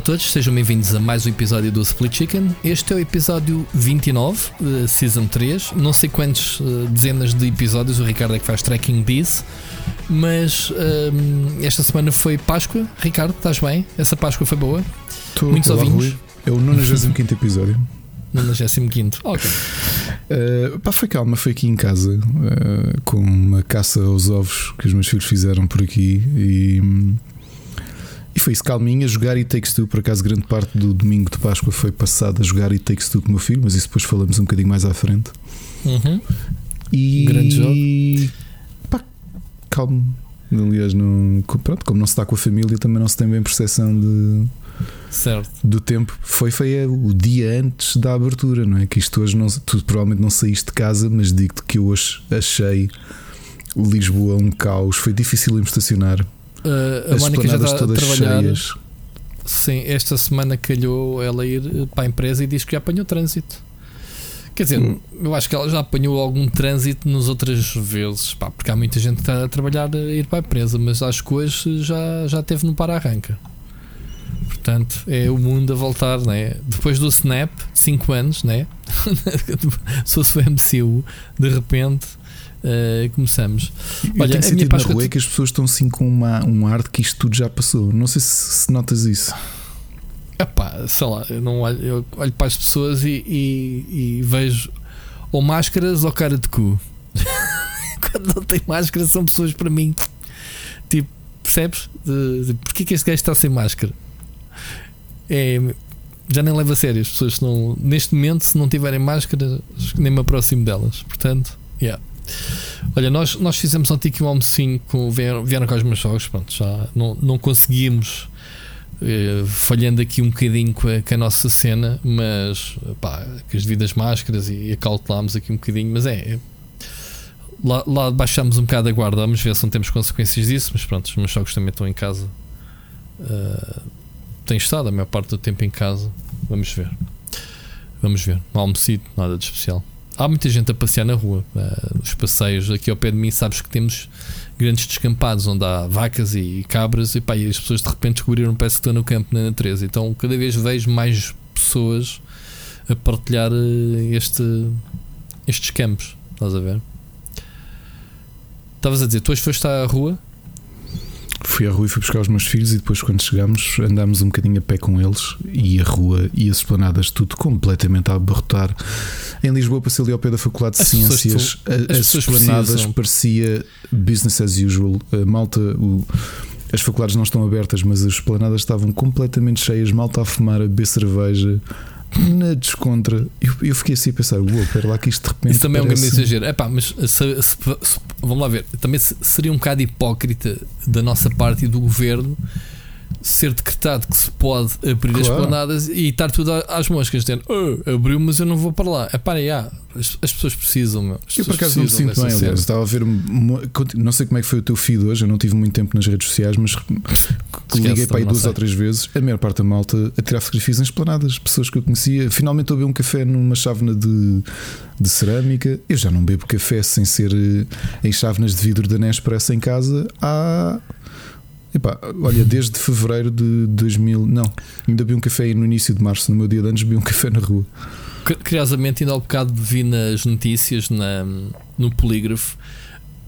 a todos, sejam bem-vindos a mais um episódio do Split Chicken. Este é o episódio 29, uh, Season 3. Não sei quantas uh, dezenas de episódios o Ricardo é que faz tracking disso, mas uh, esta semana foi Páscoa. Ricardo, estás bem? Essa Páscoa foi boa? Tô, Muitos ouvintes? É o 95 episódio. 95. Ok. Uh, pá, foi calma, foi aqui em casa uh, com uma caça aos ovos que os meus filhos fizeram por aqui e, e foi isso, calminha, jogar e Takes Two. Por acaso, grande parte do domingo de Páscoa foi passado a jogar e Takes Two com o meu filho, mas isso depois falamos um bocadinho mais à frente. Uhum. E Grande jogo. pá, calmo. Aliás, não, pronto, como não se está com a família, também não se tem bem percepção de, Certo. do tempo foi, foi o dia antes da abertura, não é? Que isto hoje não, tu provavelmente não saíste de casa, mas digo-te que eu hoje achei Lisboa um caos. Foi difícil me estacionar. Uh, a As Mónica já está a trabalhar. cheias. Sim, esta semana calhou ela ir eh, para a empresa e diz que já apanhou trânsito. Quer dizer, Hum. eu acho que ela já apanhou algum trânsito nas outras vezes, pá, porque há muita gente que está a trabalhar a ir para a empresa, mas acho que hoje já, já teve no para-arranca. Portanto, é o mundo a voltar, né? Depois do Snap, 5 anos, né? Se fosse o MCU, de repente eh, começamos. Eu Olha, tenho a minha sentido na rua é que as pessoas estão assim com uma, um ar de que isto tudo já passou. Não sei se, se notas isso. Epá, sei lá, eu, não olho, eu olho para as pessoas e, e- e vejo ou máscaras ou cara de cu. Quando não tem máscara, são pessoas para mim. Tipo, percebes? Porquê que este gajo está sem máscara? É, já nem leva a sério. As pessoas não, neste momento, se não tiverem máscara, nem me aproximo delas. Portanto, yeah. Olha, nós, nós fizemos ontem aqui um almocinho com, vieram, vieram com os meus jogos. Pronto, já não, não conseguimos eh, falhando aqui um bocadinho com a, com a nossa cena, mas pá, com as devidas máscaras e acautelámos aqui um bocadinho, mas é. é- lá, lá baixámos um bocado a guarda, vamos ver se não temos consequências disso, mas pronto, os meus jogos também estão em casa. Uh, tenho estado a maior parte do tempo em casa. Vamos ver. Vamos ver. Almocido, nada de especial. Há muita gente a passear na rua. Uh, os passeios aqui ao pé de mim, sabes que temos grandes descampados onde há vacas e cabras e, pá, e as pessoas de repente descobriram parece que estão no campo na natureza. Então cada vez vejo mais pessoas a partilhar eh, este, estes campos. Estás a ver? Estavas a dizer, tu hoje foste à rua? Fui à rua e fui buscar os meus filhos e depois quando chegámos andámos um bocadinho a pé com eles e a rua e as esplanadas tudo completamente a abarrotar. Em Lisboa passei ali ao pé da Faculdade de As pessoas Ciências, a- as as, pessoas esplanadas parecia business as usual. A malta, o- as faculdades não estão abertas, mas as esplanadas estavam completamente cheias, malta a fumar, a beber cerveja. Na descontra, eu, eu fiquei assim a pensar: uou, pera lá que isto de repente. Isso também é um grande parece- exagero. Epá, mas se- se- vamos lá ver. Também se- seria um bocado hipócrita da nossa parte e do governo ser decretado que se pode abrir as Claro. planadas e estar tudo às moscas, dizendo "Ah, abriu, mas eu não vou para lá. É para já, as, as pessoas precisam, meu. As Eu por acaso não me sinto bem, aliás. Estava a ver, não sei como é que foi o teu feed hoje, eu não tive muito tempo nas redes sociais, mas liguei para aí duas sei. ou três vezes. A maior parte da malta a tirar fotografias em esplanadas, pessoas que eu conhecia. Finalmente beber um café numa chávena de, de cerâmica. Eu já não bebo café sem ser eh, em chávenas de vidro da Nespresso em casa há. Epá, olha, desde fevereiro de 2000, não, ainda bebi um café no início de março, no meu dia de anos, bebi um café na rua. Cu- Curiosamente, ainda há bocado vi nas notícias, na, no polígrafo,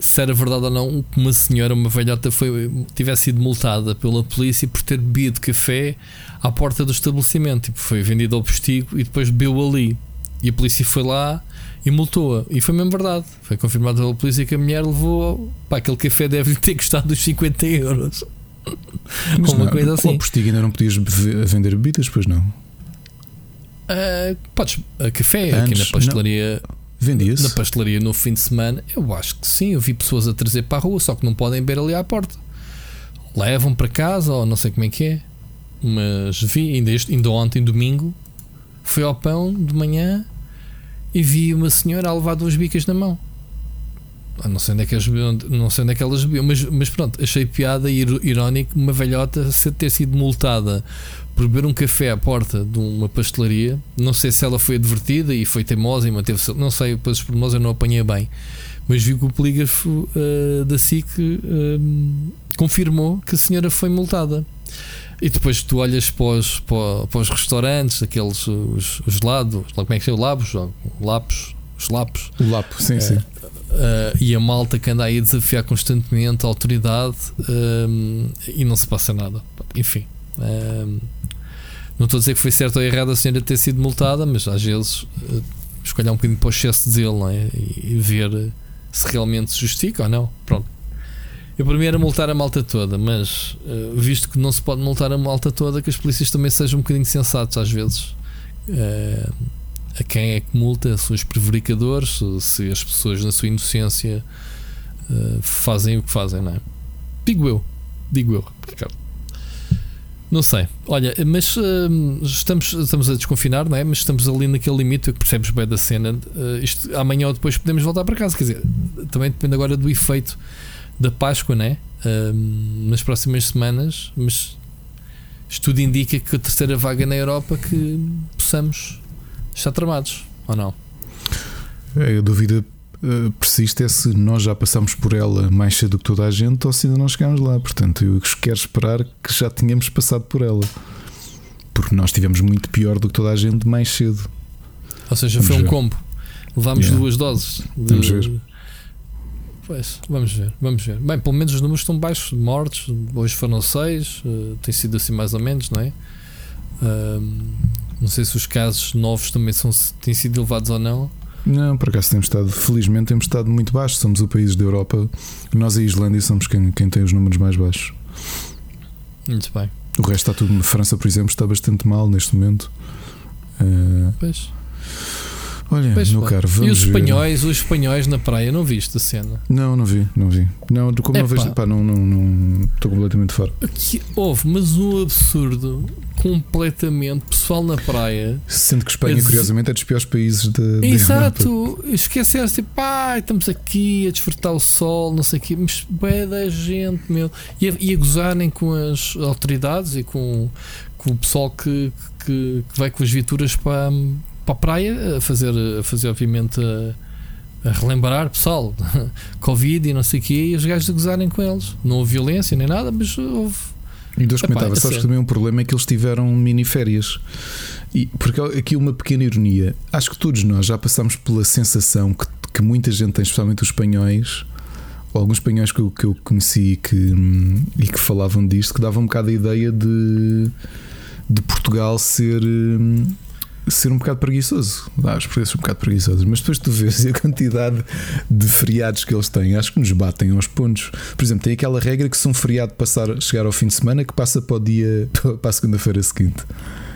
se era verdade ou não que uma senhora, uma velhota, foi, tivesse sido multada pela polícia por ter bebido café à porta do estabelecimento. Tipo, foi vendido ao postigo e depois bebeu ali. E a polícia foi lá e multou-a. E foi mesmo verdade. Foi confirmado pela polícia que a mulher levou. Pá, aquele café deve ter custado uns 50 euros. uma não, coisa assim. Ao postigo ainda não podias vender bebidas, pois não. Ah, podes, a café aqui Antes, na pastelaria. Vendia-se. Na pastelaria no fim de semana, eu acho que sim. Eu vi pessoas a trazer para a rua, só que não podem beber ali à porta. Levam para casa, ou não sei como é que é. Mas vi, ainda, este, ainda ontem, domingo, fui ao pão de manhã e vi uma senhora a levar duas bicas na mão. Ah, Não sei onde é que elas bebiam, não sei onde é que elas bebiam, mas, mas pronto, achei piada e irónico uma velhota ter sido multada por beber um café à porta de uma pastelaria. Não sei se ela foi advertida e foi teimosa e manteve-se. Não sei, depois os pormenores eu não apanhei bem. Mas vi que o polígrafo ah, da SIC ah, confirmou que a senhora foi multada. E depois tu olhas para os, para, para os restaurantes, aqueles os, os lados, como é que é o labos? Lapos, os lapos. O lapo, sim, é, sim. Uh, e a malta que anda aí a desafiar constantemente a autoridade um, e não se passa nada. Enfim, um, não estou a dizer que foi certo ou errado a senhora ter sido multada, mas às vezes uh, escolher um bocadinho para o excesso de zelo é? e, e, ver se realmente se justifica ou não. Pronto. Eu para mim era multar a malta toda, mas uh, visto que não se pode multar a malta toda, que as polícias também sejam um bocadinho sensatos às vezes a quem é que multa, se os prevaricadores, se as pessoas na sua inocência uh, fazem o que fazem, não é? Digo eu, digo eu, Ricardo. Não sei, olha, mas uh, estamos, estamos a desconfinar, não é? Mas estamos ali naquele limite que percebes bem da cena. Uh, isto, amanhã ou depois podemos voltar para casa, quer dizer, também depende agora do efeito da Páscoa, não é? nas próximas semanas, mas isto tudo indica que a terceira vaga na Europa que possamos está tramados, ou não? É, a dúvida uh, persiste é se nós já passamos por ela mais cedo que toda a gente ou se ainda não chegámos lá. Portanto, eu quero esperar que já tínhamos passado por ela. Porque nós tivemos muito pior do que toda a gente mais cedo. Ou seja, vamos foi ver. um combo. Levámos yeah. duas doses. De... Pois, vamos ver, vamos ver. Bem, pelo menos os números estão baixos, mortos. Hoje foram seis, uh, tem sido assim mais ou menos, não é? Uh, não sei se os casos novos também são, têm sido elevados ou não. Não, por acaso temos estado, felizmente temos estado muito baixos. Somos o país da Europa, nós e a Islândia somos quem, quem tem os números mais baixos. Muito bem. O resto está tudo. A França, por exemplo, está bastante mal neste momento. Uh, pois. Olha, pois, meu caro, vamos E os espanhóis, ver. os espanhóis na praia, não viste a cena? Não, não vi, não vi. Não, como não vejo, pá, não, não, não, estou completamente fora. Aqui, houve, mas um absurdo completamente pessoal na praia. Sendo que Espanha, curiosamente, é dos piores países de, Exato, esquecer-se tipo, ah, estamos aqui a desfrutar o sol, não sei o quê, mas é da gente, meu. E a, e a gozarem com as autoridades e com, com o pessoal que, que, que vai com as viaturas para para a praia a fazer, a fazer obviamente, a, a relembrar pessoal, Covid e não sei o quê, e os gajos a gozarem com eles. Não houve violência nem nada, mas houve. E Deus comentava, sabes que também um problema é que eles tiveram mini férias. E, porque aqui uma pequena ironia. Acho que todos nós já passamos pela sensação que, que muita gente tem, especialmente os espanhóis, ou alguns espanhóis que eu, que eu conheci que, e que falavam disto, que davam um bocado a ideia de, de Portugal ser hum, ser um bocado preguiçoso. Dá os preços um bocado preguiçosos, mas depois tu vês a quantidade de feriados que eles têm, acho que nos batem aos pontos. Por exemplo, tem aquela regra que se um feriado passar, chegar ao fim de semana, que passa para o dia, para a segunda-feira seguinte.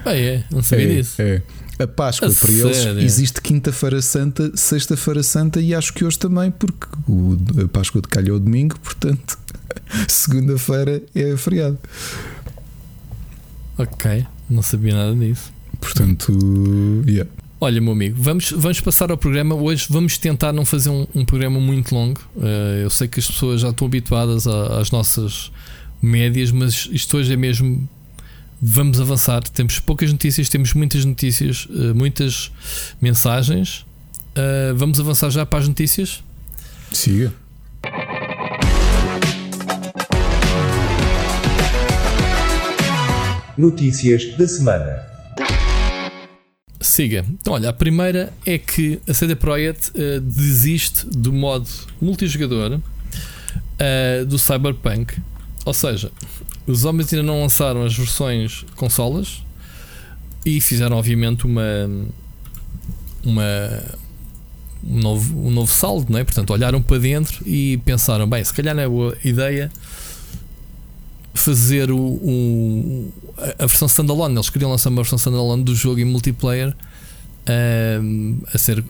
Ah, é? Não sabia é, disso. É. A Páscoa a para sério? eles existe Quinta-feira Santa, Sexta-feira Santa e acho que hoje também, porque o, a Páscoa de calhou domingo, portanto, segunda-feira é feriado. Ok, não sabia nada disso. Portanto, yeah. Olha, meu amigo, vamos, vamos passar ao programa. Hoje vamos tentar não fazer um, um programa muito longo. Uh, eu sei que as pessoas já estão habituadas a, às nossas médias, mas isto hoje é mesmo. Vamos avançar. Temos poucas notícias, temos muitas notícias, uh, muitas mensagens. Uh, vamos avançar já para as notícias? Siga. Notícias da semana. Siga. Então, olha, a primeira é que a CD Projekt uh, desiste do modo multijogador uh, do Cyberpunk. Ou seja, os homens ainda não lançaram as versões consolas e fizeram, obviamente, uma. uma um novo, um novo saldo, não é? Portanto, olharam para dentro e pensaram: bem, se calhar não é boa ideia fazer o, o, a versão standalone. Eles queriam lançar uma versão standalone do jogo em multiplayer um, a ser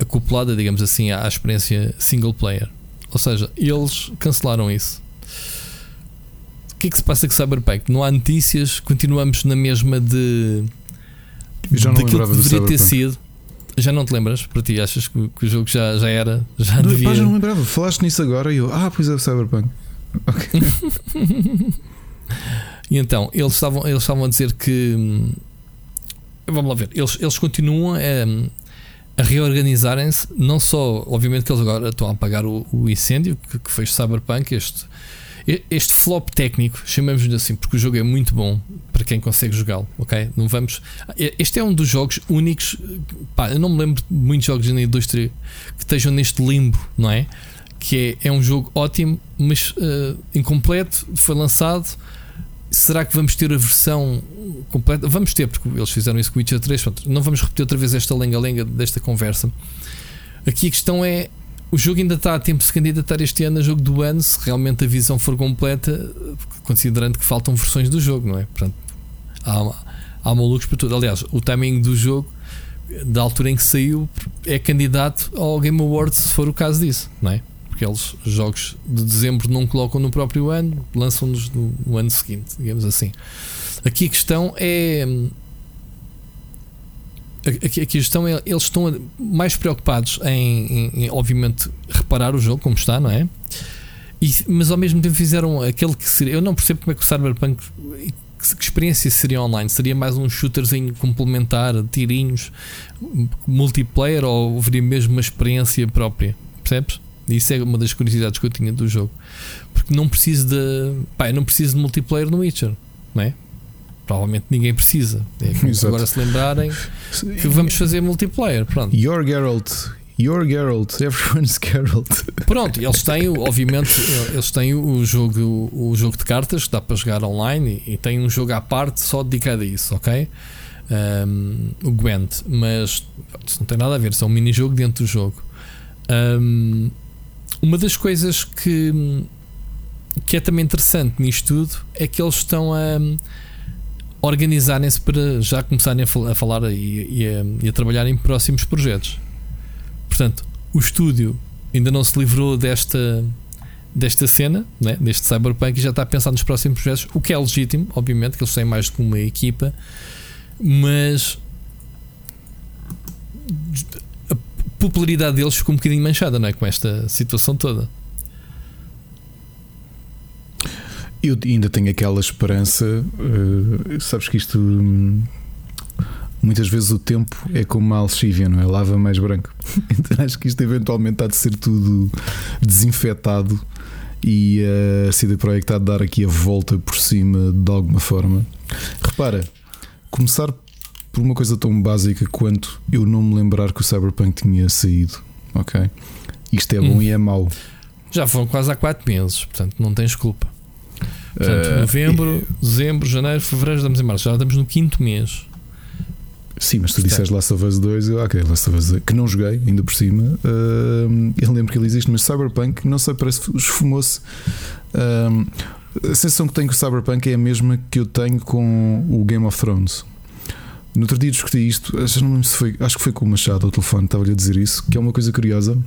acoplada, digamos assim, à experiência single player. Ou seja, eles cancelaram isso. O que é que se passa com Cyberpunk? Não há notícias, continuamos na mesma de. Eu já não daquilo que deveria ter sido. Já não te lembras? Para ti, achas que, que o jogo já, já era? Já não, devia... pá, já não lembrava. Falaste nisso agora e eu, ah, pois é o Cyberpunk. E então, eles estavam, eles estavam a dizer que. Hum, vamos lá ver, eles, eles continuam a, a reorganizarem-se, não só, obviamente, que eles agora estão a apagar o, o incêndio que, que fez Cyberpunk, este, este flop técnico, chamamos-lhe assim, porque o jogo é muito bom para quem consegue jogá-lo, ok? Não vamos. Este é um dos jogos únicos. Pá, eu não me lembro de muitos jogos na indústria que estejam neste limbo, não é? Que é, é um jogo ótimo, mas uh, incompleto, foi lançado. Será que vamos ter a versão completa? Vamos ter, porque eles fizeram isso com o Witcher 3. Pronto, não vamos repetir outra vez esta lenga-lenga desta conversa. Aqui a questão é o jogo ainda está a tempo de se candidatar este ano a jogo do ano, se realmente a visão for completa, considerando que faltam versões do jogo, não é? Portanto, há, há malucos para tudo. Aliás, o timing do jogo, da altura em que saiu, é candidato ao Game Awards, se for o caso disso, não é? Porque eles, jogos de dezembro, não colocam no próprio ano, lançam-nos no, no ano seguinte, digamos assim. Aqui a questão é Aqui, a questão é, eles estão mais preocupados em, em, em, obviamente, reparar o jogo como está, não é? E, mas ao mesmo tempo fizeram aquele que seria. Eu não percebo como é que o Cyberpunk. Que, que experiência seria online? Seria mais um shooterzinho complementar, tirinhos, multiplayer ou haveria mesmo uma experiência própria? Percebes? Isso é uma das curiosidades que eu tinha do jogo. Porque não preciso de. Pá, não preciso de multiplayer no Witcher, não é? provavelmente ninguém precisa. É agora se lembrarem que vamos fazer multiplayer. Pronto. Your Geralt. Your Geralt, everyone's Geralt. Pronto, eles têm, obviamente, eles têm o jogo, o jogo de cartas que dá para jogar online e, e têm um jogo à parte só dedicado a isso, ok? Um, o Gwent, mas isso não tem nada a ver, isso é um mini-jogo dentro do jogo. Um, uma das coisas que, que é também interessante nisto tudo é que eles estão a organizarem-se para já começarem a, falar e, e, a, e, a, trabalhar em próximos projetos. Portanto, o estúdio ainda não se livrou desta, desta cena, né, deste Cyberpunk, e já está a pensar nos próximos projetos, o que é legítimo, obviamente, que eles têm mais do que uma equipa, mas popularidade deles ficou um bocadinho manchada não é, com esta situação toda. Eu ainda tenho aquela esperança, uh, sabes que isto. Hum, muitas vezes o tempo é como uma alxívia, não é? Lava mais branco. Então acho que isto eventualmente há de ser tudo desinfetado e a CD Projekt está a dar aqui a volta por cima de alguma forma. Repara, começar por uma coisa tão básica quanto eu não me lembrar que o Cyberpunk tinha saído, ok? Isto é bom hum. e é mau. Já foram quase há 4 meses, portanto não tens culpa. Portanto, uh, novembro, e... dezembro, janeiro, fevereiro, estamos em março. Já estamos no quinto mês. Sim, mas tu disseste Last of Us 2, eu, ok, Last of Us 2, que não joguei, ainda por cima. Uh, eu lembro que ele existe, mas Cyberpunk, não sei, parece que esfumou-se. Uh, a sensação que tenho com o Cyberpunk é a mesma que eu tenho com o Game of Thrones. No outro dia discuti isto, acho, não se foi, acho que foi com o Machado ao telefone, estava-lhe a dizer isso, que é uma coisa curiosa.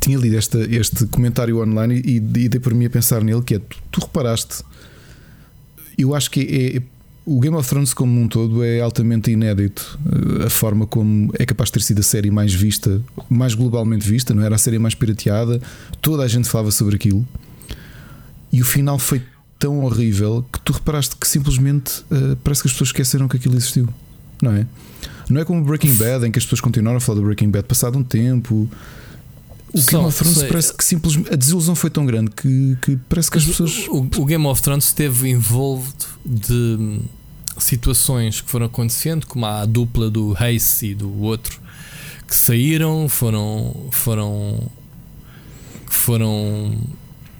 Tinha lido esta, este comentário online e, e dei por mim a pensar nele que é tu, tu reparaste eu acho que é, é, o Game of Thrones como um todo é altamente inédito a forma como é capaz de ter sido a série mais vista mais globalmente vista, não era a série mais pirateada toda a gente falava sobre aquilo. E o final foi tão horrível que tu reparaste que simplesmente uh, parece que as pessoas esqueceram que aquilo existiu não é? Não é como Breaking Bad em que as pessoas continuaram a falar do Breaking Bad passado um tempo o Game of Thrones sei. parece que simplesmente a desilusão foi tão grande que, que parece que as pessoas. O, o, Game of Thrones esteve envolvido de situações que foram acontecendo, como a dupla do Race e do outro, que saíram, foram. foram. foram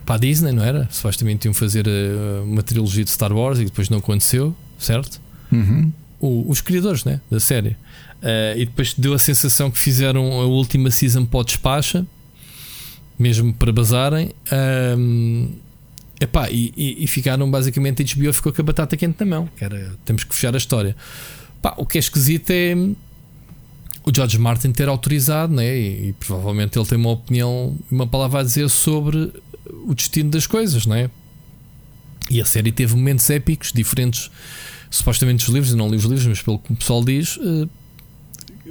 para a Disney, não era? Supostamente iam fazer eh, uma trilogia de Star Wars e depois não aconteceu, certo? Uhum. O, os criadores né, da série. Uh, e depois deu a sensação que fizeram a última season para o despacha mesmo para bazarem. Um, epá, e, e, e ficaram basicamente. A HBO ficou com a batata quente na mão. Era, temos que fechar a história. Pá, o que é esquisito é o George Martin ter autorizado, né? E, e, provavelmente ele tem uma opinião, uma palavra a dizer sobre o destino das coisas, né? E a série teve momentos épicos, diferentes, supostamente dos livros, não li os livros, mas pelo que o pessoal diz, eh,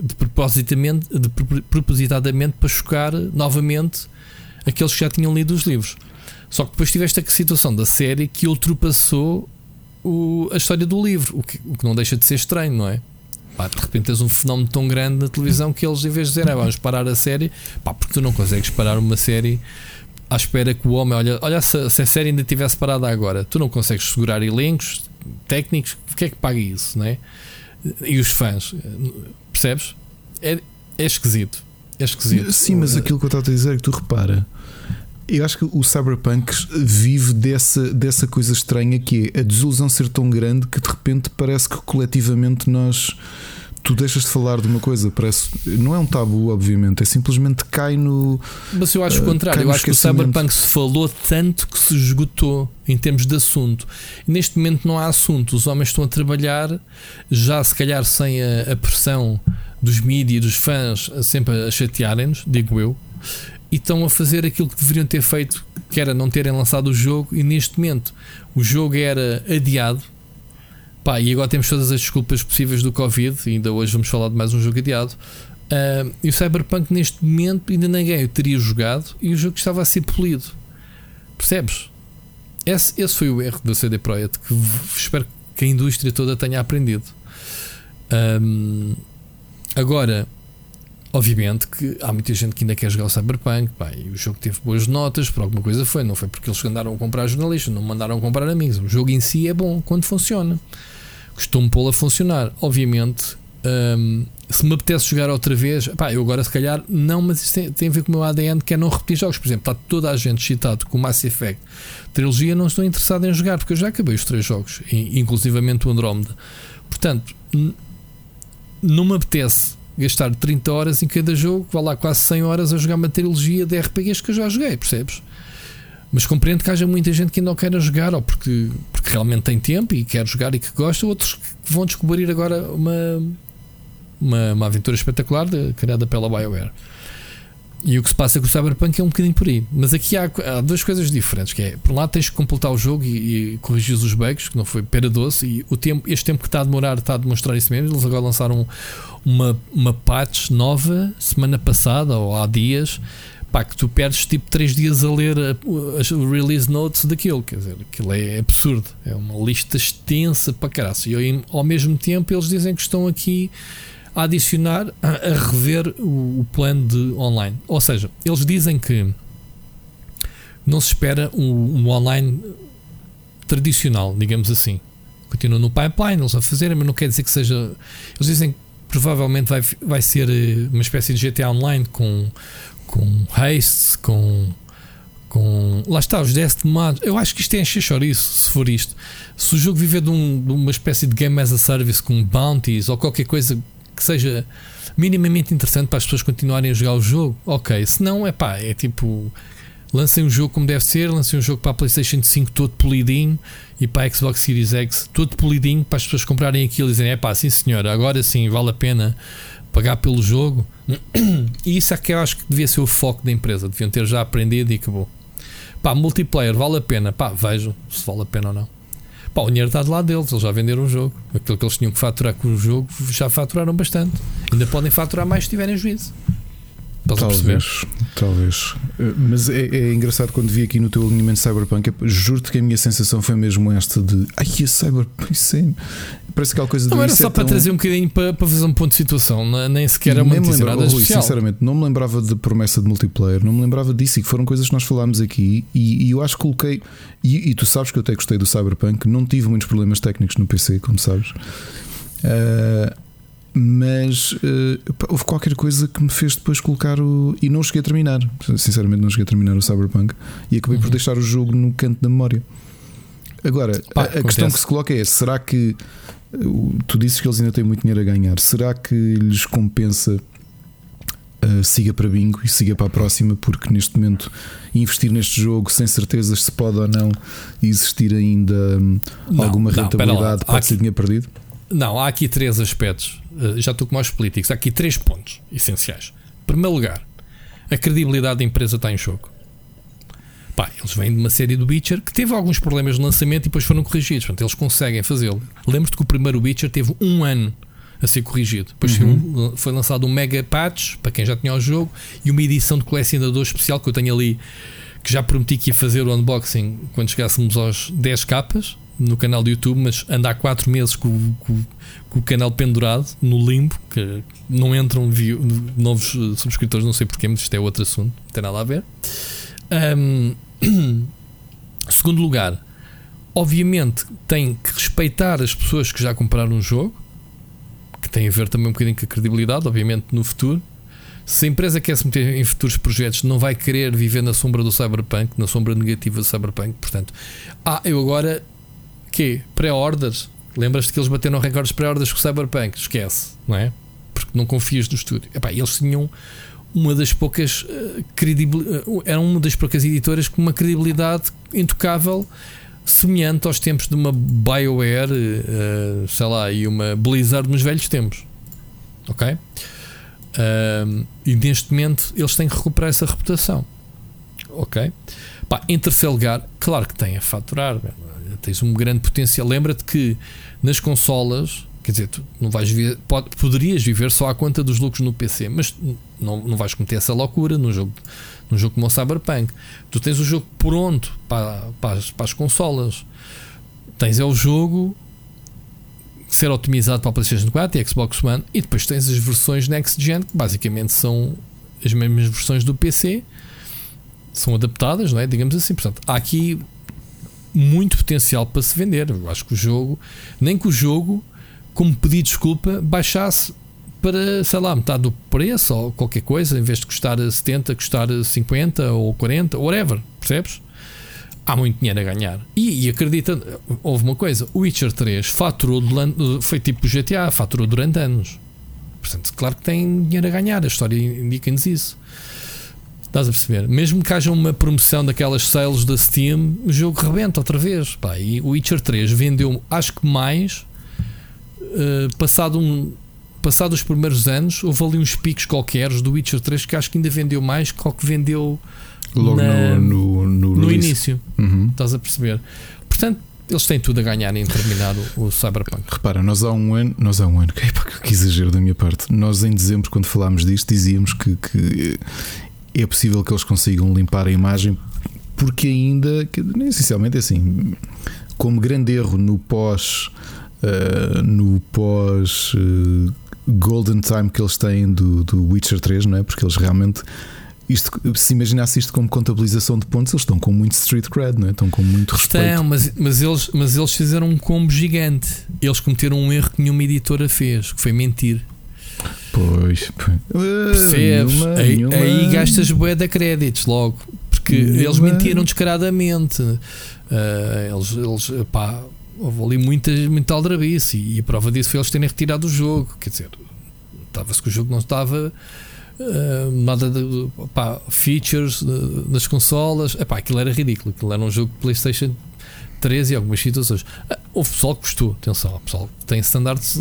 de, propositamente, de propositadamente para chocar novamente aqueles que já tinham lido os livros. Só que depois tiveste a situação da série que ultrapassou o, a história do livro, o que, o que não deixa de ser estranho, não é? Pá, de repente tens um fenómeno tão grande na televisão que eles, em vez de dizer ah, vamos parar a série, pá, porque tu não consegues parar uma série à espera que o homem, olha, olha se, se a série ainda tivesse parada agora, tu não consegues segurar elencos técnicos, o que é que paga isso, não é? E os fãs, percebes? É, é esquisito. É esquisito. Sim, mas aquilo que eu estava a dizer é que tu repara. Eu acho que o Cyberpunk vive dessa, dessa coisa estranha que é a desilusão ser tão grande que de repente parece que coletivamente nós tu deixas de falar de uma coisa, parece. Não é um tabu, obviamente, é simplesmente cai no. Mas eu acho o uh, contrário, eu acho que o Cyberpunk se falou tanto que se esgotou em termos de assunto. Neste momento não há assunto, os homens estão a trabalhar, já se calhar sem a, a pressão dos mídias, dos fãs, sempre a chatearem-nos, digo eu, e estão a fazer aquilo que deveriam ter feito, que era não terem lançado o jogo, e neste momento o jogo era adiado Pá, e agora temos todas as desculpas possíveis do Covid, ainda hoje vamos falar de mais um jogo adiado. Uh, e o Cyberpunk neste momento ainda ninguém o teria jogado e o jogo estava a ser polido. Percebes? Esse, esse foi o erro do CD Projekt que espero que a indústria toda tenha aprendido. Um, agora, obviamente que há muita gente que ainda quer jogar o Cyberpunk. Pá, e o jogo teve boas notas, por alguma coisa foi. Não foi porque eles andaram a comprar jornalistas, não mandaram a comprar amigos. O jogo em si é bom quando funciona costumo pô-lo a funcionar. Obviamente, um, se me apetece jogar outra vez, pá, eu agora se calhar não, mas isso tem, tem, a ver com o meu ADN que é não repetir jogos. Por exemplo, está toda a gente excitado com o Mass Effect trilogia, não estou interessado em jogar porque eu já acabei os três jogos, inclusivamente o Andromeda. Portanto, não me apetece gastar 30 horas em cada jogo, vá lá quase 100 horas a jogar uma trilogia de RPGs que eu já joguei, percebes? Mas compreendo que haja muita gente que ainda não queira jogar, ou porque, porque realmente tem tempo e quer jogar e que gosta, outros que vão descobrir agora uma, uma, uma aventura espetacular de, criada pela BioWare. E o que se passa com o Cyberpunk é um bocadinho por aí. Mas aqui há, há duas coisas diferentes: que é, por um lado, tens que completar o jogo e, e corrigir os bugs, que não foi pera doce, e o tempo, este tempo que está a demorar está a demonstrar isso mesmo. Eles agora lançaram uma, uma patch nova semana passada ou há dias pá, que tu perdes tipo 3 dias a ler as release notes daquilo, quer dizer, aquilo é absurdo, é uma lista extensa para caralho. E ao mesmo tempo eles dizem que estão aqui a adicionar, a, a rever o, o, plano de online. Ou seja, eles dizem que não se espera um, um online tradicional, digamos assim. Continua no pipeline, eles a fazerem, mas não quer dizer que seja. Eles dizem que provavelmente vai, vai ser eh, uma espécie de GTA Online com com haste, com. Com, lá está, os 10 tomados. Eu acho que isto é encher chouriço, se for isto. Se o jogo viver de, um, de uma espécie de game as a service com bounties ou qualquer coisa que seja minimamente interessante para as pessoas continuarem a jogar o jogo, ok. Se não, é pá, é tipo. Lancem um jogo como deve ser, lancem um jogo para a PlayStation 5 todo polidinho e para a Xbox Series X todo polidinho para as pessoas comprarem aquilo e dizerem: é pá, sim senhor, agora sim vale a pena pagar pelo jogo. E isso é que eu acho que devia ser o foco da empresa. Deviam ter já aprendido e acabou. Pá, multiplayer, vale a pena? Pá, vejam se vale a pena ou não. Pá, o dinheiro está do lado deles, eles já venderam o jogo. Aquilo que eles tinham que faturar com o jogo já faturaram bastante. Ainda podem faturar mais se tiverem juízo. Estás talvez, talvez. Eh, mas é, é, engraçado quando vi aqui no teu alinhamento Cyberpunk. Juro-te que a minha sensação foi mesmo esta de ai, a Cyberpunk, sim. Parece aquela coisa Não era só para tão... trazer um bocadinho para, para fazer um ponto de situação, nem sequer é uma notícia nada Rui, Sinceramente, não me lembrava de promessa de multiplayer, não me lembrava disso e que foram coisas que nós falámos aqui. E, e eu acho que coloquei. E, e, tu sabes que eu até gostei do Cyberpunk, não tive muitos problemas técnicos no PC, como sabes. Uh, mas uh, houve qualquer coisa que me fez depois colocar o. E não cheguei a terminar. Sinceramente, não cheguei a terminar o Cyberpunk e acabei uhum. por deixar o jogo no canto da memória. Agora, Pá, a, a questão que se coloca é: será que. Tu dizes que eles ainda têm muito dinheiro a ganhar. Será que lhes compensa uh, siga para bingo e siga para a próxima? Porque neste momento investir neste jogo sem certezas se pode ou não existir ainda hum, não, alguma rentabilidade, pode aqui, ser dinheiro perdido? Não, há aqui três aspectos. Uh, já estou com mais políticos. Há aqui três pontos essenciais. Em primeiro lugar, a credibilidade da empresa está em jogo. Pá, eles vêm de uma série do Witcher que teve alguns problemas de lançamento e depois foram corrigidos. Portanto, eles conseguem fazê-lo. Lembro-te que o primeiro Witcher teve um ano a ser corrigido. Depois uhum. foi lançado um mega patch para quem já tinha o jogo e uma edição de colecionador especial que eu tenho ali que já prometi que ia fazer o unboxing quando chegássemos aos 10 capas no canal do YouTube, mas anda há 4 meses com, com, com, o canal pendurado no limbo, que não entram view, novos subscritores, não sei porquê, mas isto é outro assunto, não tem nada a ver. Um, segundo lugar, obviamente tem que respeitar as pessoas que já compraram um jogo, que tem a ver também um bocadinho com a credibilidade, obviamente, no futuro. Se a empresa quer se meter em futuros projetos, não vai querer viver na sombra do Cyberpunk, na sombra negativa do Cyberpunk. Portanto, ah, eu agora, que Pré-orders? Lembras-te que eles bateram recordes pré-orders com o Cyberpunk? Esquece, não é? Porque não confias no estúdio. Epá, eles tinham uma das poucas uh, credibilidade, uh, eram uma das poucas editoras com uma credibilidade intocável semelhante aos tempos de uma BioWare, uh, sei lá, e uma Blizzard nos velhos tempos. Ok? Uh, e neste momento eles têm que recuperar essa reputação. Ok? Pá, em terceiro lugar, claro que tem a faturar. Tens um grande potencial. Lembra-te que nas consolas, quer dizer, tu não vais viver, pode, poderias viver só à conta dos lucros no PC, mas não, não vais cometer essa loucura num jogo num jogo como o Cyberpunk. Tu tens o jogo pronto para, para, as, para as consolas. Tens é o jogo ser otimizado para a PlayStation 4 e Xbox One e depois tens as versões Next Gen que basicamente são as mesmas versões do PC são adaptadas, não é? digamos assim. Portanto, há aqui muito potencial para se vender. Eu acho que o jogo, nem que o jogo, como pedido de desculpa, baixasse para, sei lá, metade do preço ou qualquer coisa, em vez de custar 70, custar 50 ou 40, whatever, percebes? Há muito dinheiro a ganhar. E, e acredita, houve uma coisa: o Witcher 3 faturou, foi tipo GTA, faturou durante anos. Portanto, claro que tem dinheiro a ganhar, a história indica-nos isso. Estás a perceber? Mesmo que haja uma promoção daquelas sales da Steam, o jogo rebenta outra vez. Pá, e o Witcher 3 vendeu, acho que mais, uh, passado um, passado os primeiros anos, houve ali uns picos qualquer do Witcher 3 que acho que ainda vendeu mais que o que vendeu logo na, no, no, no, início. Uhum. Estás a perceber? Portanto, eles têm tudo a ganhar em terminar o, o Cyberpunk. Repara, nós há um ano, nós há um ano, que, que exagero da minha parte, nós em dezembro, quando falámos disto, dizíamos que, que é possível que eles consigam limpar a imagem, porque ainda, que, essencialmente assim, como grande erro no pós. Uh, no pós uh, golden time que eles têm do, do Witcher 3, não é? Porque eles realmente. Isto, se imaginasse isto como contabilização de pontos, eles estão com muito street cred, não é? estão com muito respeito. Estão, mas, mas, eles, mas eles fizeram um combo gigante. Eles cometeram um erro que nenhuma editora fez, que foi mentir. Pois, percebes? Nenhuma, aí, nenhuma... aí gastas bué de créditos logo, porque nenhuma... eles mentiram descaradamente. Uh, eles, eles pá, houve ali muita, muita aldrabice e a prova disso foi eles terem retirado o jogo. Quer dizer, estava-se que o jogo não estava. Uh, nada de pá, features uh, nas consolas, epá, aquilo era ridículo. Aquilo era um jogo de PlayStation 3 e algumas situações. Uh, houve pessoal que gostou, atenção, o pessoal tem standards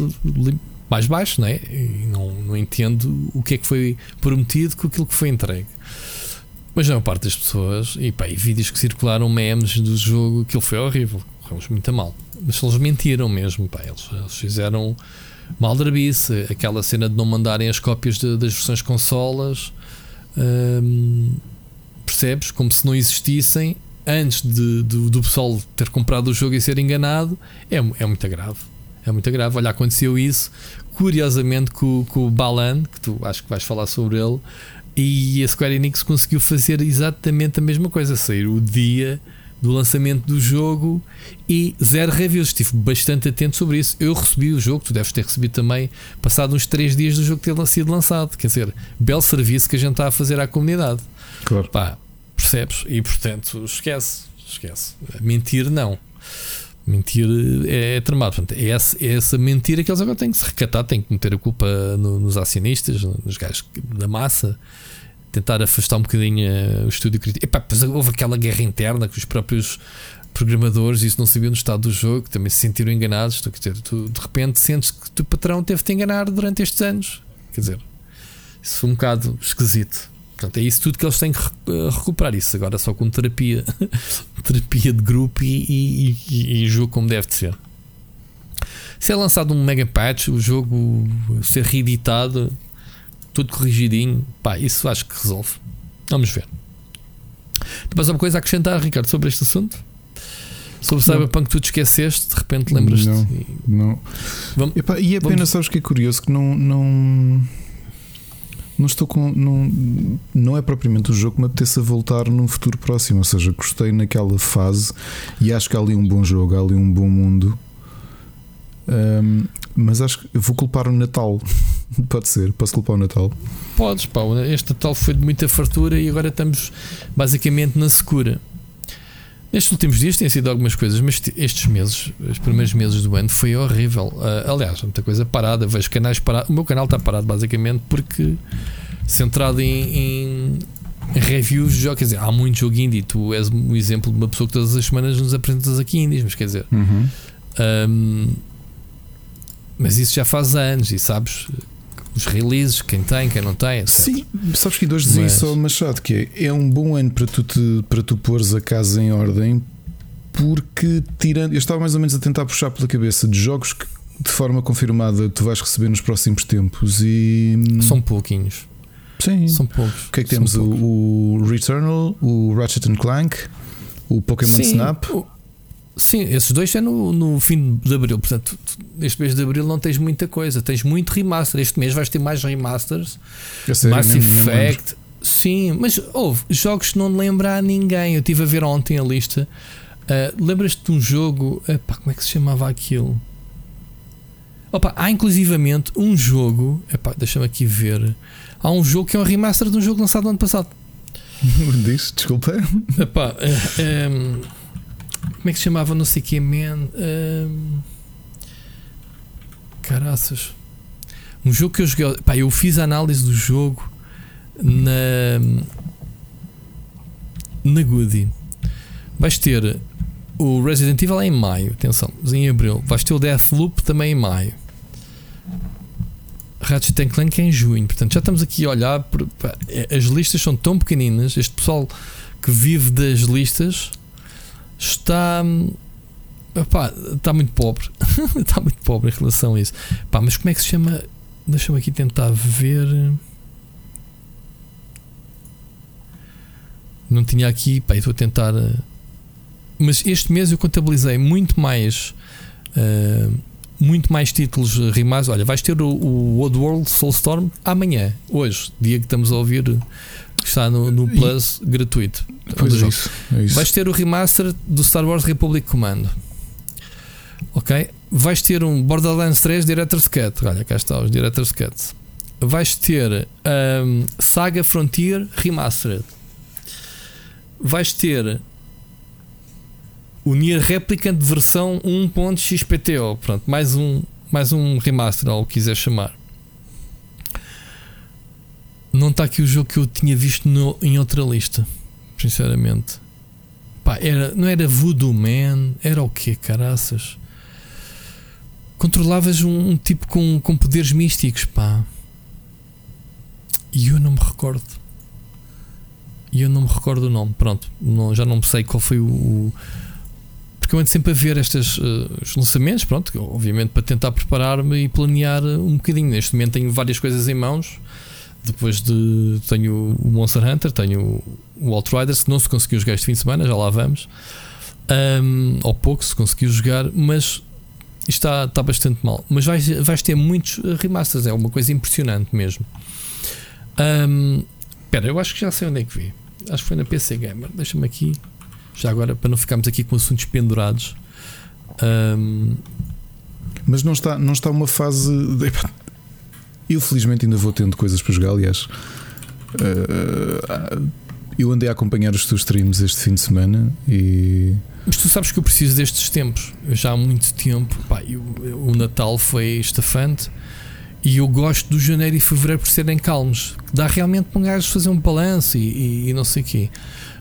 mais baixos, né? e não, não entendo o que é que foi prometido com aquilo que foi entregue. Mas a maior parte das pessoas, e, pá, e vídeos que circularam memes do jogo, aquilo foi horrível, correu muito mal mas eles mentiram mesmo, pá, eles, eles fizeram maldrabice, aquela cena de não mandarem as cópias de, das versões consolas, hum, percebes? Como se não existissem antes de, de, do pessoal ter comprado o jogo e ser enganado, é, é muito grave. É muito grave. Olha, aconteceu isso curiosamente com, com o Balan, que tu acho que vais falar sobre ele, e a Square Enix conseguiu fazer exatamente a mesma coisa, sair o dia do lançamento do jogo e zero reviews. Estive bastante atento sobre isso. Eu recebi o jogo, tu deves ter recebido também, passado uns 3 dias do jogo ter sido lançado. Quer dizer, belo serviço que a gente está a fazer à comunidade. Claro. Pá, percebes? E portanto, esquece, esquece. Mentir, não. Mentir é, é tramado. Portanto, é, essa, é essa mentira que eles agora têm que se recatar, têm que meter a culpa no, nos acionistas, nos gajos da massa tentar afastar um bocadinho uh, o estúdio crítico. Epá, depois houve aquela guerra interna que os próprios programadores isso não sabiam do estado do jogo, também se sentiram enganados. Tu, dizer, tu de repente sentes que o teu patrão teve-te enganar durante estes anos. Quer dizer, isso foi um bocado esquisito. Portanto, é isso tudo que eles têm que eh, recuperar. Isso agora só com terapia, terapia de grupo e, e, e, e jogo como deve de ser. Se é lançado um mega patch, o jogo ser reeditado, tudo corrigidinho, pá, isso acho que resolve. Vamos ver. Tu mais alguma coisa a acrescentar, Ricardo, sobre este assunto? Sobre Cyberpunk, tu te esqueceste, de repente lembras-te? Não, não. Vamos, e é apenas, vamos... sabes que é curioso que não, não, não estou com. Não, não é propriamente o jogo que me apeteça voltar num futuro próximo. Ou seja, gostei naquela fase e acho que há ali um bom jogo, há ali um bom mundo. Um, mas acho que vou culpar o Natal. Pode ser, posso culpar o Natal. Podes, pá. Este Natal foi de muita fartura e agora estamos basicamente na secura. Nestes últimos dias têm sido algumas coisas, mas estes meses, os primeiros meses do ano, foi horrível. Uh, aliás, muita coisa parada. Vejo canais parados. O meu canal está parado basicamente porque centrado em, em, reviews de jogos. Quer dizer, há muito jogo indie. Tu és um exemplo de uma pessoa que todas as semanas nos apresentas aqui indies, mas quer dizer. Uhum. Um, mas isso já faz anos e sabes os releases, quem tem, quem não tem. Etc. Sim, sabes que hoje dizia Mas... isso ao Machado, que é, é um bom ano para tu, te, para tu pôres a casa em ordem, porque tirando. Eu estava mais ou menos a tentar puxar pela cabeça de jogos que de forma confirmada tu vais receber nos próximos tempos e. São pouquinhos. Sim. São poucos. O que é que temos? O, o, Returnal, o Ratchet Clank, o Pokémon Sim, Snap. O, Sim, esses dois é no, no fim de abril. Portanto, este mês de abril não tens muita coisa. Tens muito remaster. Este mês vais ter mais remasters. Sério, Mass Effect. Sim, mas houve jogos que não lembra a ninguém. Eu estive a ver ontem a lista. Uh, Lembras-te de um jogo? Epá, como é que se chamava aquilo? Opa, há inclusivamente um jogo. deixa-me aqui ver. Há um jogo que é um remaster de um jogo lançado no ano passado. Diz, desculpa. Epá, é, é, como é que se chamava? Não sei que man. Um, caraças. Um jogo que eu joguei. Pá, eu fiz a análise do jogo na. Na Goody. Vais ter o Resident Evil em maio, atenção, em abril. Vais ter o Deathloop também em maio. Ratchet Clank é em junho. Portanto, já estamos aqui a olhar. Por, pá, é, as listas são tão pequeninas. Este pessoal que vive das listas está. Epá, está muito pobre. está muito pobre em relação a isso. Mas como é que se chama? Deixa-me aqui tentar ver. Não tinha aqui. Pá, estou a tentar. Eh, mas este mês eu contabilizei muito mais. Uh, muito mais títulos rimados. Olha, vais ter o, o Oddworld Soulstorm amanhã, hoje, dia que estamos a ouvir está no, no Plus e, gratuito. Pois é isso, é isso. Vais ter o remaster do Star Wars Republic Commando. Ok? Vais ter um Borderlands 3 Director's Cut. Olha, cá está os Director's Cut. Vais ter um, Saga Frontier Remastered. Vais ter o Nier Replicant versão 1.xpto. Pronto, mais um, mais um remaster, ou o que quiser chamar. Não está aqui o jogo que eu tinha visto no, em outra lista. Sinceramente. Pá, era, não era Voodoo Man, era o quê, caraças? Controlavas um, um, tipo com, com poderes místicos, pá. E eu não me recordo. E eu não me recordo o nome. Pronto, não, já não sei qual foi o, o porque eu ando sempre a ver estes uh, lançamentos, pronto, obviamente para tentar preparar-me e planear um bocadinho. Neste momento tenho várias coisas em mãos depois de. Tenho o Monster Hunter, tenho o Outriders, que não se conseguiu jogar este fim de semana, já lá vamos. Um, ou pouco se conseguiu jogar, mas está, está bastante mal. Mas vais, vais ter muitos remasters, é uma coisa impressionante mesmo. Espera, um, eu acho que já sei onde é que vi. Acho que foi na PC Gamer. Deixa-me aqui, já agora, para não ficarmos aqui com assuntos pendurados. Um, mas não está, não está uma fase. De... Eu felizmente ainda vou tendo coisas para jogar, aliás. Uh, eu andei a acompanhar os teus streams este fim de semana e. Mas tu sabes que eu preciso destes tempos. Eu já há muito tempo. Pá, eu, o Natal foi estafante e eu gosto do janeiro e fevereiro por serem calmos. Dá realmente para um gajo fazer um balanço e, e, e, não sei o quê.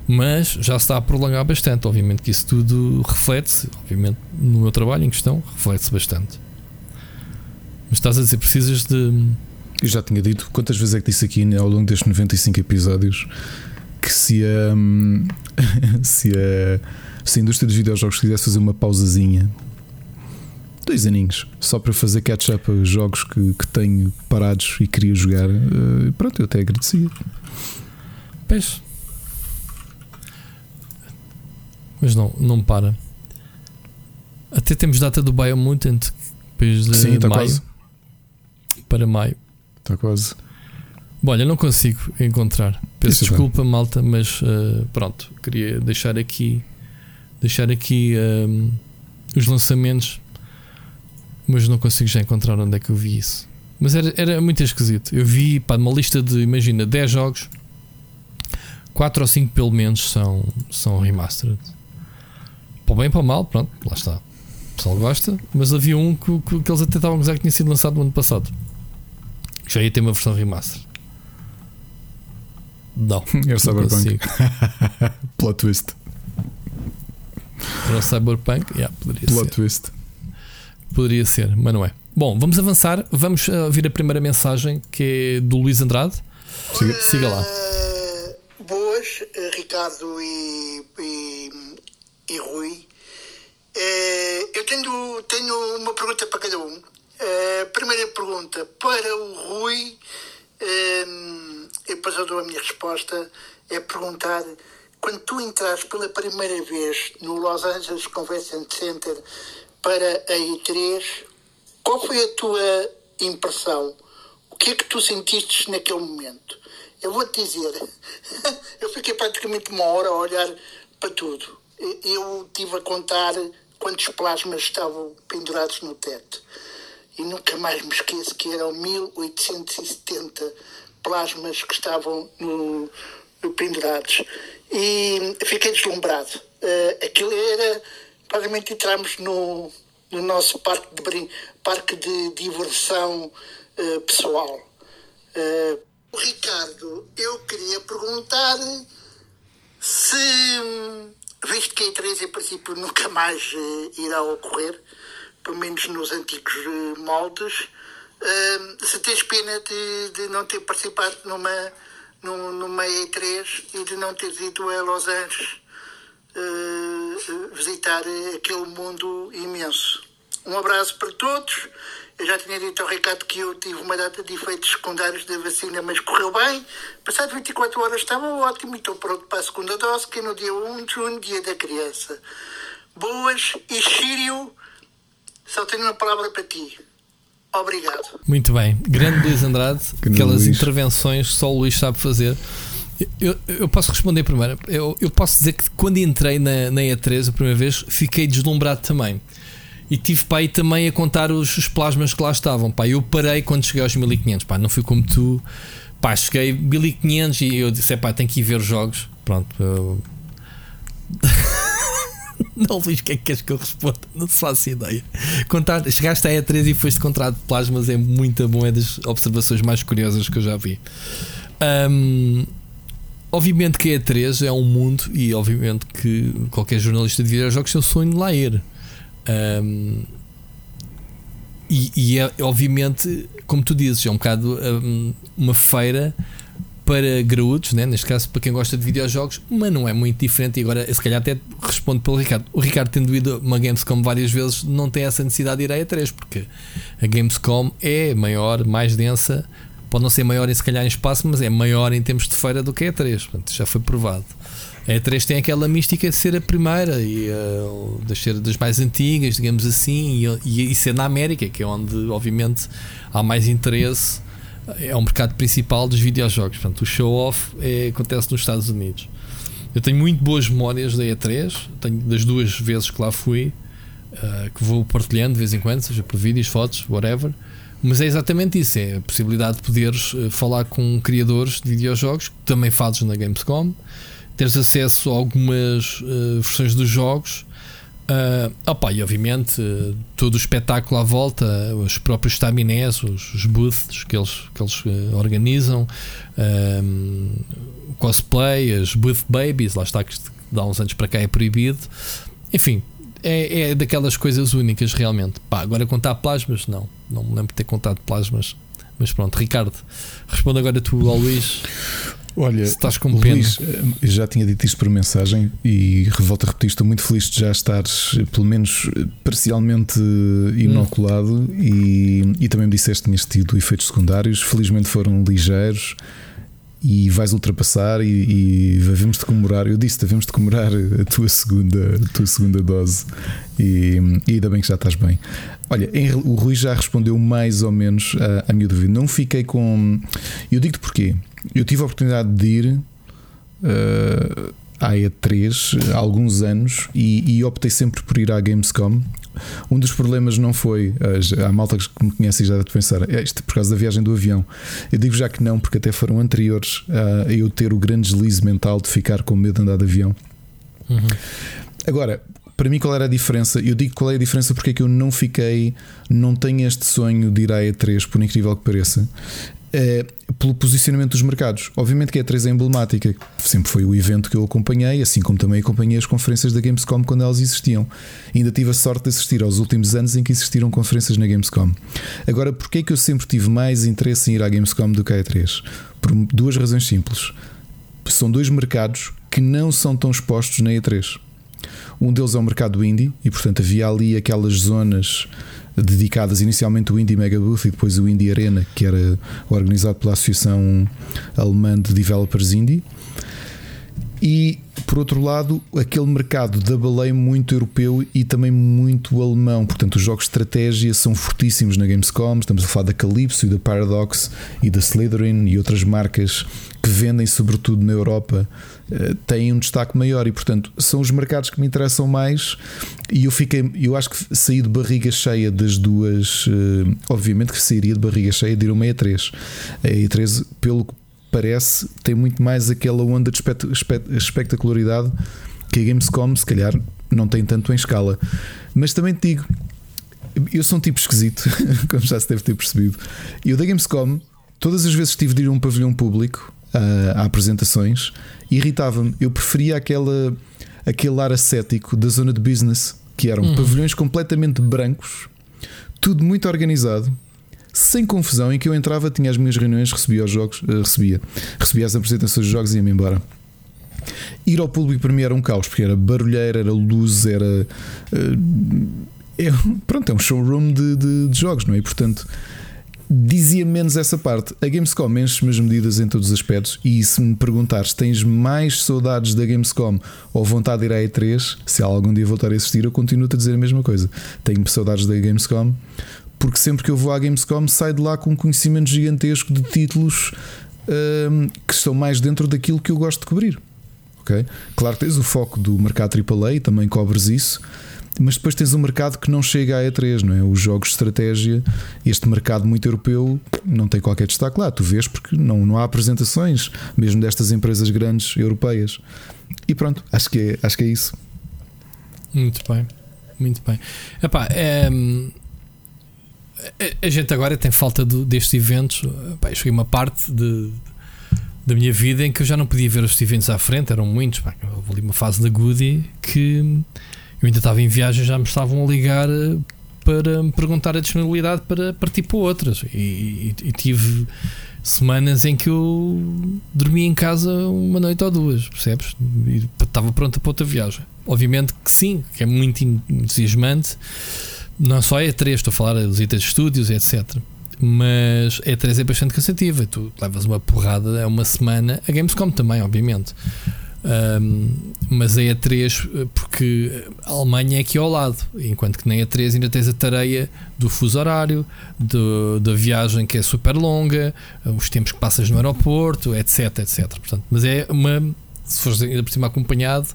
Mas já se está a prolongar bastante. Obviamente que isso tudo reflete-se, obviamente, no meu trabalho em questão, reflete-se bastante. Mas estás a dizer, precisas de. Eu já tinha dito, quantas vezes é que disse aqui ao longo destes 95 episódios que se a, se a, se a indústria dos videojogos quisesse fazer uma pausazinha, dois aninhos, só para fazer catch-up a jogos que, que tenho parados e queria jogar, uh, pronto, eu até agradecia. Pois. Mas não, não para. Até temos data do Biomutant depois de Sim, está maio. quase para maio. Está quase. Olha, não consigo encontrar. Peço Isso é desculpa, malta, mas uh, pronto, queria deixar aqui deixar aqui um, os lançamentos, mas não consigo já encontrar onde é que eu vi isso. Mas era, era muito esquisito. Eu vi pá, uma lista de, imagina, 10 jogos, 4 ou 5 pelo menos são, são remastered. Para o bem para o mal, pronto, lá está. O pessoal gosta, mas havia um que, que, que eles até estavam a que tinha sido lançado no ano passado. Já ia ter uma versão remaster. Não. Era não Cyberpunk. consigo. Plot twist. Para o Cyberpunk, yeah, poderia Plot ser. twist. Poderia ser, mas não é. Bom, vamos avançar. Vamos uh, ouvir a primeira mensagem que é do Luís Andrade. Siga. Siga lá. Eh, boas, eh, Ricardo e, e, e Rui. Eh, eu tenho, tenho uma pergunta para cada um. Eh, primeira pergunta para o Rui, e depois eu dou a minha resposta, é perguntar quando tu entraste pela primeira vez no Los Angeles Convention Center para a E3, qual foi a tua impressão? O que é que tu sentiste naquele momento? Eu vou-te dizer, eu fiquei praticamente uma hora a olhar para tudo. Eu estive a contar quantos plasmas estavam pendurados no teto. E nunca mais me esqueço que eram 1870 plasmas que estavam no, no pendurados. E fiquei deslumbrado. Uh, aquilo era, praticamente entramos no, no nosso parque de, parque de diversão uh, pessoal. Uh, Ricardo, eu queria perguntar se, visto que a E3 em princípio nunca mais irá ocorrer, pelo menos nos antigos uh, moldes, uh, se tens pena de, de, não ter participado numa, numa E3 e de não teres ido a Los Angeles visitar aquele mundo imenso. Um abraço para todos. Eu já tinha dito ao Ricardo que eu tive uma data de efeitos secundários da vacina, mas correu bem. Passado 24 horas estava ótimo e estou pronto para a segunda dose, que é no dia 1 de junho, dia da criança. Boas e Sírio, só tenho uma palavra para ti. Obrigado. Muito bem. Grande Luís Andrade, aquelas Luís. intervenções que só o Luís sabe fazer. Eu, eu posso responder primeiro. Eu, eu posso dizer que quando entrei na, na E3 a primeira vez, fiquei deslumbrado também. E tive pá, aí também a contar os, os, plasmas que lá estavam. Pá. Eu parei quando cheguei aos 1500. Pá. Não fui como tu. Pá, cheguei 1500 e eu disse: pá, tenho que ir ver os jogos. Pronto. Eu... não, Luís, o que é que queres que eu responda? Não se faço ideia. Contar, chegaste à E3 e foste contar de plasmas é muito bom. É das observações mais curiosas que eu já vi. Um, obviamente que a E3 é um mundo e obviamente que qualquer jornalista de videojogos tem o sonho de lá ir. Um, e, e, é obviamente, como tu dizes, é um bocado um, uma feira para graúdos, né? neste caso para quem gosta de videojogos, mas não é muito diferente. E agora, se calhar, até respondo pelo Ricardo. O Ricardo, tendo ido a uma Gamescom várias vezes, não tem essa necessidade de ir à E3, porque a Gamescom é maior, mais densa. Pode não ser maior em se calhar em espaço, mas é maior em termos de feira do que a E3. Portanto, já foi provado. A E3 tem aquela mística de ser a primeira e uh, de ser das mais antigas, digamos assim, e, e, ser na América, que é onde, obviamente, há mais interesse. É o mercado principal dos videojogos. Portanto, o show-off é, acontece nos Estados Unidos. Eu tenho muito boas memórias da E3, tenho das duas vezes que lá fui, uh, que vou partilhando de vez em quando, seja por vídeos, fotos, whatever. Mas é exatamente isso: é a possibilidade de poderes uh, falar com criadores de videojogos, que também fazes na Gamescom teres acesso a algumas uh, versões dos jogos. Uh, opa, e obviamente todo o espetáculo à volta, os próprios staminés, os, os booths que eles, que eles uh, organizam, cosplay, as booth babies, lá está que dá uns anos para cá é proibido. Enfim, é, é daquelas coisas únicas realmente. Pá, agora contar plasmas, não, não me lembro de ter contado plasmas. Mas pronto, Ricardo, responde agora tu ao Luís. Olha, estás com pena. Luís, eu já tinha dito isto por mensagem e volto a repetir, estou muito feliz de já estares pelo menos parcialmente inoculado hum. e, e também me disseste que tinhas tido efeitos secundários, felizmente foram ligeiros e vais ultrapassar e, e devemos de comemorar. Eu disse, devemos de comemorar a tua segunda, a tua segunda dose e, e ainda bem que já estás bem. Olha, em, o Rui já respondeu mais ou menos à, à minha dúvida. Não fiquei com. Eu digo-te porquê. Eu tive a oportunidade de ir uh, à E3 há alguns anos e, e optei sempre por ir à Gamescom um dos problemas não foi a, malta que me conhece e já deve pensar, é isto por causa da viagem do avião. Eu digo já que não, porque até foram anteriores a eu ter o grande deslize mental de ficar com medo de andar de avião. Uhum. Agora, para mim, qual era a diferença? Eu digo qual é a diferença porque é que eu não fiquei, não tenho este sonho de ir à E3, por incrível que pareça é, pelo posicionamento dos mercados. Obviamente que a E3 é emblemática, sempre foi o evento que eu acompanhei, assim como também acompanhei as conferências da Gamescom quando elas existiam. ainda tive a sorte de assistir aos últimos anos em que existiram conferências na Gamescom. Agora, porquê é que eu sempre tive mais interesse em ir à Gamescom do que à E3? Por duas razões simples. São dois mercados que não são tão expostos na E3. Um deles é o mercado indie e, portanto, havia ali aquelas zonas dedicadas inicialmente o Indie Mega Booth e depois o Indie Arena, que era organizado pela Associação Alemã de Developers Indie. E por outro lado, aquele mercado da baleia muito europeu e também muito alemão. Portanto, os jogos de estratégia são fortíssimos na Gamescom. Estamos a falar da Calypso e da Paradox e da Slytherin e outras marcas que vendem sobretudo na Europa têm um destaque maior e portanto são os mercados que me interessam mais e eu fiquei eu acho que saí de barriga cheia das duas eh, obviamente que sairia de barriga cheia de ir uma E3 a E3 pelo que parece, tem muito mais aquela onda de espetacularidade que a Gamescom, se calhar, não tem tanto em escala. Mas também te digo, eu sou um tipo esquisito, como já se deve ter percebido. Eu da Gamescom, todas as vezes que tive de ir a um pavilhão público a, a apresentações, irritava-me. Eu preferia aquela, aquele ar ascético da zona de business, que eram uhum. pavilhões completamente brancos, tudo muito organizado sem confusão, em que eu entrava, tinha as minhas reuniões, recebia os jogos, uh, recebia, recebia as apresentações dos jogos e ia-me embora. Ir ao público para mim era um caos, porque era barulheira, era luz, era. Uh, é, pronto, é um showroom de, de, de, jogos, não é? E, portanto, dizia menos essa parte. A Gamescom enche as medidas em todos os aspectos. E se me perguntares, tens mais saudades da Gamescom ou vontade de ir à E3, se algum dia voltar a existir, eu continuo-te a dizer a mesma coisa. Tenho saudades da Gamescom porque sempre que eu vou à Gamescom saio de lá com um conhecimento gigantesco de títulos um, que estão mais dentro daquilo que eu gosto de cobrir. Okay? Claro que tens o foco do mercado AAA, também cobres isso, mas depois tens um mercado que não chega à E3, não é? Os jogos de estratégia, este mercado muito europeu, não tem qualquer destaque lá. Tu vês porque não, não há apresentações, mesmo destas empresas grandes europeias. E pronto, acho que é, acho que é isso. Muito bem, muito bem. Epá, é a, gente agora tem falta de, destes eventos. Pá, cheguei uma parte de, da minha vida em que eu já não podia ver os eventos à frente, eram muitos. Pá, houve ali uma fase da Goody que eu ainda estava em viagem, já me estavam a ligar eh, para me perguntar a disponibilidade para partir para outras. E, e, e tive semanas em que eu dormia em casa uma noite ou duas, percebes? E estava pronta para outra viagem. Obviamente que sim, que é muito entusiasmante não só é E3, estou a falar dos itens de estúdios, etc. Mas E3 é bastante cansativa. Tu levas uma porrada, é uma semana. A Gamescom também, obviamente. Um, mas a E3, porque a Alemanha é aqui ao lado, enquanto que na E3 ainda tens a tareia do fuso horário, do, da viagem que é super longa, os tempos que passas no aeroporto, etc. etc. Portanto, mas é uma se fores ainda por cima acompanhado,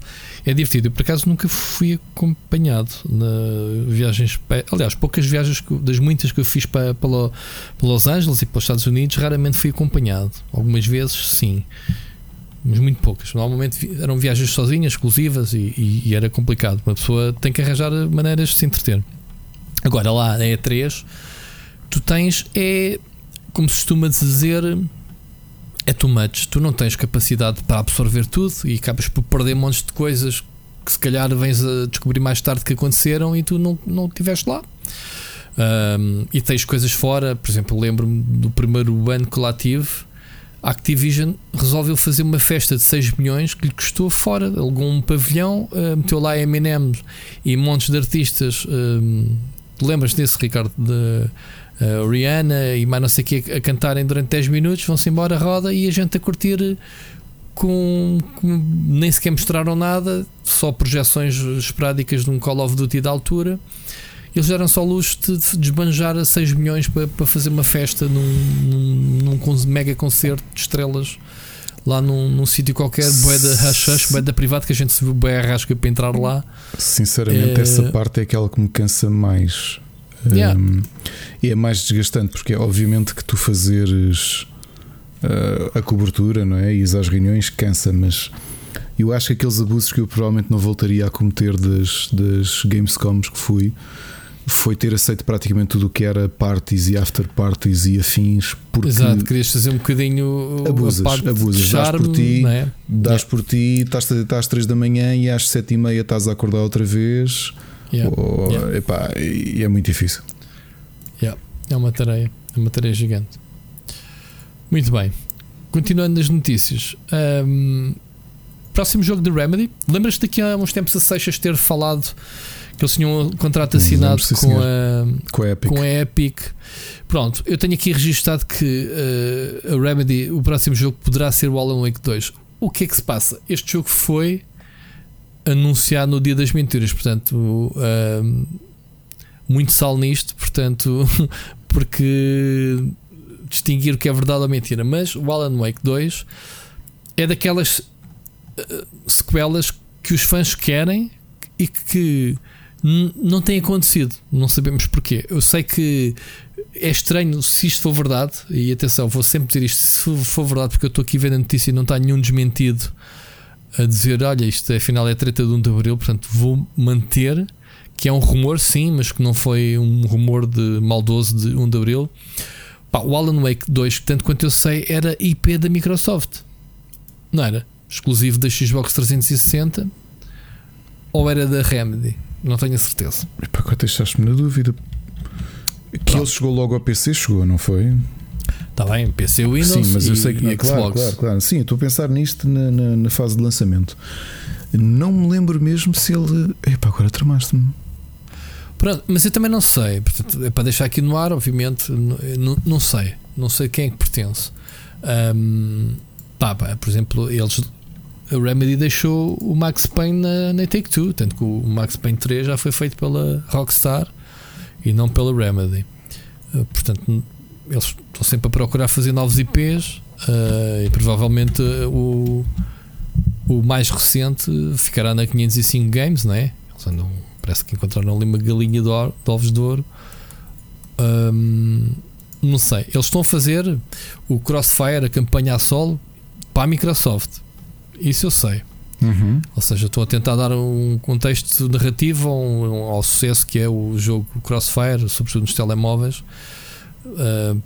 é divertido. Eu por acaso nunca fui acompanhado na viagens. Aliás, poucas viagens das muitas que eu fiz para, para Los Angeles e para os Estados Unidos, raramente fui acompanhado. Algumas vezes sim, mas muito poucas. Normalmente eram viagens sozinhas, exclusivas e, e, e era complicado. Uma pessoa tem que arranjar maneiras de se entreter. Agora lá na E3, tu tens é como se costuma dizer é too much. Tu não tens capacidade para absorver tudo e acabas por perder montes de coisas que se calhar vens a descobrir mais tarde que aconteceram e tu não, não estiveste lá. Um, e tens coisas fora, por exemplo, lembro-me do primeiro ano que lá tive. A Activision resolveu fazer uma festa de 6 milhões que lhe custou fora. Alugou um pavilhão, uh, meteu lá Eminem e montes de artistas. Um, Lembras desse, Ricardo? De, a Rihanna e mais não sei o que a cantarem durante 10 minutos, vão-se embora roda e a gente a curtir com, com, nem sequer mostraram nada, só projeções esporádicas de um Call of Duty da altura. Eles deram só luxo de, de desbanjar a 6 milhões para, para fazer uma festa num, num, num mega concerto de estrelas lá num, num sítio qualquer, boeda hush, boeda privado, que a gente se viu bem arrasca para entrar lá. Sinceramente, é... essa parte é aquela que me cansa mais. Yeah. Um, e é mais desgastante, porque é obviamente que tu fazeres uh, a cobertura, não é? E as reuniões cansa, mas eu acho que aqueles abusos que eu provavelmente não voltaria a cometer das, das Gamescoms que fui foi ter aceito praticamente tudo o que era parties e after parties e afins. Porque Exato, querias fazer um bocadinho abusas, abusas, charme, dás por ti, é? dás por ti, estás, estás às 3 da manhã e às 7 e meia estás a acordar outra vez. Yeah. Ou, yeah. Epá, e é muito difícil. Yeah. É uma tarefa, é uma tarefa gigante. Muito bem. Continuando nas notícias. Um, próximo jogo de Remedy. Lembras-te daqui há uns tempos a Seixas ter falado que eles tinham um contrato assinado com, a, com, a Epic. com a Epic. Pronto, eu tenho aqui registado que uh, a Remedy, o próximo jogo poderá ser o Alan Wake 2. O que é que se passa? Este jogo foi anunciado no dia das mentiras, portanto, uh, muito sal nisto, portanto, porque distinguir o que é verdade ou mentira. Mas o Alan Wake 2 é daquelas uh, sequelas que os fãs querem e que não tem acontecido. Não sabemos porquê. Eu sei que é estranho se isto for verdade, e atenção, vou sempre dizer isto se for verdade, porque eu estou aqui vendo a notícia e não está nenhum desmentido a dizer: olha, isto afinal é treta de 1 de Abril, portanto vou manter. Que é um rumor, sim, mas que não foi um rumor de maldoso de 1 de Abril. Pá, o Alan Wake 2, tanto quanto eu sei, era IP da Microsoft, não era? Exclusivo da Xbox 360 ou era da Remedy? Não tenho a certeza. Epá, agora deixaste-me na dúvida. Que Pronto. ele chegou logo ao PC, chegou, não foi? Está bem, PC Windows. Sim, mas eu sei que. e claro, claro, claro. Sim, estou a pensar nisto na, na, na, fase de lançamento. Não me lembro mesmo se ele. Epá, agora tramaste-me. Pronto, mas eu também não sei. Portanto, é para deixar aqui no ar, obviamente. Não, não sei. Não sei quem é que pertence. Um, pá, pá, por exemplo, eles a Remedy deixou o Max Payne na, na Take Two, tanto que o Max Payne 3 já foi feito pela Rockstar e não pela Remedy. Uh, portanto, eles estão sempre a procurar fazer novos IPs uh, e provavelmente uh, o, o mais recente ficará na 505 Games, não é? Eles andam, parece que encontraram ali uma galinha de, or, de ovos de ouro. Um, não sei, eles estão a fazer o Crossfire, a campanha a solo, para a Microsoft isso eu sei. Uhum. Ou seja, estou a tentar dar um contexto narrativo ao, ao sucesso que é o jogo Crossfire, sobretudo nos telemóveis, uh,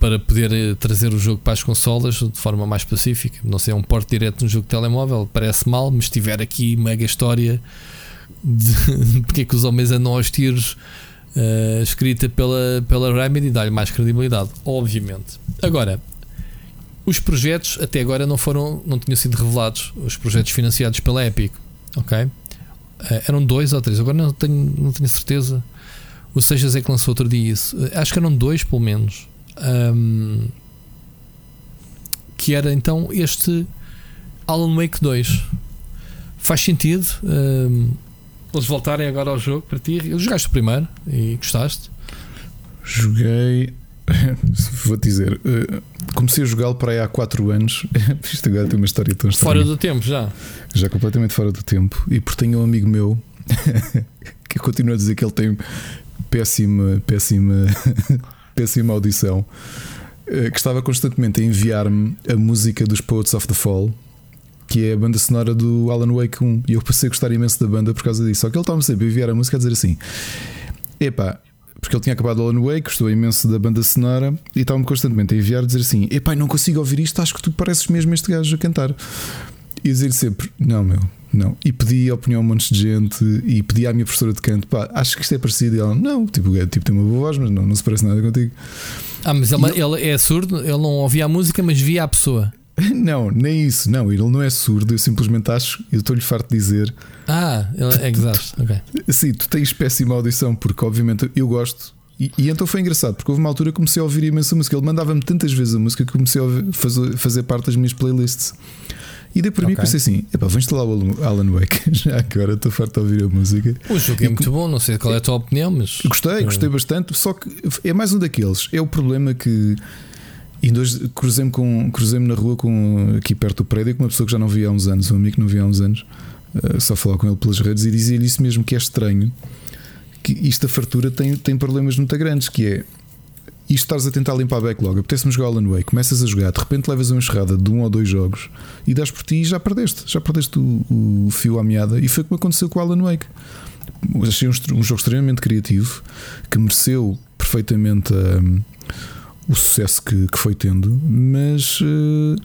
para poder eh, trazer o jogo para as consolas de forma mais pacífica. Não sei, é um porte direto no jogo de telemóvel, parece mal, mas se tiver aqui mega história de porque é que os homens andam aos tiros, uh, escrita pela, pela Remedy, dá-lhe mais credibilidade, obviamente. Agora, os projetos até agora não foram, não tinham sido revelados, os projetos financiados pela Epic, ok? Uh, eram dois ou três, agora não tenho, não tenho certeza. O Sejas é que lançou outro dia isso. Uh, acho que eram dois, pelo menos. Um, que era então este Alan Wake 2. Faz sentido um, eles voltarem agora ao jogo para ti. Jogaste o primeiro e gostaste? Joguei Vou-te dizer, uh, comecei a jogá-lo para aí há 4 anos. Isto agora tem uma história tão estranha. Fora do tempo, já. Já completamente fora do tempo. E porque tenho um amigo meu que continua a dizer que ele tem péssima, péssima, péssima audição, uh, que estava constantemente a enviar-me a música dos Poets of the Fall. Que é a banda sonora do Alan Wake 1 E eu passei a gostar imenso da banda por causa disso Só que ele estava sempre a enviar a música a dizer assim Epá, porque ele tinha acabado Alan Wake, gostou imenso da banda sonora e estava-me constantemente a enviar dizer assim: Epá, não consigo ouvir isto, acho que tu pareces mesmo este gajo a cantar. E dizer sempre: Não, meu, não. E pedi a opinião a um monte de gente e pedi à minha professora de canto: Pá, acho que isto é parecido. E ela: Não, tipo, é, tipo tem uma boa voz, mas não, não se parece nada contigo. Ah, mas ele, ele é surdo, ele não ouvia a música, mas via a pessoa. Não, nem isso, não, ele não é surdo, eu simplesmente acho, eu estou-lhe farto de dizer. Ah, ele é exausto, ok. Sim, tu tens péssima audição, porque obviamente eu gosto, E, e então foi engraçado, porque houve uma altura que comecei a ouvir imensa música. Ele mandava-me tantas vezes a música que comecei a ouvir- fazer, fazer parte das minhas playlists. E dei por mim e Ok. pensei assim: epá, vou instalar o Alan- Wake. Já agora estou farto de ouvir a música. O jogo é muito bom, não sei qual é a tua opinião, mas. Gostei, gostei bastante. Só que é mais um daqueles. É o problema que. Ainda hoje cruzei-me cruzei-me na rua com, aqui perto do prédio com uma pessoa que já não via há uns anos, um amigo que não via há uns anos, eh, só falar com ele pelas redes e dizia-lhe isso mesmo que é estranho. Que isto da fartura tem, tem problemas muito grandes, que é isto estás a tentar limpar a backlog, apetece-me jogar Alan Wake, começas a jogar, de repente levas uma enxerrada de um ou dois jogos e dás por ti e já perdeste, já perdeste o, o fio à meada. E foi como aconteceu com o Alan Wake. Achei um, um jogo extremamente criativo que mereceu perfeitamente hum, o sucesso que, que foi tendo, mas eh,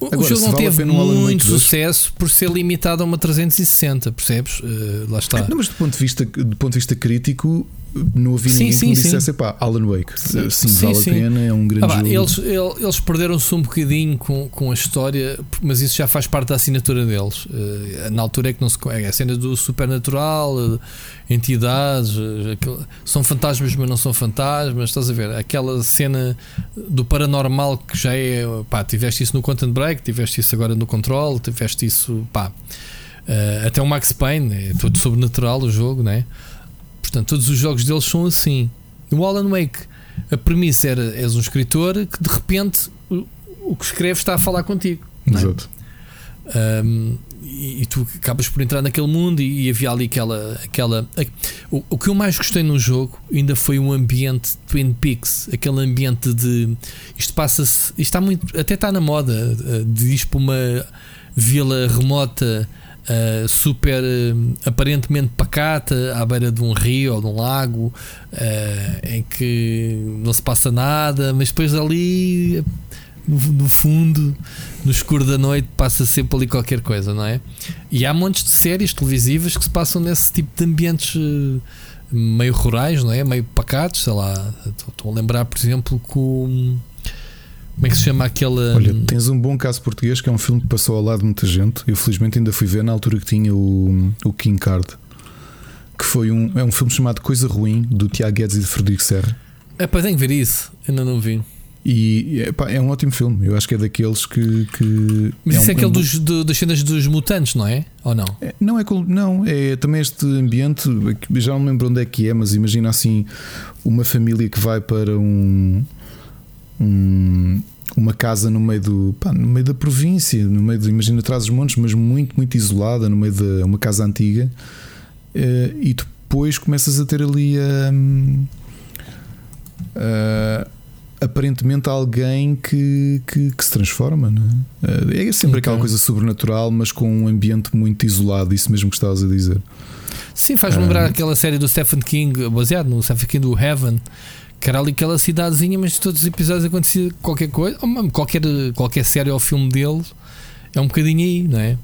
O, o Agora, jogo não vale teve muito 2? sucesso por ser limitado a uma 360, percebes? Eh, lá está. Não, mas do ponto de vista, do ponto de vista crítico, não havia Sim, ninguém sim, que me dissesse: pá, Alan Wake, sim, Sim, vale sim. a pena, é um grande Ah, jogo. eles, el- eles perderam-se um bocadinho com, com a história, mas isso já faz parte da assinatura deles. Eh, na altura é que não se. É a cena do supernatural, eh, entidades, eh, são fantasmas, mas não são fantasmas. Estás a ver? Aquela cena do paranormal que já é. Pá, tiveste isso no Quantum Break, tiveste isso agora no Control, tiveste isso. Pá, eh, até o Max Payne, é todo sobrenatural o jogo, né? Portanto, todos os jogos deles são assim. O Alan Wake, a premissa era: és um escritor que de repente o, o que escreve está a falar contigo. é? Exato. Um, e, e tu acabas por entrar naquele mundo e, e havia ali aquela. aquela a- o, o que eu mais gostei no jogo ainda foi o ambiente Twin Peaks, aquele ambiente de. Isto passa-se. Isto está muito. Até está na moda eh, de ir para uma vila remota. Eh, super eh, aparentemente pacata à beira de um rio ou de um lago eh, em que não se passa nada, mas depois ali no, no fundo, no escuro da noite, passa sempre ali qualquer coisa, não é? E há montes de séries televisivas que se passam nesse tipo de ambientes meio rurais, não é? Meio pacatos, sei lá. Estou a lembrar, por exemplo, com. Como é que se chama aquela. Olha, tens um bom caso português que é um filme que passou ao lado de muita gente. Eu felizmente ainda fui ver na altura que tinha o, o King Card, que foi um, é um filme chamado Coisa Ruim, do Tiago Guedes e de Frederico Serra. É para tenho que ver isso, ainda não vi. E epá, é um ótimo filme. Eu acho que é daqueles que. que Mas isso um- é aquele um- dos, do- das cenas dos mutantes, não é? Ou não? É, Não é, não, é também este ambiente, que já não me lembro onde é que é, mas imagina assim uma família que vai para um, um- uma casa no meio do pá, no meio da província, no meio de, imagina atrás dos montes, mas muito, muito isolada, no meio de uma casa antiga, eh, e depois começas a ter ali hum, ah, aparentemente alguém que, que, que se transforma, é? Eh, É sempre Ok. aquela coisa sobrenatural, mas com um ambiente muito isolado, isso mesmo que estavas a dizer. Sim, faz-me Ah. lembrar aquela série do Stephen King, baseado no Stephen King do Heaven, que era ali aquela cidadezinha, mas todos os episódios acontecia qualquer coisa, ou mesmo qualquer, qualquer série ou filme dele é um bocadinho aí, não é?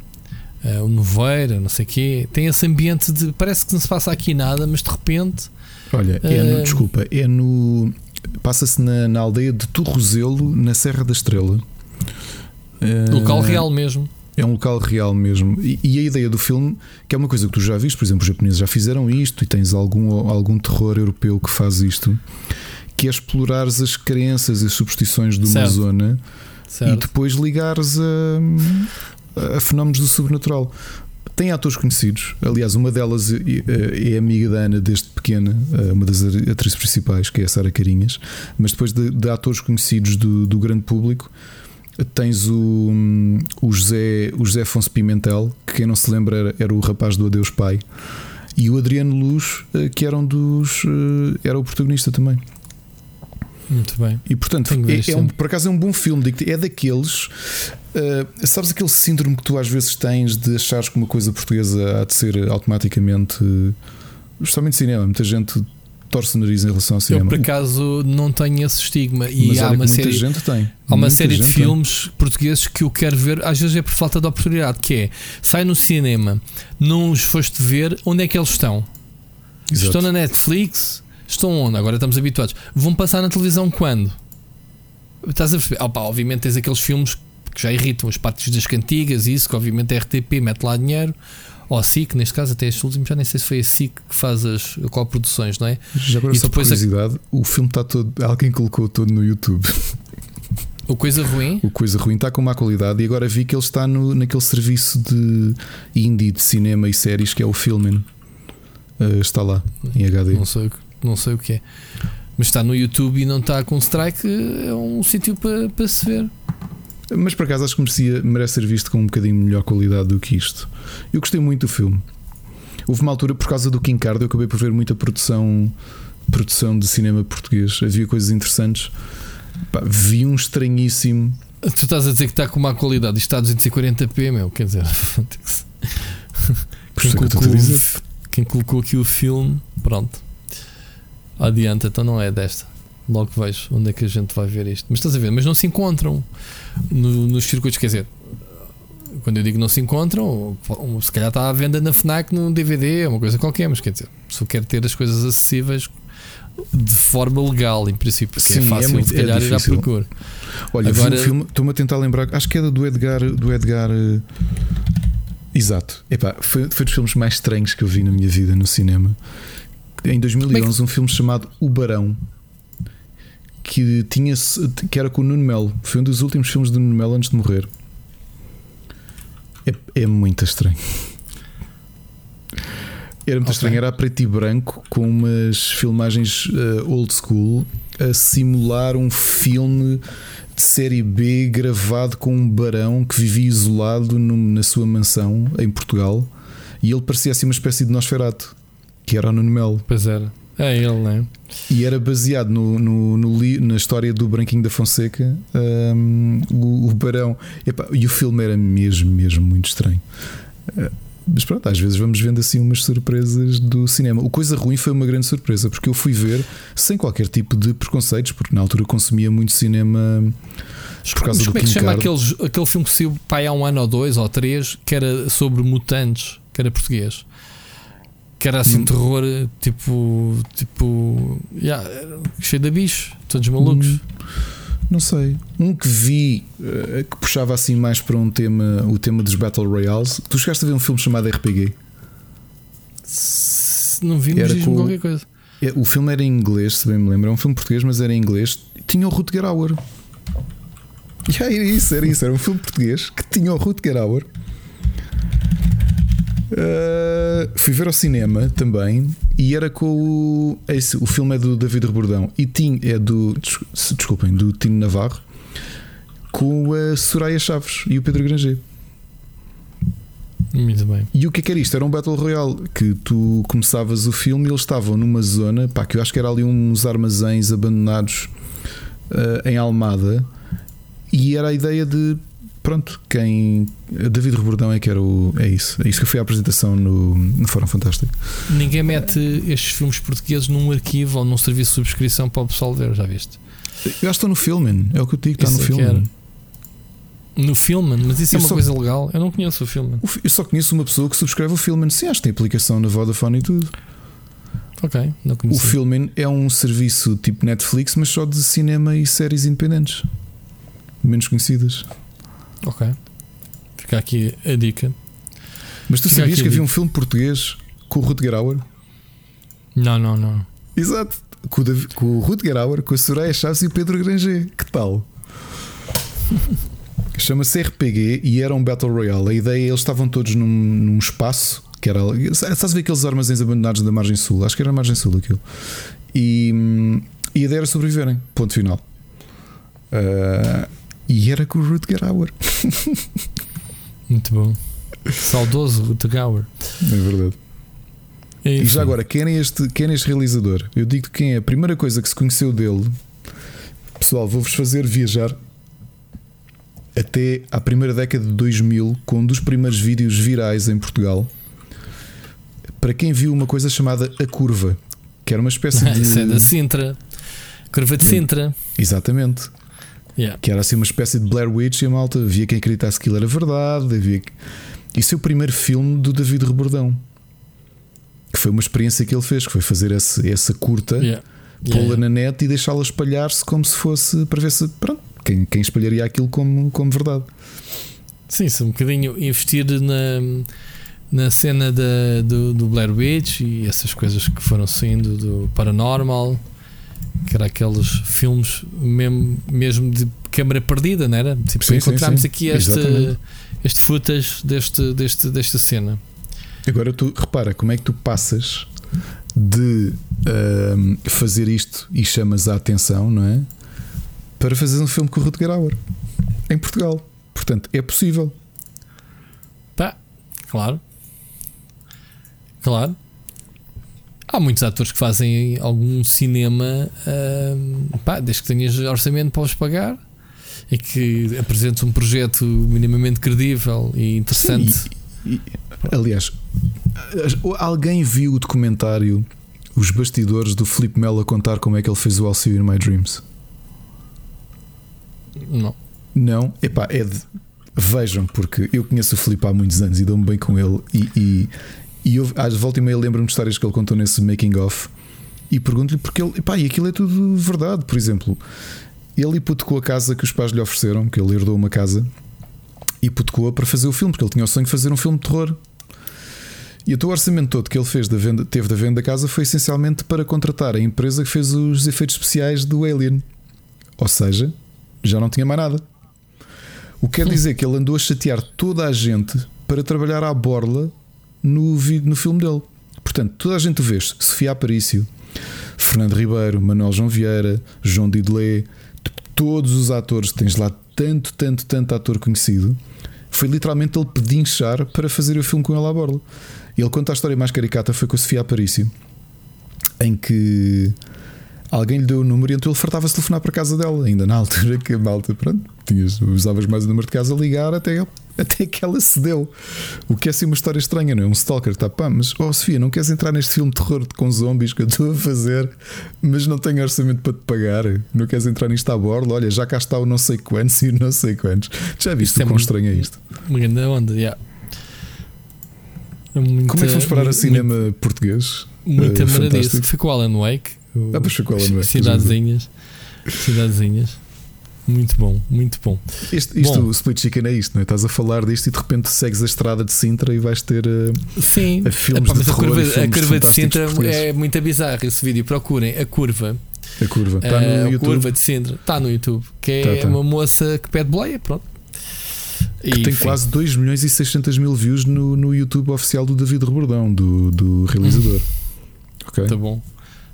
Ah, o Noveira, não sei o quê, tem esse ambiente de parece que não se passa aqui nada, mas de repente Olha, é no, Ah. desculpa, é no. Passa-se na, na aldeia de Torrozelo, na Serra da Estrela. Eh, local real mesmo. É um local real mesmo. E, e a ideia do filme, que é uma coisa que tu já viste, por exemplo, os japoneses já fizeram isto e tens algum, algum terror europeu que faz isto, que é explorares as crenças e as superstições de uma Certo. zona e Certo? depois ligares a, a fenómenos do sobrenatural. Tem atores conhecidos, aliás, uma delas é, é amiga da Ana desde pequena, eh, uma das atrizes principais, que é a Sara Carinhas, mas depois de, de atores conhecidos do, do grande público, tens o, o, José, o José Afonso Pimentel, que quem não se lembra era, era o rapaz do Adeus Pai, e o Adriano Luz, eh, que era um dos. eh, era o protagonista também. Muito bem. E portanto, é, é um, por acaso é um bom filme. É daqueles. uh, sabes aquele síndrome que tu às vezes tens de achares que uma coisa portuguesa há de ser automaticamente. uh, Justamente cinema. Muita gente torce o nariz em relação ao Eu cinema. por acaso não tenho esse estigma e Mas há uma que muita série. gente tem. Há uma Muita série de gente tem. filmes portugueses que eu quero ver, às vezes é por falta de oportunidade, que é sai no cinema, não os foste ver, onde é que eles estão? Exato. Estão na Netflix? Estão onde? Agora estamos habituados. Vão passar na televisão quando? Estás a perceber? Opa, obviamente tens aqueles filmes que já irritam, os pátios das cantigas, e isso, que obviamente a RTP mete lá dinheiro. ou a SIC, neste caso, até este último, já nem sei se foi a SIC que faz as co-produções, não é? Já agora, E só depois a- curiosidade, o filme está todo. Alguém colocou todo no YouTube. O Coisa Ruim, O Coisa Ruim está com má qualidade e agora vi que ele está no, naquele serviço de indie de cinema e séries que é o Filmin. Uh, está lá, em HD. não sei, não sei o que é. Mas está no YouTube e não está com strike, é um sítio para, para se ver. Mas por acaso acho que merecia, merece ser visto com um bocadinho melhor qualidade do que isto. Eu gostei muito do filme. Houve uma altura, por causa do King Card, eu acabei por ver muita produção, produção de cinema português. Havia coisas interessantes. Pá, vi um estranhíssimo. Tu estás a dizer que está com má qualidade, isto está a 240p, meu, quer dizer, é que eu estou a colocou, dizer. quem colocou aqui o filme, pronto, adianta, então não é desta. Logo vejo onde é que a gente vai ver isto. Mas estás a ver, mas não se encontram no- nos circuitos, quer dizer, quando eu digo não se encontram, se calhar está à venda na Fnac num DVD, uma coisa qualquer, mas quer dizer, se eu quero ter as coisas acessíveis de forma legal, em princípio, é Sim, é fácil muito- se é calhar ir à procura. Olha, Agora- um filme, estou-me a tentar lembrar, acho que é do Edgar. Do Edgar eh, Exato. Epá, foi, foi dos filmes mais estranhos que eu vi na minha vida no cinema. Em 2011, um filme chamado O Barão. Que, tinha, que era com o Nuno Melo. Foi um dos últimos filmes do Nuno Melo antes de morrer. É, é muito estranho. Era muito Ok. estranho, era a preto e branco, com umas filmagens eh, old school, a simular um filme de série B gravado com um barão que vivia isolado num- na sua mansão em Portugal e ele parecia assim uma espécie de Nosferato, que era o Nuno Melo. Pois era. É ele, não é? E era baseado no, no- no na história do Branquinho da Fonseca, hum, o, o Barão. E o filme era mesmo, mesmo muito estranho. Uh, mas pronto, às vezes vamos vendo assim umas surpresas do cinema. O Coisa Ruim foi uma grande surpresa, porque eu fui ver sem qualquer tipo de preconceitos, porque na altura consumia muito cinema por causa Mas do como é que se chama aquele, aquele filme que saiu pai, há um ano ou dois ou três que era sobre mutantes, que era português? Que era assim Hum. terror, tipo. tipo. yeah, era cheio de bichos, todos malucos. Hum, Não sei. Um que vi eh, que puxava assim mais para um tema, o tema dos Battle Royales. Tu chegaste a ver um filme chamado RPG? Se não vimos, Era diz-me com- qualquer coisa. É, O filme era em inglês, se bem me lembro. É um filme português, mas era em inglês. Tinha o Rutger Hauer. E aí era isso, era isso. Era um filme português que tinha o Rutger Hauer. Uh, fui ver ao cinema também e era com o. Esse, o filme é do David Rebordão e tinha, é do. Desculpem, do Tino Navarro com a Soraya Chaves e o Pedro Granger. Muito bem. E o que é que era isto? Era um Battle Royale que tu começavas o filme e eles estavam numa zona, pá, que eu acho que era ali uns armazéns abandonados eh, em Almada e era a ideia de pronto, quem David Rebordão é que era o é isso, é isso que foi a apresentação no, no Fórum Fantástico. Ninguém mete estes filmes portugueses num arquivo ou num serviço de subscrição para o pessoal ver, já viste? Eu acho que está no filme, é o que eu digo, está Isso no é filme. No filme, mas isso é Eu uma só- coisa legal. Eu não conheço o filme. O fi- Eu só conheço uma pessoa que subscreve o Filmin. Sim, acho que tem aplicação na Vodafone e tudo. Ok, não O conheço. Filmin é um serviço tipo Netflix, mas só de cinema e séries independentes. Menos conhecidas. Ok. Fica aqui a dica. Mas tu Fica sabias que havia um filme português com o Rutger Hauer? Não, não, não. Exato. Com o, Davi- com o Rutger Hauer, com a Soraya Chaves e o Pedro Granger. Que tal? Chama-se RPG e era um Battle Royale. A ideia, eles estavam todos num, num espaço que era. Estás a ver aqueles armazéns abandonados da margem sul? Acho que era a margem sul aquilo. E, hum, e a ideia era sobreviverem. Ponto final. Ah, e era com o Rutger Hauer. Muito bom. Saudoso Rutger Hauer. É verdade. E Enfim. já agora, quem é, este, quem é este realizador? Eu digo quem é a primeira coisa que se conheceu dele. Pessoal, vou-vos fazer viajar até à primeira década de 2000 com um dos primeiros vídeos virais em Portugal. Para quem viu uma coisa chamada A Curva, que era uma espécie de. Isso é da Sintra. Curva de Sintra. Exatamente. Yeah. Que era assim uma espécie de Blair Witch e a malta havia quem acreditasse que aquilo era verdade. Havia... Isso é o primeiro filme do David Rebordão. Que foi uma experiência que ele fez, que foi fazer esse, essa curta. Yeah. pô-la Yeah. na net e deixá-la espalhar-se como se fosse para ver se pronto, quem, quem espalharia aquilo como, como verdade. Sim, se um bocadinho investir na, na cena da, do, do Blair Witch e essas coisas que foram saindo do Paranormal, que era aqueles filmes mesmo, mesmo de câmara perdida, não era? Tipo, Sim, sim, encontramos sim. aqui este, Exatamente. este footage deste, deste, desta cena. Agora tu repara como é que tu passas de ahm, fazer isto e chamas a atenção, não é? Para fazer um filme com o Rutger Hauer em Portugal. Portanto, é possível. Pá, claro. Claro. Há muitos atores que fazem algum cinema, hum, pá, desde que tenhas orçamento para os pagar e que apresentes um projeto minimamente credível e interessante. Sim, e- e- aliás, alguém viu o documentário Os Bastidores do Filipe Melo a contar como é que ele fez o I'll See You in My Dreams? Não. Não, epá, é de. Vejam, porque eu conheço o Filipe há muitos anos e dou-me bem com ele. E, e, e eu, às volta e meia, lembro-me de histórias que ele contou nesse making-off e pergunto-lhe porque ele. Epá, e aquilo é tudo verdade. Por exemplo, ele hipotecou a casa que os pais lhe ofereceram, que ele herdou uma casa, hipotecou-a para fazer o filme, porque ele tinha o sonho de fazer um filme de terror. E o orçamento todo que ele fez da venda, teve da venda da casa foi essencialmente para contratar a empresa que fez os efeitos especiais do Alien. Ou seja, já não tinha mais nada. O que quer dizer que ele andou a chatear toda a gente para trabalhar à borla no, no filme dele. Portanto, toda a gente o vês. Sofia Aparício, Fernando Ribeiro, Manuel João Vieira, João Didelé, todos os atores, tens lá tanto, tanto, tanto ator conhecido. Foi literalmente ele pedinchar para fazer o filme com ele à borla. Ele conta a história mais caricata foi com a Sofia Aparício, em que alguém lhe deu o número e então ele fartava-se telefonar para a casa dela, ainda na altura que a malta, pronto, tinhas, usavas mais o número de casa a ligar até, até que ela cedeu. O que é assim uma história estranha, não é? Um stalker está, pá, mas oh Sofia, não queres entrar neste filme de terror com zombies que eu estou a fazer, mas não tenho orçamento para te pagar, não queres entrar nisto à borla? Olha, já cá está o não sei quantos e o não sei quantos. Já viste é o quão estranho é isto? Uma grande onda, yeah. É muita- Como é que fomos parar a muito- cinema português? Muita Eh, fantástico. Foi com o Alan Wake. O- Ah, pois foi com o Alan Wake, Cidadezinhas. Cidadezinhas. Muito bom, muito bom. Isto, isto Bom. o Split Chicken é isto, não é? Estás a falar disto e de repente segues a estrada de Sintra e vais ter. eh, Sim, A filmes Epá, de mas a terror curva, a curva de Sintra portugueses. é muito bizarra esse vídeo. Procurem a curva. a curva. Está Eh, no a YouTube. curva de Sintra. Está no YouTube. Que é Tá, tá. uma moça que pede boleia. Pronto. que E, tem enfim, quase 2 milhões e 600 mil views no, no YouTube oficial do David Rebordão, do, do realizador. Ok? Tá bom.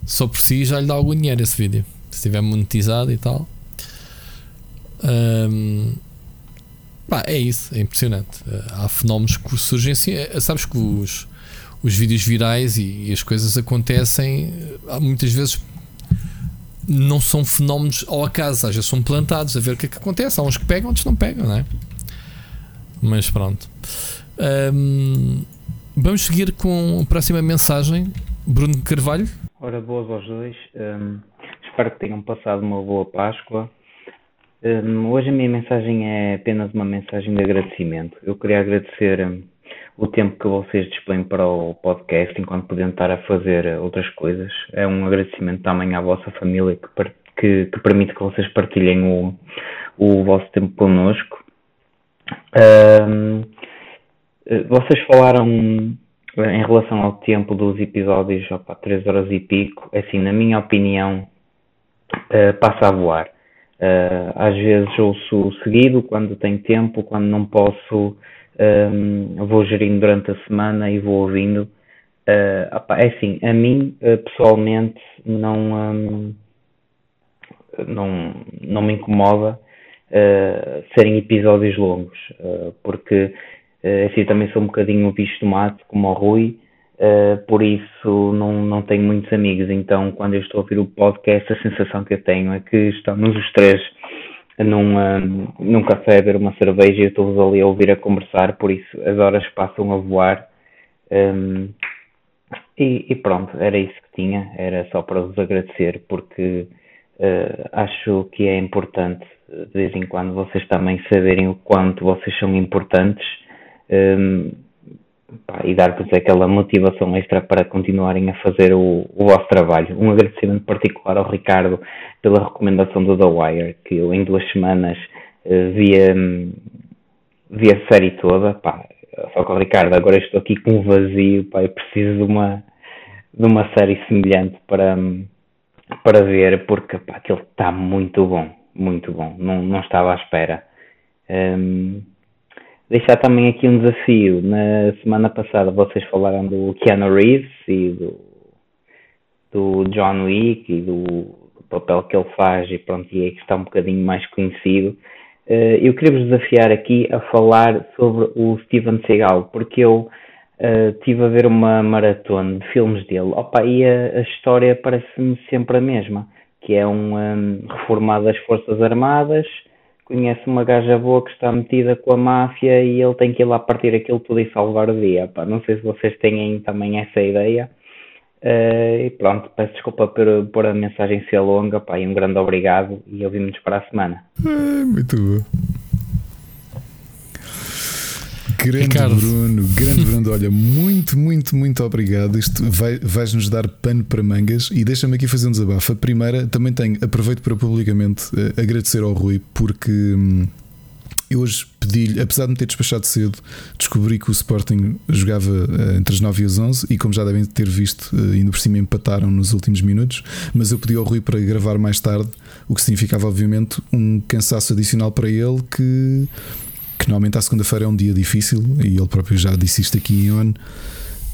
Só por si já lhe dá algum dinheiro esse vídeo. Se estiver monetizado e tal. Ahm, pá, é isso, é impressionante. Eh, Há fenómenos que surgem assim. Eh, Sabes que os, os vídeos virais e, e as coisas acontecem eh, muitas vezes não são fenómenos ao acaso, às vezes são plantados a ver o que é que acontece. Há uns que pegam, outros não pegam, não é? Mas pronto. Ahm, vamos seguir com a próxima mensagem. Bruno Carvalho. Ora, boas aos dois. Hum, espero que tenham passado uma boa Páscoa. Hum, hoje a minha mensagem é apenas uma mensagem de agradecimento. Eu queria agradecer hum, o tempo que vocês dispõem para o podcast enquanto podiam estar a fazer eh, outras coisas. É um agradecimento também à vossa família que, que, que permite que vocês partilhem o, o vosso tempo connosco. Hum, eh, vocês falaram em relação ao tempo dos episódios, opa, 3 horas e pico, assim, na minha opinião, eh, passa a voar. Eh, às vezes ouço seguido, quando tenho tempo, quando não posso, ehm, vou gerindo durante a semana e vou ouvindo. Eh, opa, é assim, a mim, pessoalmente, não, ehm, não, não me incomoda serem episódios longos, porque eh, assim também sou um bocadinho bicho de mato, como o Rui, eh, por isso não, não tenho muitos amigos. Então, quando eu estou a ouvir o podcast, a sensação que eu tenho é que estamos os três num, ah, num café a beber uma cerveja e eu estou-vos ali a ouvir a conversar, por isso as horas passam a voar. Um, e, e pronto, era isso que tinha, era só para vos agradecer, porque eh, acho que é importante de vez em quando vocês também saberem o quanto vocês são importantes um, pá, e dar-vos aquela motivação extra para continuarem a fazer o, o vosso trabalho. Um agradecimento particular ao Ricardo pela recomendação do The Wire, que eu em duas semanas eh, vi, a- vi a série toda, pá, só que o Ricardo, agora estou aqui com um vazio, pá, eu preciso de uma, de uma série semelhante para, para ver, porque pá, aquilo está muito bom, muito bom, não, não estava à espera. Um, deixar também aqui um desafio. Na semana passada vocês falaram do Keanu Reeves e do, do John Wick e do, do papel que ele faz e pronto, e é que está um bocadinho mais conhecido. Uh, eu queria vos desafiar aqui a falar sobre o Steven Seagal, porque eu uh, tive a ver uma maratona de filmes dele. Opa, e a, a história parece-me sempre a mesma, que é um, um reformado das Forças Armadas, conhece uma gaja boa que está metida com a máfia e ele tem que ir lá partir aquilo tudo e salvar o dia. Pá, não sei se vocês têm também essa ideia. Uh, e pronto, peço desculpa por, por a mensagem ser longa, pá, e um grande obrigado e ouvimos para a semana. É, muito bom. Grande Ricardo. Bruno, grande Bruno, olha, muito, muito, muito obrigado. Isto vai, vais-nos dar pano para mangas e deixa-me aqui fazer um desabafo. A primeira, também tenho, aproveito para publicamente eh, agradecer ao Rui, porque hum, eu hoje pedi-lhe, apesar de me ter despachado cedo, descobri que o Sporting jogava eh, entre as 9 e as 11 e, como já devem ter visto, eh, ainda por cima empataram nos últimos minutos. Mas eu pedi ao Rui para gravar mais tarde, o que significava, obviamente, um cansaço adicional para ele que que normalmente à segunda-feira é um dia difícil e ele próprio já disse isto aqui em ON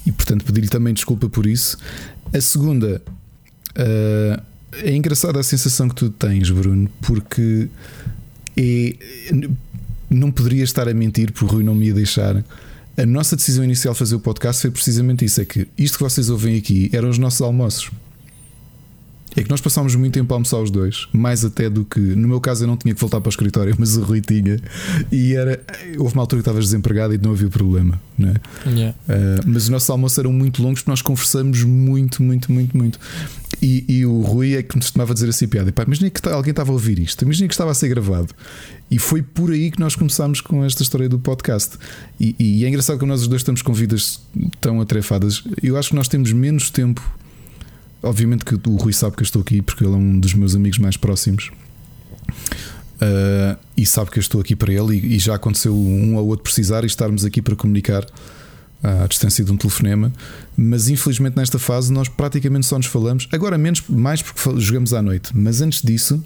e portanto pedi-lhe também desculpa por isso. A segunda uh, é engraçada a sensação que tu tens, Bruno, porque é, não poderia estar a mentir porque o Rui não me ia deixar. A nossa decisão inicial de fazer o podcast foi precisamente isso: é que isto que vocês ouvem aqui eram os nossos almoços. É que nós passámos muito tempo a almoçar os dois, mais até do que. No meu caso, eu não tinha que voltar para o escritório, mas o Rui tinha. E era. Houve uma altura que estavas desempregado e não havia problema, não é? Yeah. Uh, mas os nossos almoços eram muito longos porque nós conversamos muito, muito, muito, muito. E, e o Rui é que me costumava dizer assim: piada, pá, imagina que alguém estava a ouvir isto, imagina que estava a ser gravado. E foi por aí que nós começámos com esta história do podcast. E, e é engraçado que nós os dois estamos com vidas tão atrefadas. Eu acho que nós temos menos tempo obviamente que o Rui sabe que eu estou aqui porque ele é um dos meus amigos mais próximos. Uh, e sabe que eu estou aqui para ele, e, e, já aconteceu um ou outro precisar e estarmos aqui para comunicar à distância de um telefonema. Mas infelizmente nesta fase nós praticamente só nos falamos, agora menos, mais porque jogamos à noite, mas antes disso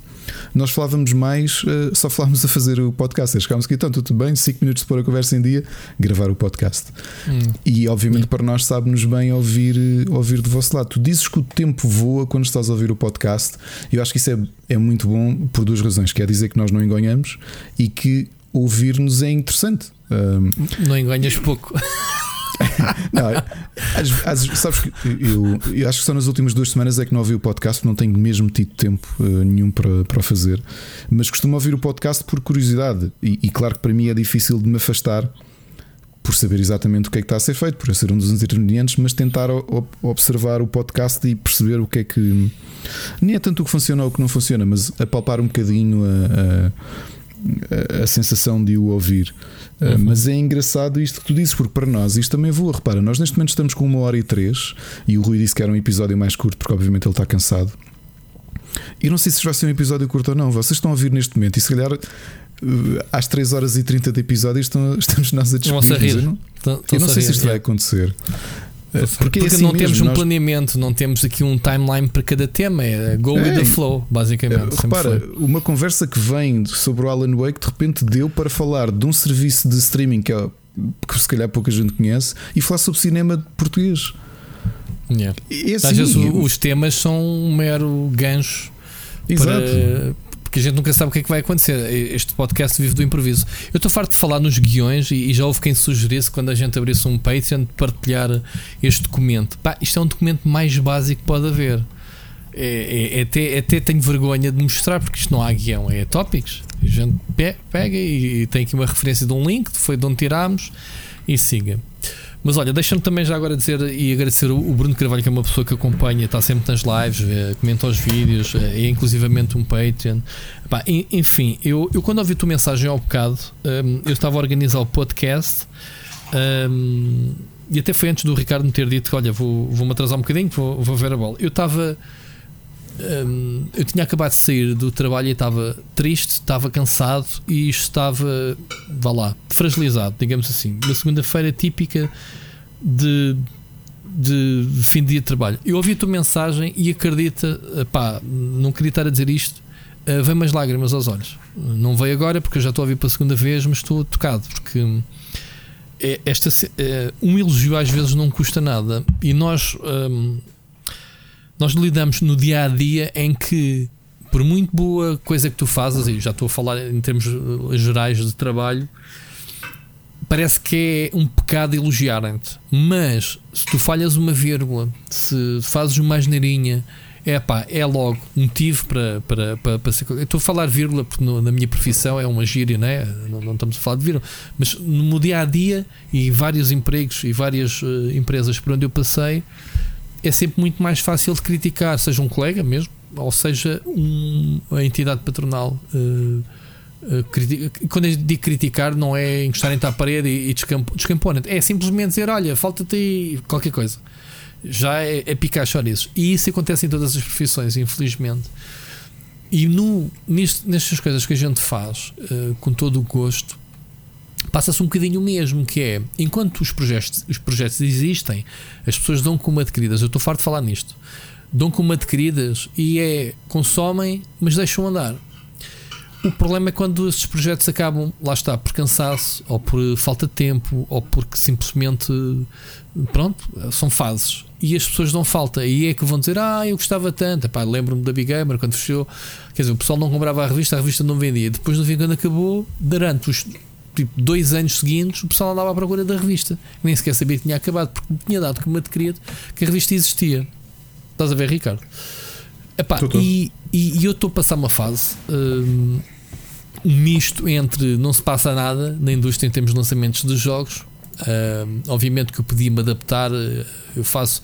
nós falávamos mais, uh, só falávamos a fazer o podcast. Chegámos aqui, então tudo bem, 5 minutos de pôr a conversa em dia, gravar o podcast. Hum. E obviamente hum. para nós sabe-nos bem ouvir, ouvir do vosso lado. Tu dizes que o tempo voa quando estás a ouvir o podcast. Eu acho que isso é, é muito bom por duas razões: quer dizer que nós não enganhamos e que ouvir-nos é interessante. Um, não enganhas pouco. não, às, às, sabes que eu, eu, acho que só nas últimas duas semanas é que não ouvi o podcast, não tenho mesmo tido tempo uh, nenhum para, para fazer, mas costumo ouvir o podcast por curiosidade. E, e, claro que para mim é difícil de me afastar por saber exatamente o que é que está a ser feito, por ser um dos intervenientes, mas tentar observar o podcast e perceber o que é que. Nem é tanto o que funciona ou o que não funciona, mas apalpar um bocadinho a, a, a sensação de o ouvir. Uhum. Mas é engraçado isto que tu dizes, porque para nós isto também voa. Repara, nós neste momento estamos com uma hora e três e o Rui disse que era um episódio mais curto, porque obviamente ele está cansado. E não sei se vai ser um episódio curto ou não. Vocês estão a ouvir neste momento e se calhar eh, às 3 horas e 30 de episódio estamos nós a despedir. Eu não, eu não sei se isto vai acontecer. Porque, Porque é assim não mesmo, temos um nós... planeamento, não temos aqui um timeline para cada tema, é go é, with the flow, basicamente. Repara, uma conversa que vem sobre o Alan Wake de repente deu para falar de um serviço de streaming que, é, que se calhar pouca gente conhece e falar sobre cinema português. Yeah. É assim, Às vezes eu... os temas são um mero gancho Exato. para porque a gente nunca sabe o que é que vai acontecer. Este podcast vive do improviso. Eu estou farto de falar nos guiões e, e já houve quem sugerisse quando a gente abrisse um Patreon partilhar este documento. Pá, isto é um documento mais básico que pode haver. É, é, é até, é até tenho vergonha de mostrar porque isto não há guião, é tópicos. A gente pega e, e tem aqui uma referência de um link, foi de onde tirámos e siga. Mas olha, deixa-me também já agora dizer e agradecer o Bruno Carvalho, que é uma pessoa que acompanha, está sempre nas lives, comenta os vídeos, é inclusivamente um Patreon. enfim, eu, eu quando ouvi a tua mensagem ao bocado, um, eu estava a organizar o podcast um, e até foi antes do Ricardo me ter dito que olha, vou, vou-me atrasar um bocadinho, vou, vou ver a bola. Eu estava hum, eu tinha acabado de sair do trabalho e estava triste, estava cansado e estava, vá lá, fragilizado, digamos assim. Uma segunda-feira típica de, de, fim de dia de trabalho. Eu ouvi a tua mensagem e acredita, pá, não queria estar a dizer isto, uh, vem umas lágrimas aos olhos. Não veio agora porque eu já estou a ouvir pela segunda vez, mas estou tocado porque é, esta, é, um elogio às vezes não custa nada e nós. Um, nós lidamos no dia a dia em que, por muito boa coisa que tu fazes, e já estou a falar em termos eh, gerais de trabalho, parece que é um pecado elogiarem-te. Mas se tu falhas uma vírgula, se fazes uma asneirinha, é pá, é logo motivo para, para, para, para ser. Eu estou a falar vírgula porque no, na minha profissão é uma gíria, né? não, não estamos a falar de vírgula, mas no dia a dia e vários empregos e várias uh, empresas por onde eu passei é sempre muito mais fácil de criticar, seja um colega mesmo, ou seja um, a entidade patronal. Uh, uh, quando eu digo criticar, não é encostarem-te à parede e, e descamponam é simplesmente dizer: Olha, falta-te qualquer coisa. Já é, é picar chorizos. E isso acontece em todas as profissões, infelizmente. E no, nisto, nestas coisas que a gente faz uh, com todo o gosto, passa-se um bocadinho o mesmo, que é enquanto os projetos, os projetos existem, as pessoas dão como adquiridas. Eu estou farto de falar nisto. Dão como adquiridas e é consomem, mas deixam andar. O problema é quando esses projetos acabam, lá está, por cansaço, ou por falta de tempo, ou porque simplesmente pronto, são fases. E as pessoas dão falta. E é que vão dizer: Ah, eu gostava tanto. Lembro-me da Big Gamer quando fechou. Quer dizer, o pessoal não comprava a revista, a revista não vendia. Depois, no fim, quando acabou, durante os tipo, dois anos seguintes, o pessoal andava à procura da revista. Nem sequer sabia que tinha acabado, porque tinha dado como adquirido que a revista existia. Estás a ver, Ricardo? Epá, e, e, e, eu estou a passar uma fase. Um, um misto entre não se passa nada na indústria em termos de lançamentos de jogos. Uh, obviamente que eu podia me adaptar. Eu faço.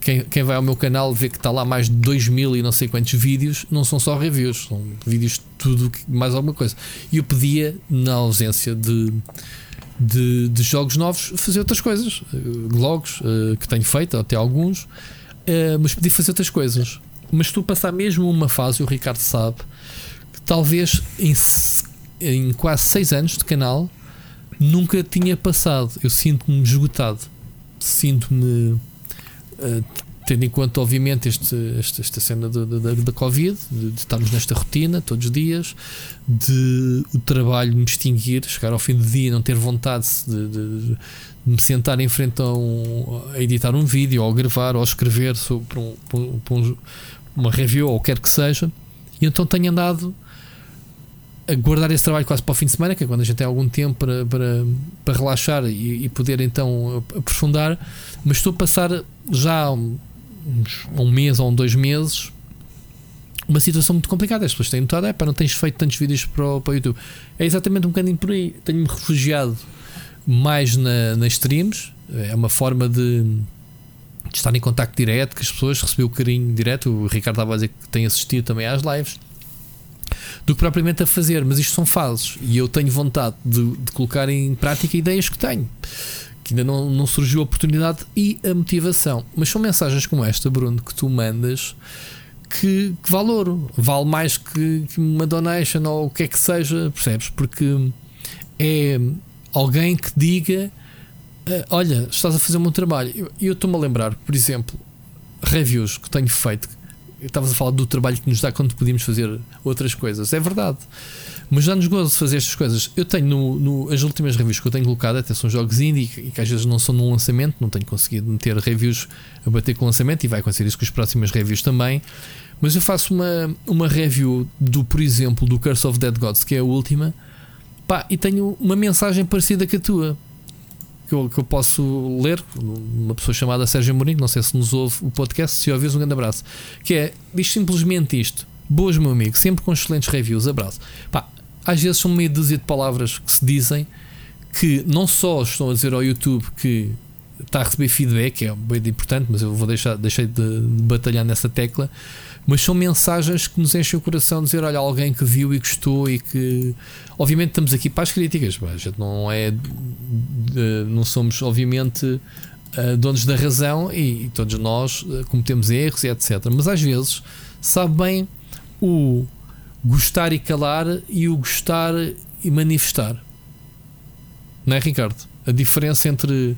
Quem, quem vai ao meu canal vê que está lá mais de 2 mil e não sei quantos vídeos. Não são só reviews, são vídeos de tudo, mais alguma coisa. E eu podia, na ausência de, de, de jogos novos, fazer outras coisas. Logs uh, que tenho feito, até alguns. Uh, mas podia fazer outras coisas. Mas a passar mesmo uma fase, o Ricardo sabe, talvez em, em quase 6 anos de canal nunca tinha passado. Eu sinto-me esgotado, sinto-me. Uh, tendo em conta, obviamente, este, este esta cena da Covid, de, de, estarmos nesta rotina todos os dias, de o trabalho me extinguir, chegar ao fim do dia não ter vontade de, de, de me sentar em frente a, um, a, editar um vídeo, ou gravar, ou escrever sobre um, um, uma review, ou quer que seja, e então tenho andado a guardar esse trabalho quase para o fim de semana, que é quando a gente tem algum tempo para, para, para relaxar e, e poder então aprofundar. Mas estou a passar já uns, um mês ou um dois meses uma situação muito complicada. As pessoas têm notado, é para não tens feito tantos vídeos para o, para o YouTube. É exatamente um bocadinho por aí. Tenho-me refugiado mais na, nas streams, é uma forma de, de estar em contacto direto com as pessoas, receber o carinho direto. O Ricardo estava a dizer que tem assistido também às lives do que propriamente a fazer. Mas isto são fases e eu tenho vontade de, de colocar em prática ideias que tenho. Que ainda não, não surgiu a oportunidade e a motivação. Mas são mensagens como esta, Bruno, que tu mandas que, que valor vale mais que, que uma donation ou o que é que seja, percebes? Porque é alguém que diga: uh, Olha, estás a fazer um bom trabalho. E eu estou-me a lembrar, por exemplo, reviews que tenho feito estavas a falar do trabalho que nos dá quando podíamos fazer outras coisas. É verdade. Mas já nos gozo de fazer estas coisas. Eu tenho no, no, as últimas reviews que eu tenho colocado, até são jogos indie e que às vezes não são num lançamento, não tenho conseguido meter reviews a bater com o lançamento e vai acontecer isso com as próximas reviews também. Mas eu faço uma, uma review do, por exemplo, do Curse of Dead Gods, que é a última, pá, e tenho uma mensagem parecida com a tua que eu, que eu posso ler, uma pessoa chamada Sérgio Mourinho, não sei se nos ouve o podcast, se ouvis um grande abraço, que é, diz simplesmente isto, boas meu amigo, sempre com excelentes reviews, abraço. Pá, às vezes são meia dúzia de palavras que se dizem que não só estão a dizer ao YouTube que está a receber feedback, que é bem importante, mas eu vou deixar deixei de batalhar nessa tecla, mas são mensagens que nos enchem o coração dizer, olha, alguém que viu e gostou e que obviamente estamos aqui para as críticas, a gente não é não somos obviamente eh, donos da razão e, todos nós eh, cometemos erros e etc. Mas às vezes sabe bem o gostar e calar e o gostar e manifestar. Não é, Ricardo? A diferença entre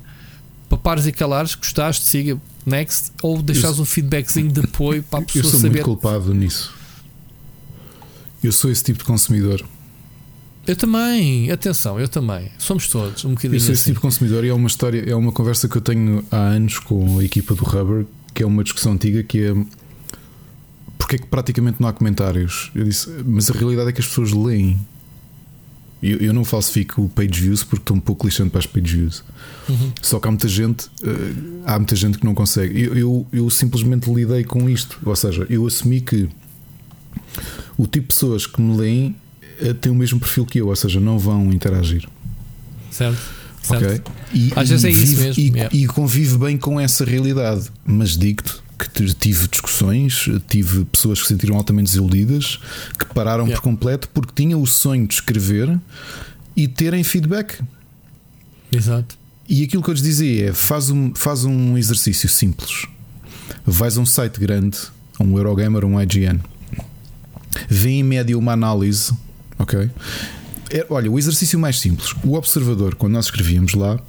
papares e calares, gostaste, siga, next, ou deixares um feedbackzinho de apoio para a pessoa Eu sou saber. muito culpado nisso. Eu sou esse tipo de consumidor. Eu também, atenção, eu também. Somos todos um bocadinho Eu sou esse assim. tipo de consumidor e é uma história, é uma conversa que eu tenho há anos com a equipa do Rubber, que é uma discussão antiga que é porque é que praticamente não há comentários. Eu disse, mas a realidade é que as pessoas leem. Eu, eu não falsifico o page views porque estou um pouco lixando para as page views. Uhum. Só que há muita gente, eh, há muita gente que não consegue. Eu, eu, eu simplesmente lidei com isto. Ou seja, eu assumi que o tipo de pessoas que me leem eh, têm o mesmo perfil que eu, ou seja, não vão interagir. Certo? certo. Ok? E, Às vezes é isso mesmo, E, yeah. e convive bem com essa realidade. Mas digo-te que tive discussões, tive pessoas que se sentiram altamente desiludidas, que pararam Yeah. por completo porque tinham o sonho de escrever e terem feedback. Exato. E aquilo que eu lhes dizia é: faz um, faz um exercício simples. Vais a um site grande, a um Eurogamer, um IGN, vê em média uma análise, ok? É, olha, o exercício mais simples: o observador, quando nós escrevíamos lá,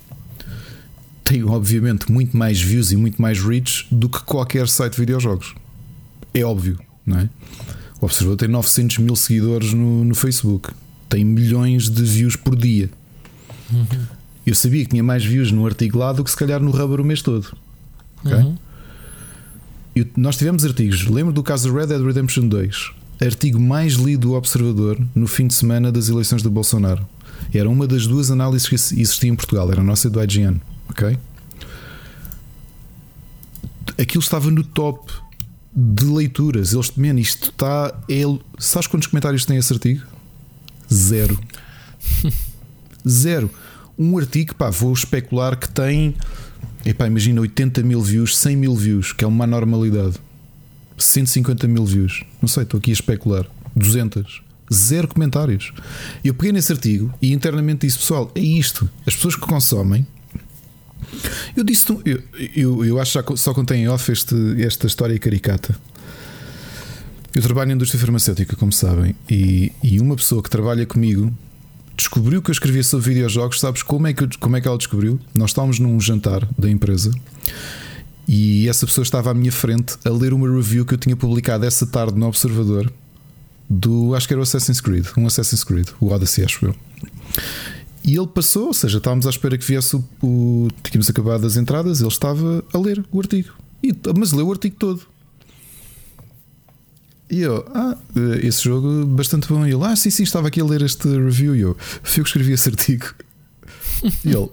tem obviamente muito mais views e muito mais reach do que qualquer site de videojogos. É óbvio, não é? O observador tem 900 mil seguidores no, no Facebook, tem milhões de views por dia. Eu sabia que tinha mais views no artigo lá do que se calhar no Rubber o mês todo. Ok? Uhum. E nós tivemos artigos. Lembro do caso Red Dead Redemption 2, artigo mais lido do Observador no fim de semana das eleições do Bolsonaro. Era uma das duas análises que existia em Portugal, era a nossa do IGN. Ok? Aquilo estava no top de leituras. Eles, man, isto está. É... Sabes quantos comentários tem esse artigo? Zero. Zero. Um artigo, pá, vou especular que tem. Epá, imagina 80 mil views, 100 mil views, que é uma normalidade. 150 mil views. Não sei, estou aqui a especular. 200. Zero comentários. Eu peguei nesse artigo e internamente disse: pessoal, é isto. As pessoas que consomem. Eu disse, eu, eu, eu acho que só contém em off este, esta história caricata. Eu trabalho na indústria farmacêutica, como sabem, e, e uma pessoa que trabalha comigo descobriu que eu escrevia sobre videojogos. Sabes como é que, eu- como é que ela descobriu? Nós estávamos num jantar da empresa e essa pessoa estava à minha frente a ler uma review que eu tinha publicado essa tarde no Observador do acho que era o Assassin's Creed, um Assassin's Creed, o Odyssey, acho eu. E ele passou, ou seja, estávamos à espera que viesse o, o. Tínhamos acabado as entradas, ele estava a ler o artigo. E, mas leu o artigo todo. E eu, ah, esse jogo bastante bom. E ele, ah, sim, sim, estava aqui a ler este review. E eu, fui eu que escrevi esse artigo. E ele,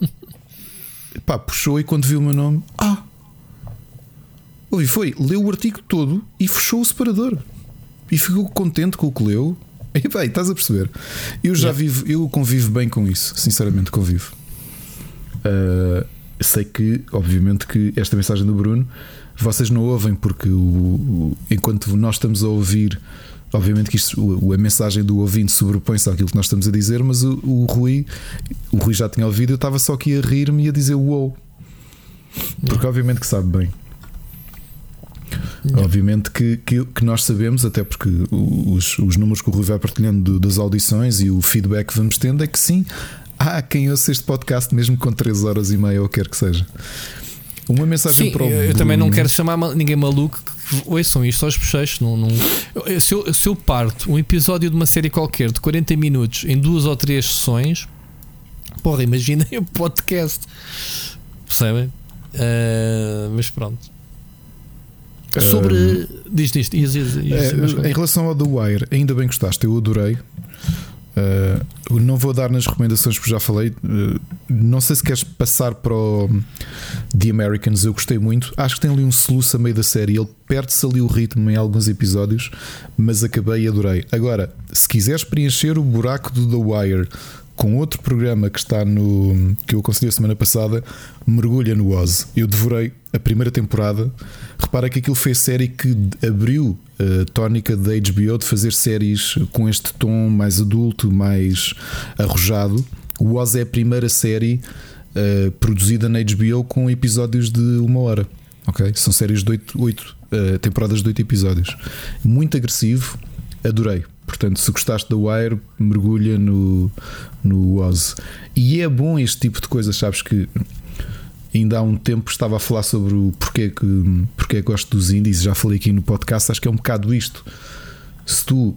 pá, puxou e quando viu o meu nome, ah, ouvi, foi, leu o artigo todo e fechou o separador. E ficou contente com o que leu. E bem, estás a perceber? Eu já vivo, eu convivo bem com isso, sinceramente convivo. Uh, sei que, obviamente, que esta mensagem do Bruno vocês não ouvem porque o, o- enquanto nós estamos a ouvir, obviamente que isto, o- a mensagem do ouvinte sobrepõe-se àquilo que nós estamos a dizer, mas o, o Rui, o Rui já tinha ouvido, eu estava só aqui a rir-me e a dizer uou. Porque obviamente que sabe bem. Obviamente que, que, que nós sabemos, até porque os, os números que o Rui vai partilhando do- das audições e o feedback que vamos tendo é que sim, há quem ouça este podcast mesmo com 3 horas e meia ou quer que seja. Uma mensagem Sim, para o eu, eu também não quero chamar ma- ninguém maluco que ouçam isto aos bochechos. Não, não, se, eu, se eu parto um episódio de uma série qualquer de 40 minutos em duas ou três sessões, porra, imaginem o podcast. Percebem? Ah, mas pronto. Sobre. diz disto, ias, ias, ias É, em relação ao The Wire, ainda bem que gostaste, eu adorei. Uh, não vou dar nas recomendações porque já falei. Uh, não sei se queres passar para o The Americans, eu gostei muito. Acho que tem ali um soluço a meio da série. Ele perde-se ali o ritmo em alguns episódios, mas acabei e adorei. Agora, se quiseres preencher o buraco do The Wire com outro programa que está no que eu aconselhei a semana passada, mergulha no Oz. Eu devorei a primeira temporada. Repara que aquilo foi a série que abriu a tónica da HBO de fazer séries com este tom mais adulto, mais arrojado. O Oz é a primeira série eh, produzida na HBO com episódios de uma hora. Ok? São séries de 8, 8 uh, temporadas de 8 episódios. Muito agressivo, adorei. Portanto, se gostaste da Wire, mergulha no, no Oz. E é bom este tipo de coisas, sabes que ainda há um tempo estava a falar sobre o porquê que, porquê gosto dos indies, já falei aqui no podcast, acho que é um bocado isto. Se tu.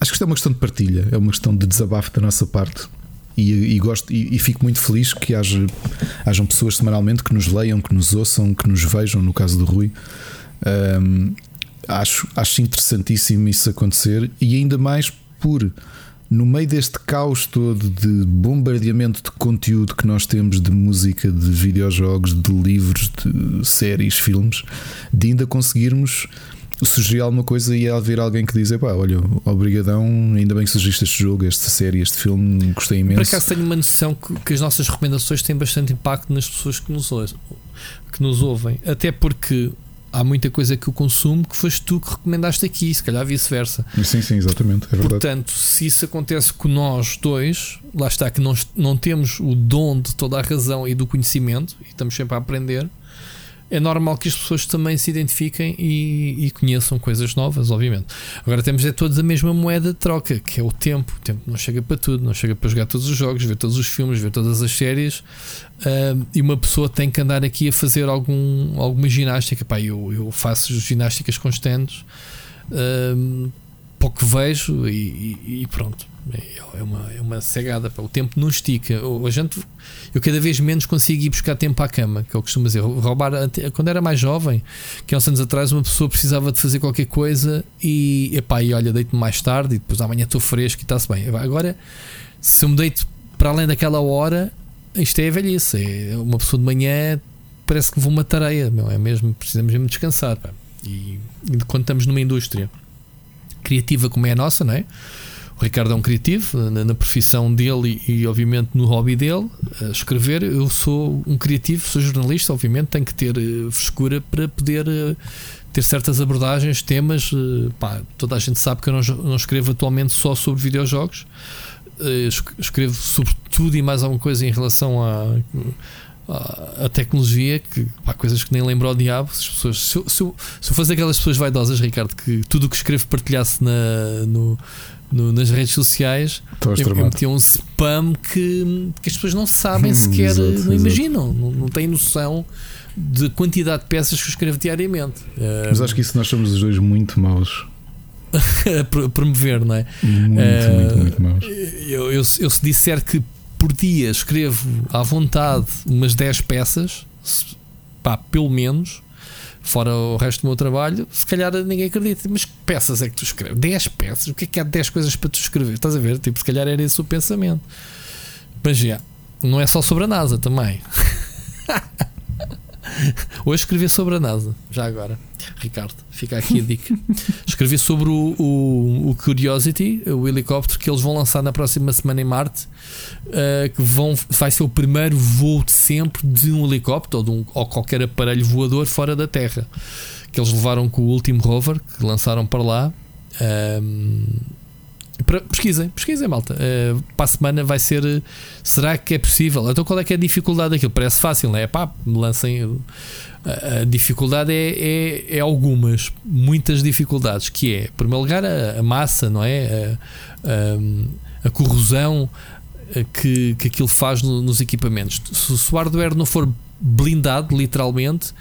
Acho que isto é uma questão de partilha, é uma questão de desabafo da nossa parte. E, e gosto e, e, fico muito feliz que haja, hajam pessoas semanalmente que nos leiam, que nos ouçam, que nos vejam, no caso do Rui. Um, acho, acho interessantíssimo isso acontecer e ainda mais por no meio deste caos todo de bombardeamento de conteúdo que nós temos de música, de videojogos, de livros, de séries, filmes, de ainda conseguirmos sugerir alguma coisa e haver alguém que diz: pá, olha, obrigadão, ainda bem que sugeriste este jogo, esta série, este filme, gostei imenso. Por acaso tenho uma noção que, que as nossas recomendações têm bastante impacto nas pessoas que nos, que nos ouvem, até porque há muita coisa que eu consumo que foste tu que recomendaste aqui, se calhar vice-versa. Sim, sim, exatamente. É verdade. Portanto, se isso acontece com nós dois, lá está que nós não temos o dom de toda a razão e do conhecimento, e estamos sempre a aprender é normal que as pessoas também se identifiquem e, e, conheçam coisas novas, obviamente. Agora temos é todos a mesma moeda de troca, que é o tempo. O tempo não chega para tudo, não chega para jogar todos os jogos, ver todos os filmes, ver todas as séries. Uh, e uma pessoa tem que andar aqui a fazer algum, alguma ginástica. Pá, eu, eu faço ginásticas constantes, uh, pouco vejo e, e pronto. É, uma, é uma cegada. O tempo não estica. A gente, eu cada vez menos consigo ir buscar tempo à cama, que é que costumo dizer. Roubar, quando era mais jovem, que há uns anos atrás, uma pessoa precisava de fazer qualquer coisa e, epá, e olha, deito-me mais tarde e depois amanhã estou fresco e está-se bem. Agora, se eu me deito para além daquela hora, isto é a velhice. É uma pessoa de manhã parece que vou uma tareia, meu, é mesmo, precisamos mesmo descansar. Pá. E, e quando estamos numa indústria criativa como é a nossa, não é? O Ricardo é um criativo na, na profissão dele e, e, obviamente, no hobby dele, escrever. Eu sou um criativo, sou jornalista, obviamente, tenho que ter uh, frescura para poder uh, ter certas abordagens, temas. Uh, pá, toda a gente sabe que eu não, não escrevo atualmente só sobre videojogos, escrevo sobre tudo e mais alguma coisa em relação a a tecnologia, que pá, coisas que nem lembro ao diabo. As pessoas, se, eu, se, eu, se eu fosse aquelas pessoas vaidosas, Ricardo, que tudo o que escrevo partilhasse na, no, no, nas redes sociais, eu, eu metia um spam que, que as pessoas não sabem hum, sequer, exato, não imaginam, não, não têm noção de quantidade de peças que eu escrevo diariamente. Mas acho que isso nós somos os dois muito maus. a promover, não é? Muito, uh, muito, muito maus. Eu, eu, eu, se disser que por dia escrevo à vontade umas 10 peças, pá, pelo menos, fora o resto do meu trabalho, se calhar ninguém acredita. Mas que peças é que tu escreves? 10 peças? O que é que há 10 coisas para tu escrever? Estás a ver? Tipo, se calhar era esse o pensamento. Mas já, não é só sobre a NASA também. Hoje escrevi sobre a NASA, já agora, Ricardo, fica aqui a dica. escrevi sobre o, o, o, Curiosity, o helicóptero que eles vão lançar na próxima semana em Marte, uh, que vão, vai ser o primeiro voo de sempre de um helicóptero ou, de um, ou qualquer aparelho voador fora da Terra. Que eles levaram com o último rover que lançaram para lá. Um, pesquisem, pesquisem, malta. Uh, para a semana vai ser. Será que é possível? Então qual é que é a dificuldade daquilo? Parece fácil, não é? Pá, lancem. A, a dificuldade é, é, é, algumas, muitas dificuldades, que é, em primeiro lugar, a, a massa, não é? A, a, corrosão eh, que, que aquilo faz no, nos equipamentos. Se, se o hardware não for blindado, literalmente,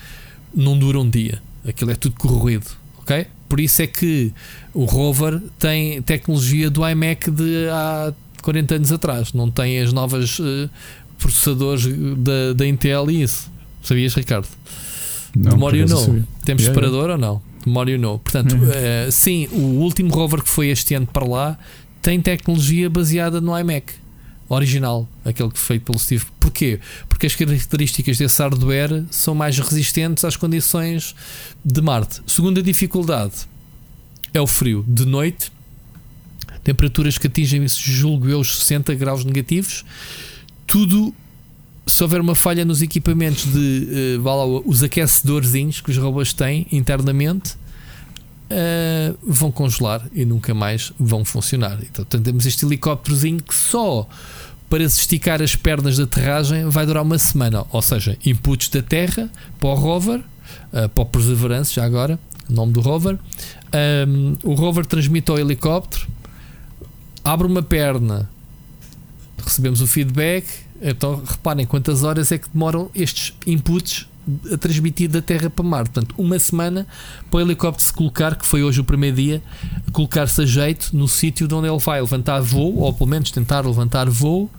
não dura um dia. Aquilo é tudo corroído, ok? Por isso é que o rover tem tecnologia do iMac de há 40 anos atrás, não tem as novas uh, processadores da, da Intel e isso. Sabias, Ricardo? Não, you know. Temos yeah, separador yeah. ou não? You know. Portanto, uh, sim, o último rover que foi este ano para lá tem tecnologia baseada no iMac original, aquele que foi feito pelo Steve. Porquê? Porque as características desse hardware são mais resistentes às condições de Marte. Segunda dificuldade é o frio. De noite, temperaturas que atingem, julgo eu, os 60 graus negativos. Tudo, se houver uma falha nos equipamentos de uh, lá, os aquecedorzinhos que os robôs têm internamente, uh, vão congelar e nunca mais vão funcionar. Então, temos este helicópterozinho que só para se esticar as pernas da aterragem vai durar uma semana. Ou seja, inputs da Terra para o rover uh, para o Perseverance, já agora, nome do rover. Um, o rover transmite ao helicóptero, abre uma perna, recebemos o feedback. Então reparem quantas horas é que demoram estes inputs a transmitir da Terra para Marte. Portanto, uma semana para o helicóptero se colocar, que foi hoje o primeiro dia, colocar-se a jeito no sítio de onde ele vai levantar voo, ou pelo menos tentar levantar voo,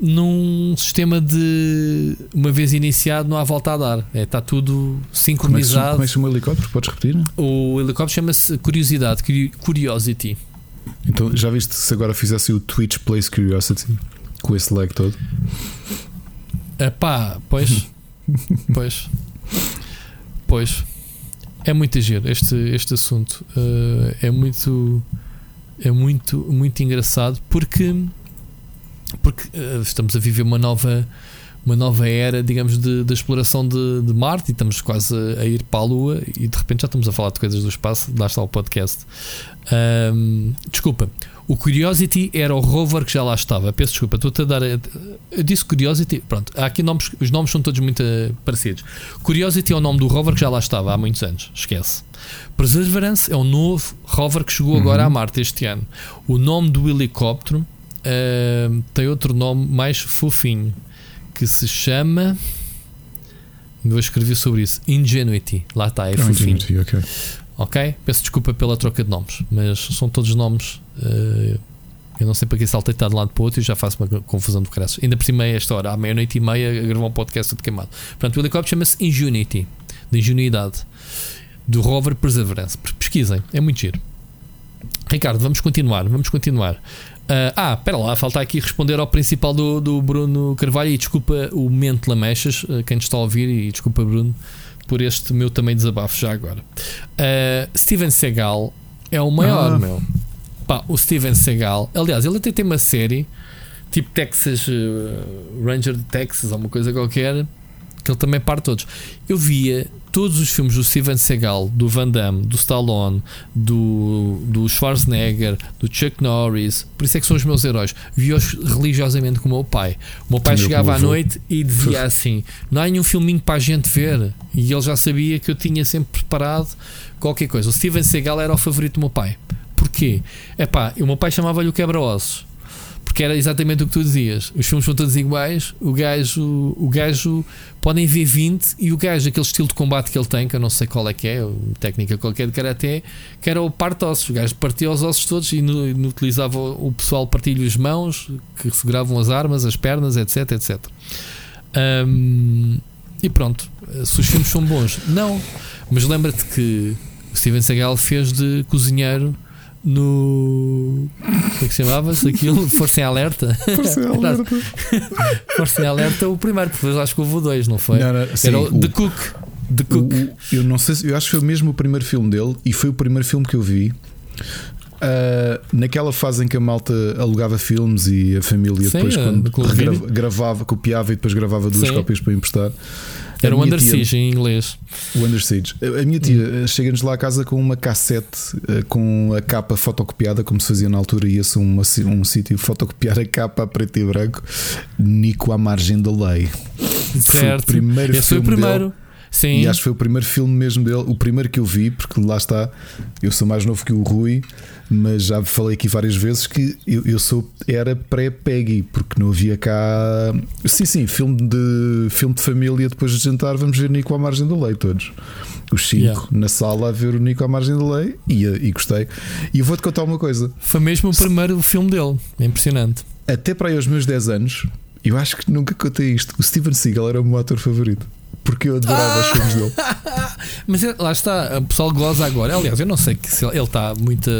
num sistema de uma vez iniciado, não há volta a dar. É, está tudo sincronizado. Como é que chama o helicóptero? Podes repetir? O helicóptero chama-se Curiosidade, Curiosity. Então já viste se agora fizesse o Twitch Place Curiosity com esse lag todo? Epá, pois. pois. Pois. É muito giro este, este assunto. Uh, é muito. É muito, muito engraçado porque. Porque uh, estamos a viver uma nova. Uma nova era, digamos, de, de exploração de, de, Marte e estamos quase a, a, ir para a Lua e de repente já estamos a falar de coisas do espaço. Lá está o podcast. Desculpa, o Curiosity era o rover que já lá estava. Peço desculpa, estou-te a dar. Eu disse Curiosity. Pronto, há aqui nomes, os nomes são todos muito eh, parecidos. Curiosity é o nome do rover que já lá estava há muitos anos. Esquece. Perseverance é o novo rover que chegou uhum. agora a Marte este ano. O nome do helicóptero uh, tem outro nome mais fofinho que se chama. Vou escrever sobre isso. Ingenuity. Lá está, é oh, fofinho. Ingenuity, ok. Peço desculpa pela troca de nomes, mas são todos nomes Uh, eu não sei para que saltei de um lado para o outro e já faço uma confusão de caraças. Ainda por cima, esta hora, à meia-noite e meia, a gravar um podcast de queimado. Portanto, o helicóptero chama-se Ingenuity, de ingenuidade, do rover Perseverance. Pesquisem, é muito giro. Ricardo, vamos continuar, vamos continuar. Uh, ah, espera lá, falta aqui responder ao principal do, do Bruno Carvalho e desculpa o momento de lamechas, uh, quem está a ouvir, e desculpa, Bruno, por este meu também desabafo já agora. Uh, Steven Seagal é o maior, ah. meu. Pá, o Steven Seagal, aliás, ele até tem uma série tipo Texas uh, Ranger de Texas ou uma coisa qualquer que ele também parte todos. Eu via todos os filmes do Steven Seagal, do Van Damme, do Stallone, do, do Schwarzenegger, do Chuck Norris, por isso é que são os meus heróis. Vi-os religiosamente com o meu pai. O meu pai Também chegava à noite e dizia assim: Não há nenhum filminho para a gente ver. E ele já sabia que eu tinha sempre preparado qualquer coisa. O Steven Seagal era o favorito do meu pai. Porquê? É pá, o meu pai chamava-lhe o quebra-ossos. Porque era exatamente o que tu dizias. Os filmes são todos iguais. O gajo, o gajo podem ver 20 e o gajo, aquele estilo de combate que ele tem, que eu não sei qual é que é, técnica qualquer de karaté, que era o parte-ossos. O gajo partia os ossos todos e no, utilizava o pessoal partilha as mãos, que seguravam as armas, as pernas, etc. etc. E pronto, se os filmes são bons, não. Mas lembra-te que Steven Seagal fez de cozinheiro no. Como é que se chamava-se aquilo? Força em Alerta. Força em Alerta. Força em Alerta, o primeiro, depois acho que houve o dois, não foi? Não, não, sim, Era o, o The Cook. The Cook. O, eu não sei, eu acho que foi mesmo o primeiro filme dele e foi o primeiro filme que eu vi. Uh, naquela fase em que a malta alugava filmes e a família Sim, depois, quando gravava, copiava e depois gravava duas Sim. cópias para emprestar. Era o Under Siege em inglês. O Under Siege. A minha tia hum. chega-nos lá a casa com uma cassete uh, com a capa fotocopiada, como se fazia na altura, ia-se um, um sítio fotocopiar a capa a preto e branco, Nico à margem da lei. Certo. Foi o primeiro Esse filme foi o primeiro. Dele. Sim. E acho que foi o primeiro filme mesmo dele, o primeiro que eu vi, porque lá está, eu sou mais novo que o Rui, mas já falei aqui várias vezes que eu, eu sou era pré-Peggy, porque não havia cá. Sim, sim, filme de, filme de família depois de jantar, vamos ver Nico à margem da lei todos. Os cinco yeah. na sala a ver o Nico à margem da lei e, e gostei. E eu vou-te contar uma coisa. Foi mesmo o primeiro filme dele, é impressionante. Até para aí aos meus 10 anos, eu acho que nunca contei isto. O Steven Seagal era o meu ator favorito porque eu adorava ah! os filmes dele. Mas lá está, o pessoal goza agora. Aliás, eu não sei que se ele está muito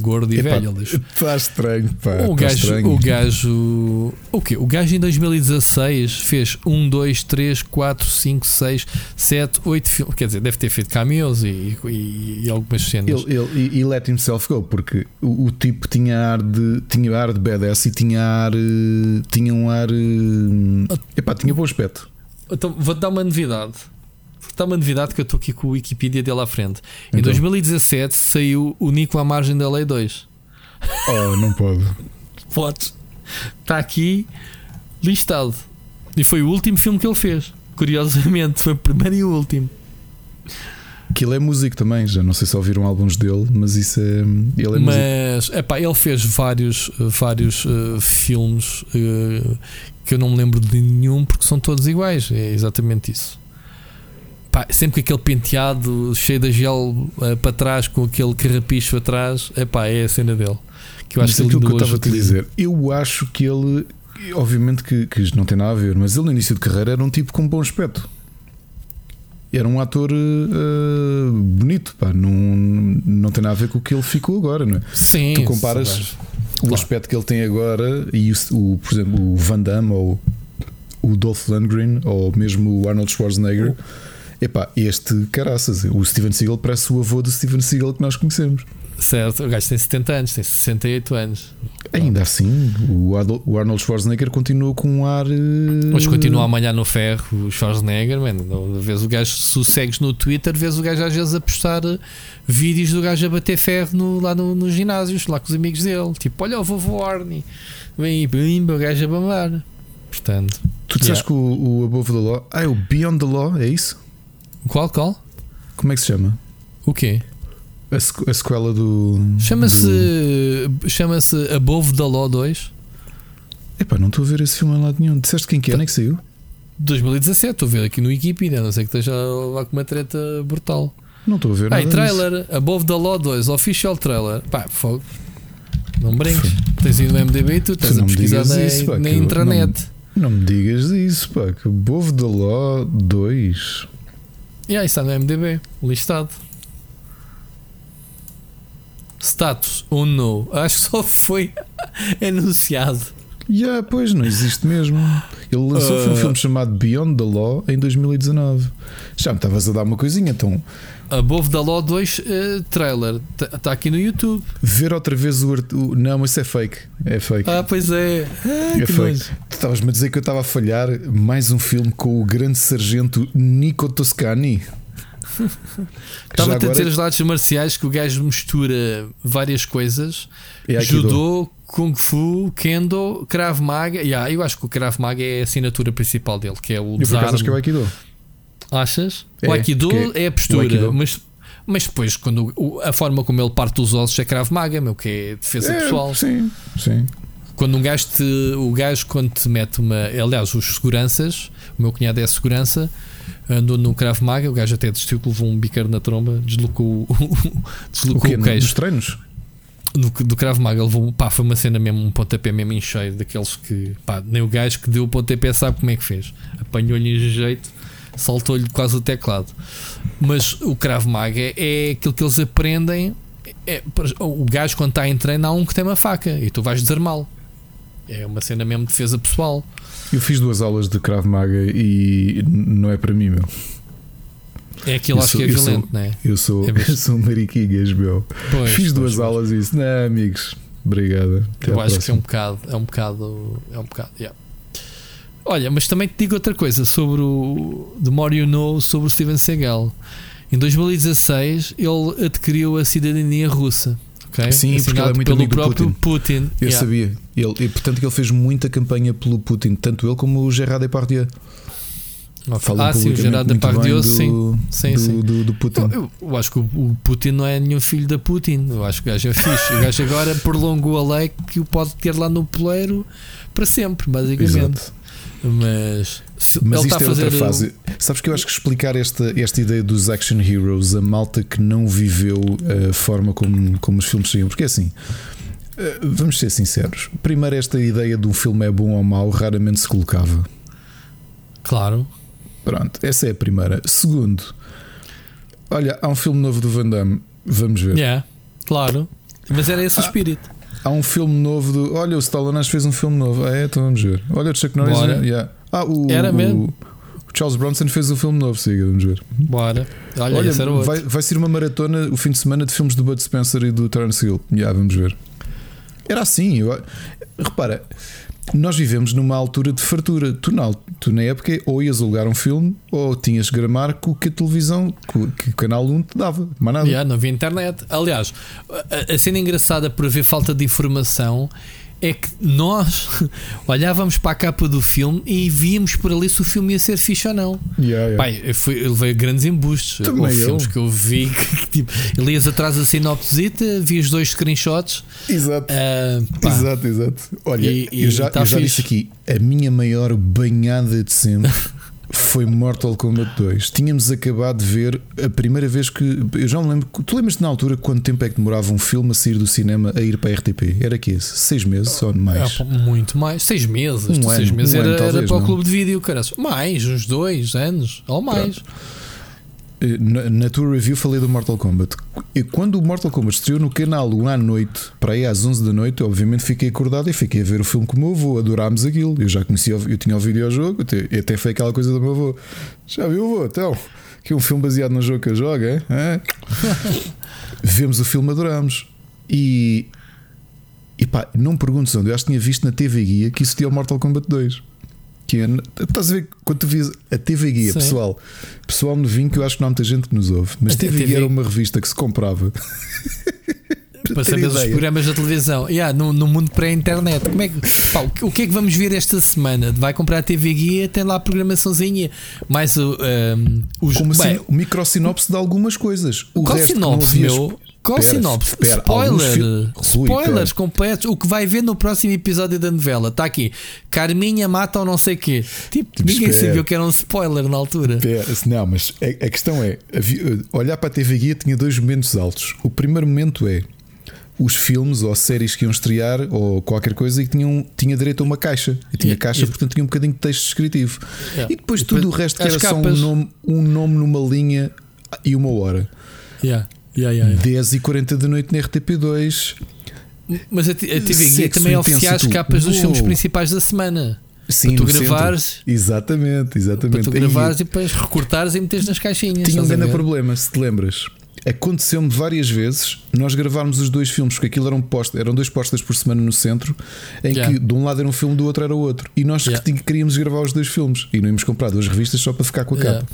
gordo e Epá, velho. Está estranho, pá. O tá gajo, estranho. o gajo. O quê? O gajo em 2016 fez 1, 2, 3, 4, 5, 6, 7, 8 filmes. Quer dizer, deve ter feito cameos e, e, e algumas cenas. Ele, ele, e, let himself go, porque o, o, tipo tinha ar de tinha ar de badass e tinha ar. Eh, tinha um ar. Eh, epá, tinha bom aspecto. Então vou-te dar uma novidade. Vou-te dar uma novidade que eu estou aqui com o Wikipedia dele à frente. Em 2017 então. saiu o Nico à margem da Lei 2. Oh, não pode. Podes. Está aqui listado. E foi o último filme que ele fez. Curiosamente, foi o primeiro e o último. Aquilo é músico também, já não sei se ouviram álbuns dele, mas isso é. Ele é músico. Mas epá, ele fez vários, vários uh, filmes uh, que eu não me lembro de nenhum porque são todos iguais. É exatamente isso. Pá, sempre com aquele penteado cheio de gel uh, para trás, com aquele carrapicho atrás, epá, é a cena dele. Que eu acho Mas que ele aquilo que eu estava a te dizer, eu acho que ele, obviamente que, que não tem nada a ver, mas ele no início de carreira era um tipo com bom aspecto. Era um ator eh, bonito, pá, não, não tem nada a ver com o que ele ficou agora, não é? Sim, tu comparas sabes. o Claro. aspecto que ele tem agora e o, o, por exemplo o Van Damme ou o Dolph Lundgren ou mesmo o Arnold Schwarzenegger. Epá, este caraças, o Steven Seagal parece o avô do Steven Seagal que nós conhecemos. Certo, o gajo tem 70 anos, tem 68 anos. Ainda assim, o Arnold Schwarzenegger continua com um ar. eh, Mas continua a malhar no ferro o Schwarzenegger, mano. Vês o gajo, se o segues no Twitter, vês o gajo às vezes a postar eh, vídeos do gajo a bater ferro no- lá no- nos ginásios, lá com os amigos dele. Tipo, olha o vovô Arnie, vem aí, bimba, o gajo a bambar. Portanto, Tu disseste que o, o Above the Law. Ah, é o Beyond the Law, é isso? qual, qual? Como é que se chama? O quê? A, sequ- a sequela do. do- Chama-se chama-se Above the Law 2 Epá, não estou a ver esse filme em lado nenhum. Disseste quem que é, nem que saiu? 2017. Estou a ver aqui no Wikipedia, não sei que esteja lá com uma treta brutal. Não estou a ver nada. e disso. trailer, Above the Law 2, official trailer. Pá, fogo. Não brinques. Tens ido no MDB e tu estás não a pesquisar na, isso, pá, na intranet. Não me digas isso, pá. Que Above the Law 2. E aí está no MDB, listado. Status unknown. Acho que só foi anunciado. Yeah, pois, não existe mesmo. Ele lançou foi um Uh. filme chamado Beyond the Law em 2019. Já me estavas a dar uma coisinha, então Above the Law 2 eh, trailer. Está aqui no YouTube. ver outra vez o, o- Não, isso é fake. É fake. Ah, pois é. Ah, é que fake. nojo. Tu estavas-me a dizer que eu estava a falhar. Mais um filme com o grande sargento Nico Toscani. Estava a dizer os lados marciais que o gajo mistura várias coisas. Judô, Kung Fu, Kendo, Krav Maga. Yeah, eu acho que o Krav Maga é a assinatura principal dele, que é o desarme. acho que é o Aikido. Achas? É, o Aikido é a postura, mas, mas depois, quando a forma como ele parte os ossos é Krav Maga, meu, que é defesa É, pessoal. Sim, sim. Quando um gajo te, o gajo quando te mete uma, aliás, os seguranças, o meu cunhado é segurança, andou no Krav Maga, o gajo até desistiu levou um biqueiro na tromba, deslocou, o- O deslocou quê? o Nos queijo. treinos? Do, do Krav Maga levou, pá, foi uma cena mesmo, um pontapé mesmo em cheio, daqueles que, pá, nem o gajo que deu o pontapé sabe como é que fez. Apanhou-lhe em jeito, saltou-lhe quase o teclado. Mas o Krav Maga é aquilo que eles aprendem. É, o gajo, quando está em treino, há um que tem uma faca e tu vais desarmá-lo. É uma cena mesmo de defesa pessoal. Eu fiz duas aulas de Krav Maga e não é para mim, meu. É aquilo, Eu acho sou- que é sou- violento, não é? Eu sou, É eu sou um mariquinhas, meu. Pois, Fiz duas pois. aulas e disse: Não, amigos, obrigado. Até Eu acho que é um próxima." bocado, é um bocado, é um bocado, yeah. Olha, mas também te digo outra coisa sobre o The More You Know sobre o Steven Seagal. Em 2016 ele adquiriu a cidadania russa. Ok? Sim, porque ele é Assinado muito pelo amigo do próprio Putin. Eu Yeah. sabia. Ele, e portanto ele fez muita campanha pelo Putin, tanto ele como o Gerard Depardieu. Falam Ah, sim, o Gerard Depardieu, do, sim. Sim, do, sim. Do, do Putin. Eu, eu- eu acho que o, o Putin não é nenhum filho da Putin. Eu acho que o gajo é fixe. O gajo agora prolongou a lei que o pode ter lá no poleiro para sempre, basicamente. Exato. Mas, Mas isto a é fazer. outra fase. Sabes que eu acho que explicar esta, esta ideia dos action heroes, a malta que não viveu a forma como, como os filmes saíam, porque é assim. eh, Vamos ser sinceros. Primeiro, esta ideia de um filme é bom ou mau raramente se colocava. Claro. Pronto, essa é a primeira. Segundo, olha, há um filme novo do Van Damme, vamos ver. Yeah, claro. Mas era Ah, esse o espírito. Há um filme novo do. Olha, o Stallone fez um filme novo. Ah, é, então vamos ver. Olha, o Chuck Norris. Bora. Yeah. Ah, o, Era o- mesmo. o Charles Bronson fez um filme novo, siga, vamos ver. Bora. Olha, Olha, vai, vai ser uma maratona o fim de semana de filmes do Bud Spencer e do Terence Hill. Já, vamos ver. Era assim. Eu, repara, nós vivemos numa altura de fartura. Tu na, tu, na época, ou ias alugar um filme, ou tinhas gramar com o que a televisão, que o canal 1 te dava. Mais nada. Yeah, não havia internet. Aliás, a, a cena engraçada por haver falta de informação é que nós olhávamos para a capa do filme e víamos por ali se o filme ia ser fixe ou não. Yeah, yeah. Pai, eu, fui, eu levei grandes embustes. Também Houve eu. filmes que eu vi que tipo, lias atrás a sinopsita, vi os dois screenshots. Exato. pá, Exato, exato. Olha, E- eu já, tá eu já disse aqui: a minha maior banhada de sempre foi Mortal Kombat 2. Tínhamos acabado de ver a primeira vez que. Eu já me lembro. Tu lembras-te na altura quanto tempo é que demorava um filme a sair do cinema a ir para a RTP? Era que esse? Seis meses ou é, mais? pá, muito mais. Seis meses. Um seis ano, meses um era, ano, era talvez, para o não? clube de vídeo, cara. Mais, uns dois anos ou mais. Eh, Na, tua review falei do Mortal Kombat. E quando o Mortal Kombat estreou no canal um à noite, para aí às 11 da noite, eu obviamente fiquei acordado e fiquei a ver o filme com o meu avô. Adorámos aquilo. Eu já conhecia, o- eu tinha o videojogo, até, e até foi aquela coisa do meu avô. Já viu, avô? Então, que é um filme baseado no jogo que eu jogo, é? Hã? Vemos o filme, adorámos. E. E pá, não me perguntes onde. Eu acho que tinha visto na TV Guia que existia o Mortal Kombat 2. Que é, estás a ver quando tu vias a TV Guia, Sim. pessoal, pessoal novinho que eu acho que não há muita gente que nos ouve, mas A TV, TV Guia era uma revista que se comprava para saber os programas da televisão. Yeah, no, no mundo pré-internet. Como é que, pá, o que- é que vamos ver esta semana? Vai comprar a TV Guia, tem lá a programaçãozinha. Mais o. um, os, como bem, assim, o microsinopse de algumas coisas. O Qual resto sinopse, meu? Qual Espera, sinopse? espera, Spoiler! Rui, Spoilers completos. O que vai ver no próximo episódio da novela. Está aqui. Carminha mata ou não sei quê. Tipo, ninguém espera. sabia o que era um spoiler na altura. Não, mas a, a questão é: havia- olhar para a TV Guia tinha dois momentos altos. O primeiro momento é os filmes ou séries que iam estrear ou qualquer coisa e que tinham, tinha direito a uma caixa. E tinha caixa, portanto tinha um bocadinho de texto descritivo. Yeah. E depois E tudo depois o resto que era só um capas. nome, um nome numa linha e uma hora. Yeah. Yeah, yeah, yeah. 10 e 40 da noite na RTP2. Mas a, a TV Guia também oferecia as capas dos Uou. filmes principais da semana. Sim, tu no centro. gravares- Exatamente, exatamente. Para tu gravares e depois recortares e meteres nas caixinhas. Tinha um grande problema, se te lembras. Aconteceu-me várias vezes nós gravarmos os dois filmes, porque aquilo eram, post, eram dois postas por semana no centro, em Yeah. que de um lado era um filme, do outro era o outro. E nós Yeah. que queríamos gravar os dois filmes e não íamos comprar duas revistas só para ficar com a capa.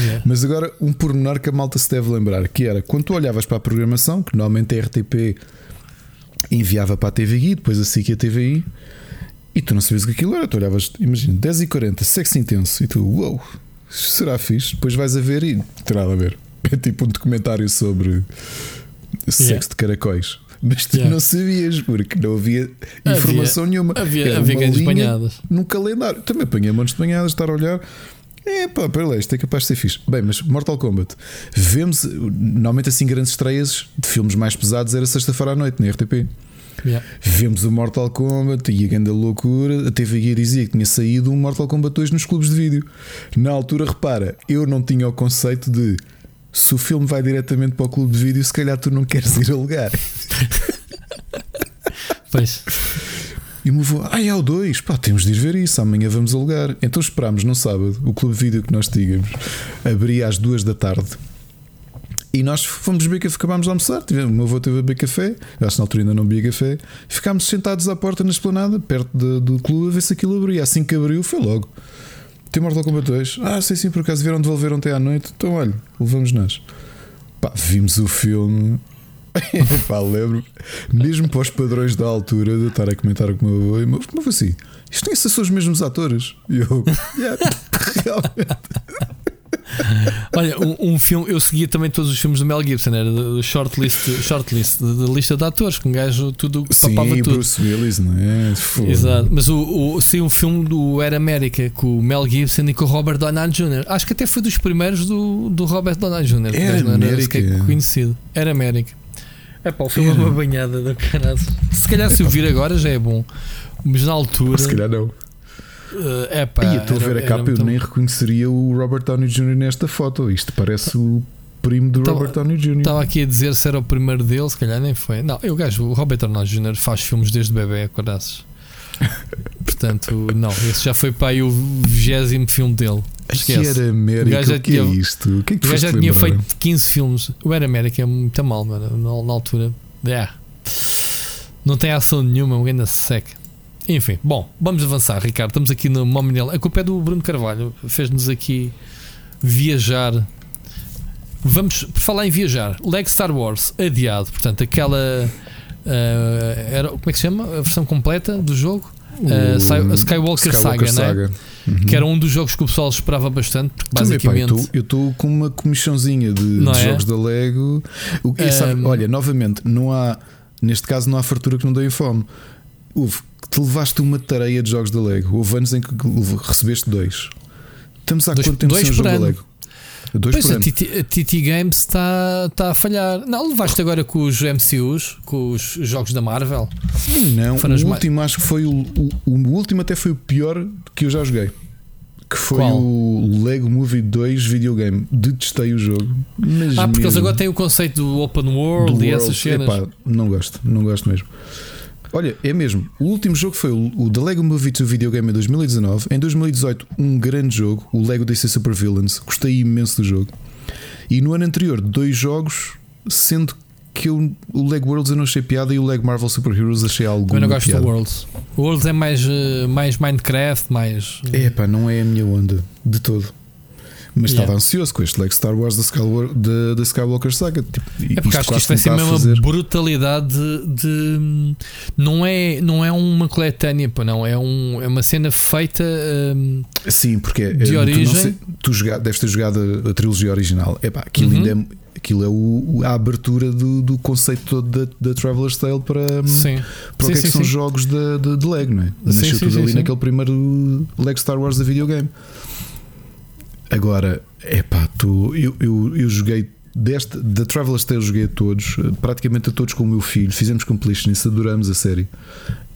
Yeah. Mas agora, um pormenor que a malta se deve lembrar, que era quando tu olhavas para a programação, que normalmente a RTP enviava para a TVI, depois a SIC e a TVI, e tu não sabias o que aquilo era. Tu olhavas, imagina, 10h40, sexo intenso, e tu, uou, isto será fixe. Depois vais a ver e terá a ver. É tipo um documentário sobre sexo Yeah. de caracóis. Mas tu Yeah. não sabias, porque não havia Havia- informação nenhuma. havia- Era havia grandes banhadas. no calendário. Também apanhei montes de banhadas, estar a olhar. É pá, pera lá, isto é capaz de ser fixe. Bem, mas Mortal Kombat. Vemos, normalmente assim, grandes estreias de filmes mais pesados era sexta-feira à noite na RTP. Yeah. Vemos o Mortal Kombat e a grande loucura. A TV Guia dizia que tinha saído um Mortal Kombat 2 nos clubes de vídeo. Na altura, repara, eu não tinha o conceito de se o filme vai diretamente para o clube de vídeo, se calhar tu não queres ir alugar. Pois. E o meu avô, ah, é o 2, pá, temos de ir ver isso, amanhã vamos alugar. Então esperámos no sábado, o clube de vídeo que nós tínhamos abria às 2 da tarde. E nós fomos beber, acabámos de almoçar. tivemos- O meu avô teve a beber café, eu acho que na altura ainda não bebia café. Ficámos sentados à porta na esplanada, perto de- do clube, a ver se aquilo abria. Assim que abriu, foi logo. Tem Mortal Kombat 2. Ah, sei sim, por acaso vieram devolver ontem à noite. Então, olha, levamos nós. Pá, vimos o filme. Pá, lembro, mesmo para os padrões da altura, de estar a comentar com o meu avô, avô, como assim? Isto nem se são os mesmos atores. E eu, "Yeah, realmente. Olha, um, um filme, eu seguia também todos os filmes do Mel Gibson, era do shortlist, shortlist da lista de atores, com um gajo tudo Sim, papava tudo. Bruce Willis, não é? Foda. Exato, mas o, o, saiu um filme do Era América com o Mel Gibson e com o Robert Downey Jr. Acho que até foi dos primeiros do, do Robert Downey Jr. Era não era América? conhecido. Era América. É pá, o filme é uma banhada do caralho. Se calhar se o vir agora já é bom, mas na altura. Se calhar não. É pá. Aí, estou a era- ver a era capa, eu muito- nem reconheceria o Robert Downey Jr. nesta foto. Isto parece o primo do Tava- Robert Downey Jr. Estava aqui a dizer se era o primeiro dele, se calhar nem foi. Não, eu gajo, o Robert Downey Jr. faz filmes desde bebê, acordaços. Portanto, não, esse já foi para aí o vigésimo filme dele. Esquece. era O América, gajo já o que é tinha- isto? O que é que O gajo já tinha lembrar? feito 15 filmes. O Era América é muito mal, mano, na, na altura. É. Não tem ação nenhuma, um grande seca. Enfim, bom, vamos avançar, Ricardo. Estamos aqui no Mominel. A culpa é do Bruno Carvalho. Fez-nos aqui viajar. Vamos por falar em viajar. Leg Star Wars adiado. Portanto, aquela Uh, era, como é que se chama? A versão completa do jogo? Uh, Sky- a Skywalker, Saga, né? Uhum. que era um dos jogos que o pessoal esperava bastante, porque Também, pá, basicamente. eu estou com uma comissãozinha de, de é? jogos da Lego. O, sabe, Um, olha, novamente, não há. Neste caso, não há fartura que não dê fome. Houve te levaste uma tareia de jogos da Lego. Houve anos em que recebeste dois. Estamos há Dois- quanto tempo dois sem jogo da ano. Lego? Dois Pois a. TT, a TT Games está tá a falhar. Não, levaste agora com os MCUs, com os jogos da Marvel. Não, Foram o último acho que foi o, o, o último até foi o pior que eu já joguei. Que foi Qual? o Lego Movie 2 videogame. Detestei o jogo. Mas Ah, porque eles mesmo. agora têm o conceito do Open World do e World. essas cenas. Epá, não gosto, não gosto mesmo. Olha, é mesmo. O último jogo foi o, The Lego Movie 2 videogame em 2019. Em 2018, um grande jogo, o Lego DC Super Villains. Gostei imenso do jogo. E no ano anterior, dois jogos, sendo que eu, o Lego Worlds eu não achei piada e o Lego Marvel Super Heroes achei algo. Eu não gosto do Worlds. O Worlds é mais, eh, mais Minecraft, mais. É pá, não é a minha onda de todo. Mas Yeah. estava ansioso com este Lego Star Wars da Skywalker, da, da Skywalker Saga. Tipo, É porque acho que isto vai ser mesmo uma brutalidade de, de- Não, é, não é uma coletânea, pá, não. É, um, é uma cena feita. hum, Sim, porque é- De tu não origem. sei- tu joga, deves ter jogado a, a trilogia original. Epá, aquilo Uhum. ainda é, aquilo é o, a abertura do, do conceito todo da, da Traveler's Tale para, sim. para o sim, que é que sim, são sim. jogos de, de, de Lego, não é? Nasceu tudo ali naquele primeiro Lego Star Wars da videogame. Agora, epá, tu, eu, eu, eu joguei deste, da Traveler's Tale joguei a todos, praticamente a todos com o meu filho, fizemos completion, isso adoramos a série,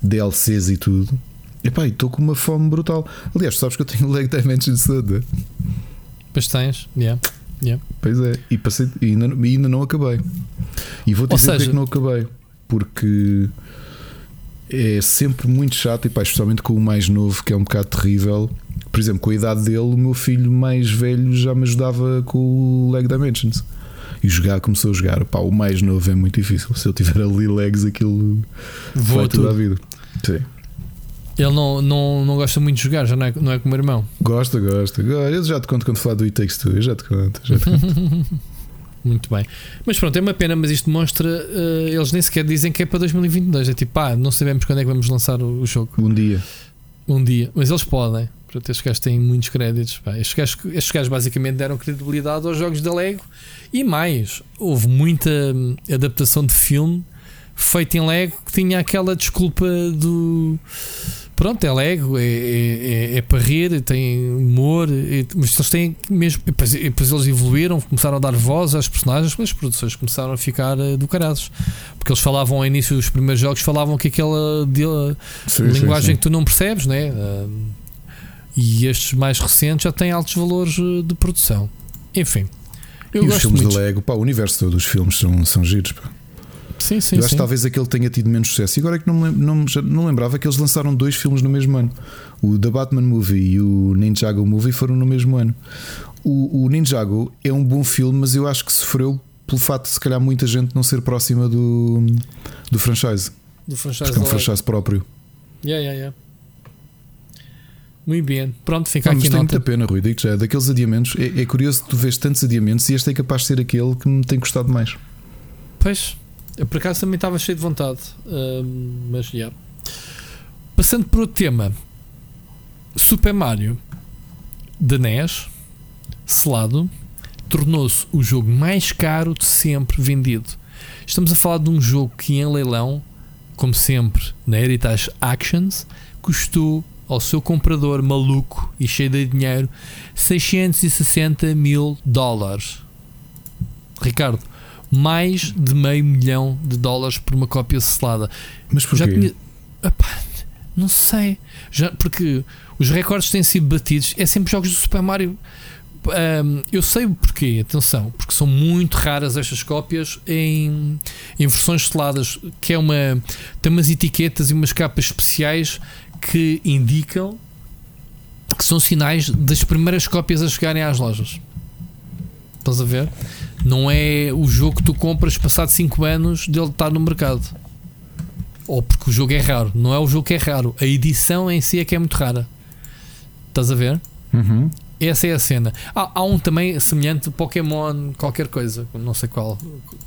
DLCs e tudo. Epá, e estou com uma fome brutal. Aliás, sabes que eu tenho Dimensions todo. né? Pois tens, yeah. Yeah. Pois é, e, passei, e ainda, e ainda não acabei. E vou Ou dizer porque é que não acabei. Porque é sempre muito chato, e pá, especialmente com o mais novo, que é um bocado terrível. Por exemplo, com a idade dele, o meu filho mais velho já me ajudava com o Leg Dimensions. E jogar, começou a jogar. Pá, o mais novo é muito difícil. Se eu tiver ali legs, aquilo Voa vai tudo. vida. Sim. Ele não, não, não gosta muito de jogar, já não é, não é como o irmão. Gosta, gosta. Eu já te conto quando falar do It Takes Two. Eu já te conto. Já te conto. Muito bem. Mas pronto, é uma pena, mas isto demonstra. eh, eles nem sequer dizem que é para 2022. É tipo, ah, não sabemos quando é que vamos lançar o, o jogo. um dia. Um dia. Mas eles podem. Portanto, estes gajos têm muitos créditos. Pá. Estes, gajos, estes gajos basicamente deram credibilidade aos jogos da Lego. E mais, houve muita hum, adaptação de filme feita em Lego que tinha aquela desculpa do. Pronto, é Lego, é, é, é, é para rir, tem humor, é- mas eles têm mesmo. Depois, depois eles evoluíram, começaram a dar voz às personagens, mas as produções começaram a ficar eh, do. Porque eles falavam ao início dos primeiros jogos, falavam que aquela de- Sim, sim, linguagem sim. que tu não percebes, né? Ah, e estes mais recentes já têm altos valores eh, de produção. Enfim, eu e os filmes muito. da Lego, pá, o universo dos filmes são, são giros. Pá. Sim, sim, eu acho sim. que talvez aquele tenha tido menos sucesso. E agora é que não, me lem- não, não lembrava que eles lançaram dois filmes no mesmo ano. O The Batman Movie e o Ninjago Movie foram no mesmo ano. O, o Ninjago é um bom filme, mas eu acho que sofreu pelo facto de se calhar muita gente não ser próxima do, do franchise. Do franchise Porque é um franchise próprio. Yeah, yeah, yeah. Muito bem. Pronto, fica mas aqui a tem muita pena, Rui. Digo já, daqueles adiamentos. É, é curioso que tu vês tantos adiamentos e este é capaz de ser aquele que me tem gostado mais. Pois, eu por acaso também estava cheio de vontade. ahm, mas já. Passando para o tema Super Mario da NES, selado, tornou-se o jogo mais caro de sempre vendido. Estamos a falar de um jogo que em leilão, como sempre, na Heritage Actions, custou ao seu comprador maluco e cheio de dinheiro 660 mil dólares. Ricardo, mais de meio milhão de dólares por uma cópia selada. Mas porquê? Já tinha. Epá, não sei. Já, porque os recordes têm sido batidos. É sempre jogos do Super Mario. Ahm, eu sei o porquê, atenção, porque são muito raras estas cópias em, em versões seladas, que é uma. tem umas etiquetas e umas capas especiais que indicam que são sinais das primeiras cópias a chegarem às lojas. Estás a ver? Não é o jogo que tu compras passado 5 anos dele estar no mercado. Ou porque o jogo é raro. Não é o jogo que é raro. A edição em si é que é muito rara. Estás a ver? Uhum. Essa é a cena. Há, há um também semelhante, Pokémon, qualquer coisa, não sei qual.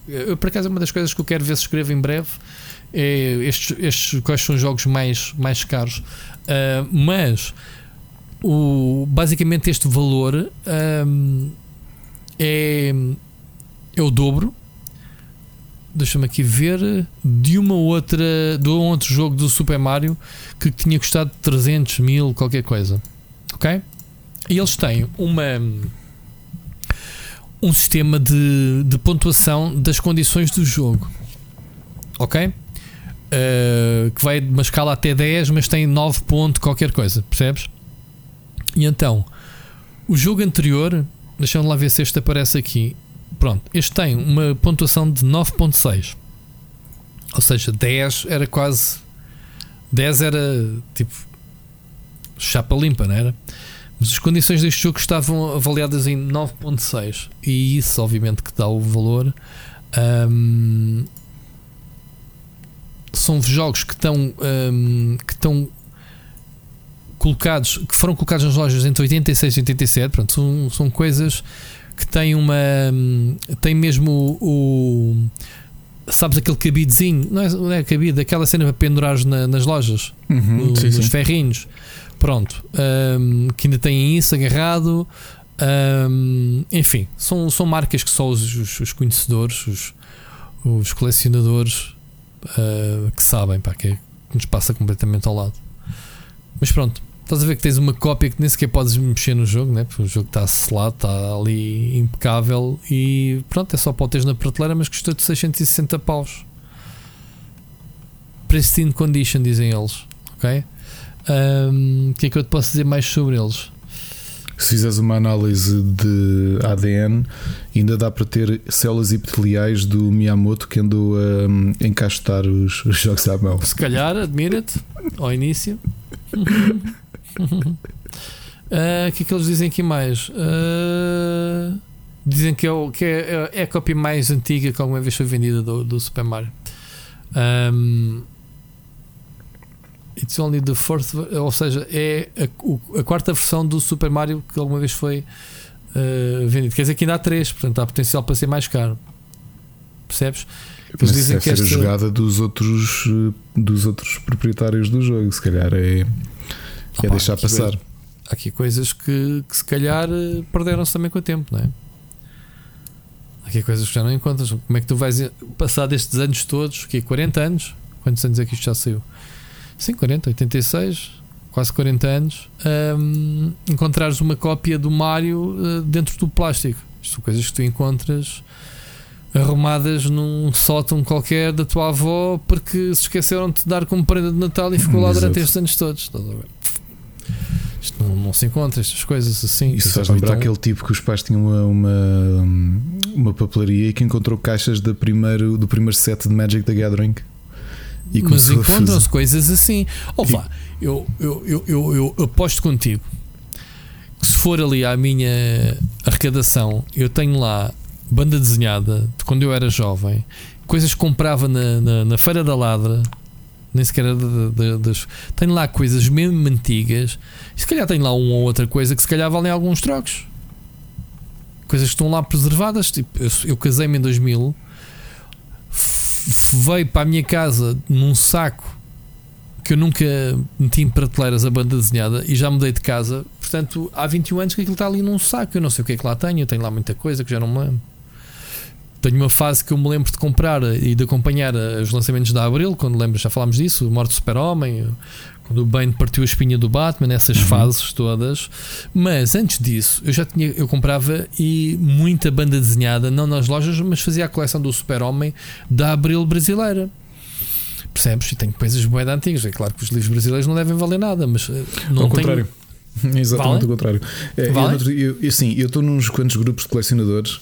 Eu, por acaso, é uma das coisas que eu quero ver se escrevo em breve. É estes, estes quais são os jogos mais, mais caros. Uh, mas o, basicamente este valor um, é, é o dobro. Deixa-me aqui ver de uma outra de um outro jogo do Super Mario que tinha custado 300 mil, qualquer coisa, ok? E eles têm uma um sistema de, de pontuação das condições do jogo, ok? Uh, que vai de uma escala até 10, mas tem 9 pontos, qualquer coisa, percebes? E então, o jogo anterior, deixando lá ver se este aparece aqui. Pronto, este tem uma pontuação de 9.6. Ou seja, 10 era quase. 10 era tipo. chapa limpa, não era? Mas as condições deste jogo estavam avaliadas em 9.6 e isso obviamente que dá o valor. Um, são jogos que estão um, que estão colocados que foram colocados nas lojas entre 86 e 87 pronto, são, são coisas que têm uma tem mesmo o, o sabes aquele cabidezinho não é, não é cabide, aquela cena para pendurares na, nas lojas uhum, no, sim, nos sim. ferrinhos Pronto, um, que ainda têm isso agarrado. Um, enfim, são, são marcas que só os, os, os conhecedores, os, os colecionadores uh, que sabem pá, que, é, que nos passa completamente ao lado. Mas pronto, estás a ver que tens uma cópia que nem sequer podes mexer no jogo, né? porque o jogo está selado, está ali impecável e pronto, é só para o teres na prateleira, mas custou-te 660 paus. Pristine condition, dizem eles, ok? O um, que é que eu te posso dizer mais sobre eles? Se fizeres uma análise de ADN, ainda dá para ter células epiteliais do Miyamoto que andou a um, encaixotar os, os, jogos à mão. Se calhar, admira-te ao início. Ah, o uh, que é que eles dizem aqui mais? Uh, dizem que, é, o, que é, é, a cópia mais antiga que alguma vez foi vendida do, do Super Mario. Um, It's only the fourth, ou seja, é a, a, quarta versão do Super Mario que alguma vez foi uh, vendido. Quer dizer que ainda há três, portanto há potencial para ser mais caro. Percebes? Eles Mas dizem que esta... a jogada dos outros, dos outros proprietários do jogo, se calhar é, é ah, deixar passar. Coisa, há aqui coisas que, que se calhar perderam-se também com o tempo, não é? Há aqui coisas que já não encontras. Como é que tu vais passar destes anos todos? Que 40 anos? Quantos anos é que isto já saiu? Sim, 40, 86, quase 40 anos, um, encontrares uma cópia do Mario uh, dentro do plástico. Isto são coisas que tu encontras arrumadas num sótão qualquer da tua avó porque se esqueceram de te dar como prenda de Natal e ficou lá durante estes anos todos. Isto não, não, se encontra, estas coisas assim. Isso faz lembrar então... aquele tipo que os pais tinham uma, uma, uma papelaria e que encontrou caixas do primeiro, do primeiro set de Magic the Gathering. E Mas encontram-se coisas assim. Ou vá, eu, eu, eu, eu, eu aposto contigo que se for ali à minha arrecadação, eu tenho lá banda desenhada de quando eu era jovem, coisas que comprava na, na, na Feira da Ladra, nem sequer era de, tenho lá coisas mesmo antigas, e se calhar tenho lá uma ou outra coisa que se calhar valem alguns trocos. Coisas que estão lá preservadas. Tipo, eu, eu casei-me em 2000 veio para a minha casa num saco que eu nunca meti em prateleiras a banda desenhada e já mudei de casa. Portanto, há 21 anos que aquilo está ali num saco. Eu não sei o que é que lá tenho, eu tenho lá muita coisa que já não me lembro. Tenho uma fase que eu me lembro de comprar e de acompanhar os lançamentos da Abril, quando lembras, já falámos disso, Morte Super-Homem, quando o Bane partiu a espinha do Batman, essas uhum. fases todas. Mas antes disso, eu já tinha, eu comprava e muita banda desenhada, não nas lojas, mas fazia a coleção do Super-Homem da Abril brasileira. Percebes? E tenho coisas boas antigas. É claro que os livros brasileiros não devem valer nada, mas eh, não Ao contrário. Exatamente vale? o contrário. É, vale? eu, eu, sim, eu estou nos quantos grupos de colecionadores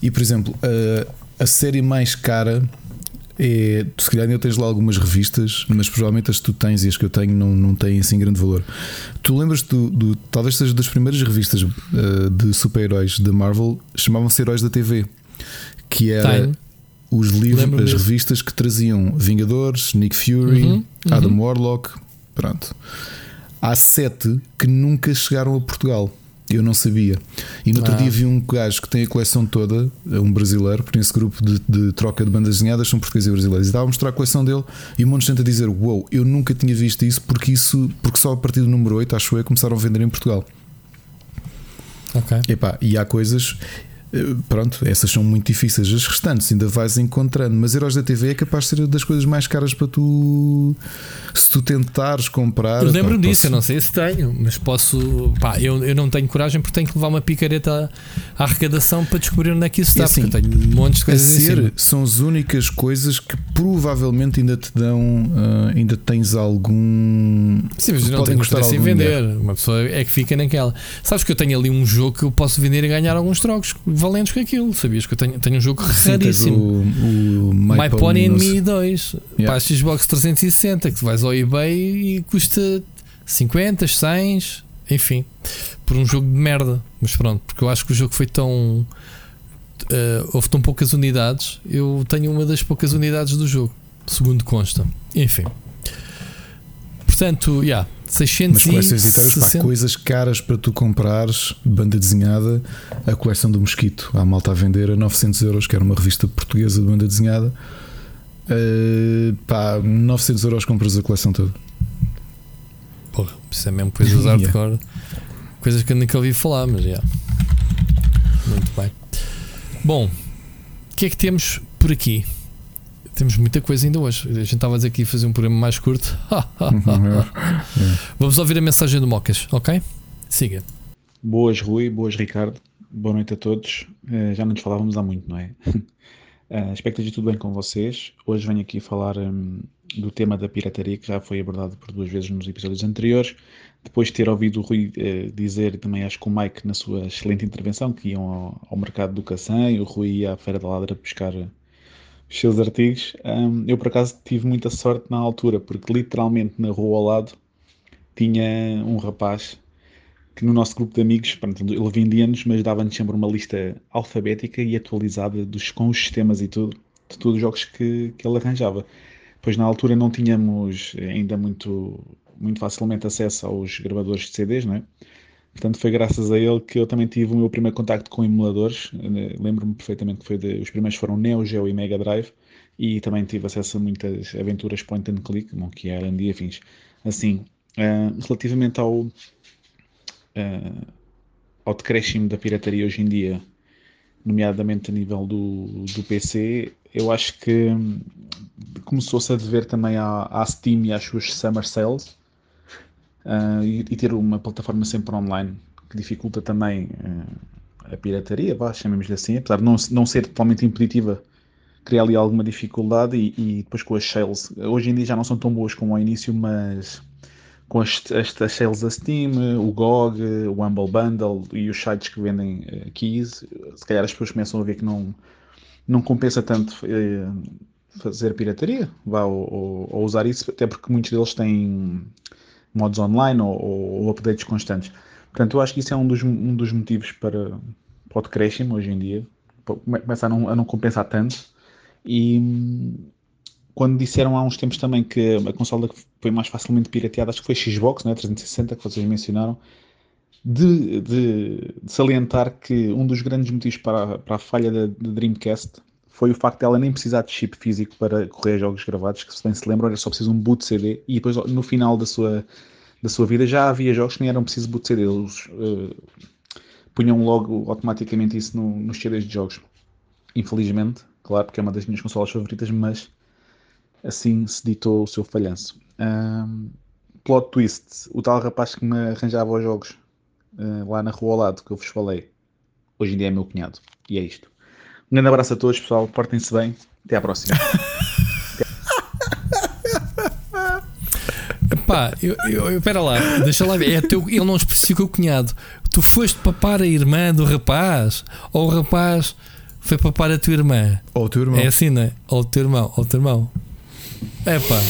e, por exemplo, a, a série mais cara é, tu se calhar ainda tens lá algumas revistas, mas provavelmente as que tu tens e as que eu tenho não, não têm assim grande valor. Tu lembras do, do talvez seja das primeiras revistas uh, de super-heróis da Marvel, chamavam-se Heróis da TV, que era Time. os livros, as revistas que traziam Vingadores, Nick Fury, uhum, uhum. Adam Warlock, pronto. Há sete que nunca chegaram a Portugal. Eu não sabia. E no outro Ah. dia vi um gajo que tem a coleção toda, um brasileiro, porque nesse grupo de, de troca de bandas desenhadas são portugueses e brasileiros. E estava a mostrar a coleção dele e um monte de gente a dizer: Uou, eu nunca tinha visto isso porque isso, porque só a partir do número 8, acho eu, começaram a vender em Portugal. Ok. Epá, e há coisas. Eh, Pronto, essas são muito difíceis. As restantes ainda vais encontrando, mas Heróis da TV é capaz de ser das coisas mais caras para tu. Se tu tentares comprar. Eu lembro pá, disso, posso- eu não sei se tenho, mas posso. Pá, eu, eu não tenho coragem porque tenho que levar uma picareta à, à arrecadação para descobrir onde é que isso está. É assim, porque eu tenho montes de A coisas cima. ser, são as únicas coisas que provavelmente ainda te dão, ah, ainda tens algum. Sim, mas não custar interesse em vender. Uma pessoa é que fica naquela. Sabes que eu tenho ali um jogo que eu posso vender e ganhar alguns trocos valentes com aquilo. Sabias que eu tenho, tenho um jogo Sim, raríssimo. O, o My, My Pony and Me 2 Yeah. para a Xbox 360 que tu vais ao eBay e custa 50, 100, enfim, por um jogo de merda. Mas pronto, porque eu acho que o jogo foi tão. eh, houve tão poucas unidades. Eu tenho uma das poucas unidades do jogo, segundo consta. Enfim, portanto, já, yeah, Mas coleções editórias, pá, 660. coisas caras para tu comprares, banda desenhada, a coleção do Mosquito, há malta a vender a 900 euros, que era uma revista portuguesa de banda desenhada. Uh, pá, 900 euros compras a coleção toda. Porra, isso é mesmo coisas Yeah. hardcore. Coisas que eu nunca ouvi falar, mas já. Muito bem. Bom, o que é que temos por aqui? Temos muita coisa ainda hoje. A gente estava a dizer aqui fazer um programa mais curto. Vamos ouvir a mensagem do Mocas, ok? Siga. Boas, Rui. Boas, Ricardo. Boa noite a todos. Eh, já não nos falávamos há muito, não é? Eh, espero que esteja tudo bem com vocês. Hoje venho aqui falar hum, do tema da pirataria, que já foi abordado por duas vezes nos episódios anteriores. Depois de ter ouvido o Rui eh, dizer, e também acho que o Mike, na sua excelente intervenção, que iam ao, ao mercado do Cacém, o Rui ia à Feira da Ladra buscar os seus artigos. Hum, eu, por acaso, tive muita sorte na altura, porque literalmente na rua ao lado tinha um rapaz que no nosso grupo de amigos, pronto, ele vendia-nos, mas dava-nos sempre uma lista alfabética e atualizada dos, com os sistemas e tudo, de todos os jogos que, que ele arranjava. Pois na altura não tínhamos ainda muito, muito facilmente acesso aos gravadores de CDs, não é? Portanto, foi graças a ele que eu também tive o meu primeiro contacto com emuladores. Eh, Lembro-me perfeitamente que foi de, os primeiros foram Neo Geo e Mega Drive e também tive acesso a muitas aventuras point and click, Monkey Island e afins. Assim, eh, relativamente ao, eh, ao decréscimo da pirataria hoje em dia, nomeadamente a nível do, do PC, eu acho que hum, começou-se a dever também à, à Steam e às suas Summer Sales ah, e, e ter uma plataforma sempre online que dificulta também ah, a pirataria, vá, chamemos-lhe assim, apesar de não, não ser totalmente impeditiva, cria ali alguma dificuldade e, e depois com as sales, hoje em dia já não são tão boas como ao início, mas com as, as, sales da Steam, o GOG, o Humble Bundle e os sites que vendem eh, keys, se calhar as pessoas começam a ver que não, não compensa tanto eh, fazer pirataria, vá, ou, ou- ou usar isso, até porque muitos deles têm modos online ou, ou- updates constantes. Portanto, eu acho que isso é um dos, um dos motivos para, para o decréscimo hoje em dia, Come- começa a não, a não compensar tanto. E quando disseram há uns tempos também que a consola que foi mais facilmente pirateada, acho que foi Xbox, né, 360, que vocês mencionaram, de, de- de salientar que um dos grandes motivos para, para a falha da Dreamcast foi o facto dela nem precisar de chip físico para correr jogos gravados, que se bem se lembram era só preciso um boot CD, e depois no final da sua, da sua vida já havia jogos que nem eram preciso boot CD, eles eh, punham logo automaticamente isso no- nos CDs de jogos. Infelizmente, claro, porque é uma das minhas consolas favoritas, mas assim se ditou o seu falhanço. Ahm, plot twist: o tal rapaz que me arranjava os jogos ah, lá na rua ao lado, que eu vos falei, hoje em dia é meu cunhado. E é isto. Um grande abraço a todos, pessoal. Portem-se bem. Até à próxima. Pá, eu, eu, espera lá, deixa lá ver. É teu, ele não especificou o cunhado. Tu foste papar a irmã do rapaz ou o rapaz foi papar a tua irmã? Ou o teu irmão. É assim, não é? Ou o teu irmão, ou o teu irmão. É pá,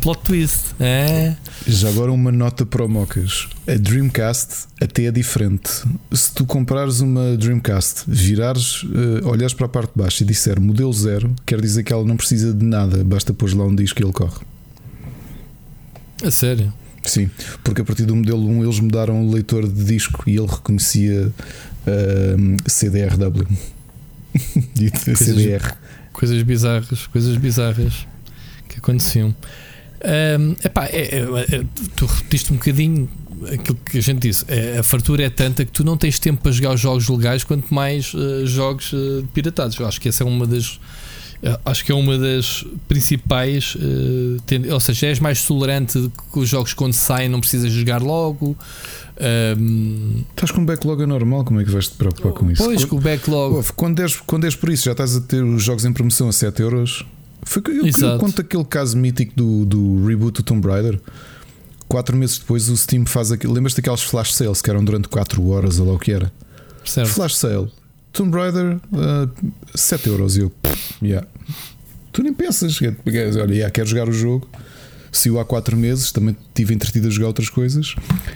plot twist. É. Já agora uma nota para o Mocas. A Dreamcast até é diferente. Se tu comprares uma Dreamcast, virares, eh, olhares para a parte de baixo e disser modelo zero, quer dizer que ela não precisa de nada, basta pôr lá um disco e ele corre. A sério. Sim, porque a partir do modelo 1 eles mudaram o leitor de disco e ele reconhecia uh, CDRW. coisas, CDR. Coisas bizarras, coisas bizarras que aconteciam. Um, epá, é, é, é, tu repetiste um bocadinho aquilo que a gente disse. É, a fartura é tanta que tu não tens tempo para jogar os jogos legais, quanto mais uh, jogos uh, piratados. Eu acho que essa é uma das. Uh, acho que é uma das principais. Ou seja, és mais tolerante que os jogos quando saem não precisas jogar logo. Um, estás com um backlog anormal, como é que vais te preocupar com isso? Pois, com o backlog. Quando és, quando és por isso, já estás a ter os jogos em promoção a 7 euros foi, eu, eu conto aquele caso mítico do, do reboot do Tomb Raider. Quatro meses depois o Steam faz aquilo. Lembras-te daqueles flash sales que eram durante 4 horas ou lá o que era? Certo. Flash sale. Tomb Raider, uh, 7 euros. E eu, yeah. Tu nem pensas, olha, yeah, quero jogar o jogo. Se eu há 4 meses também tive entretido a jogar outras coisas.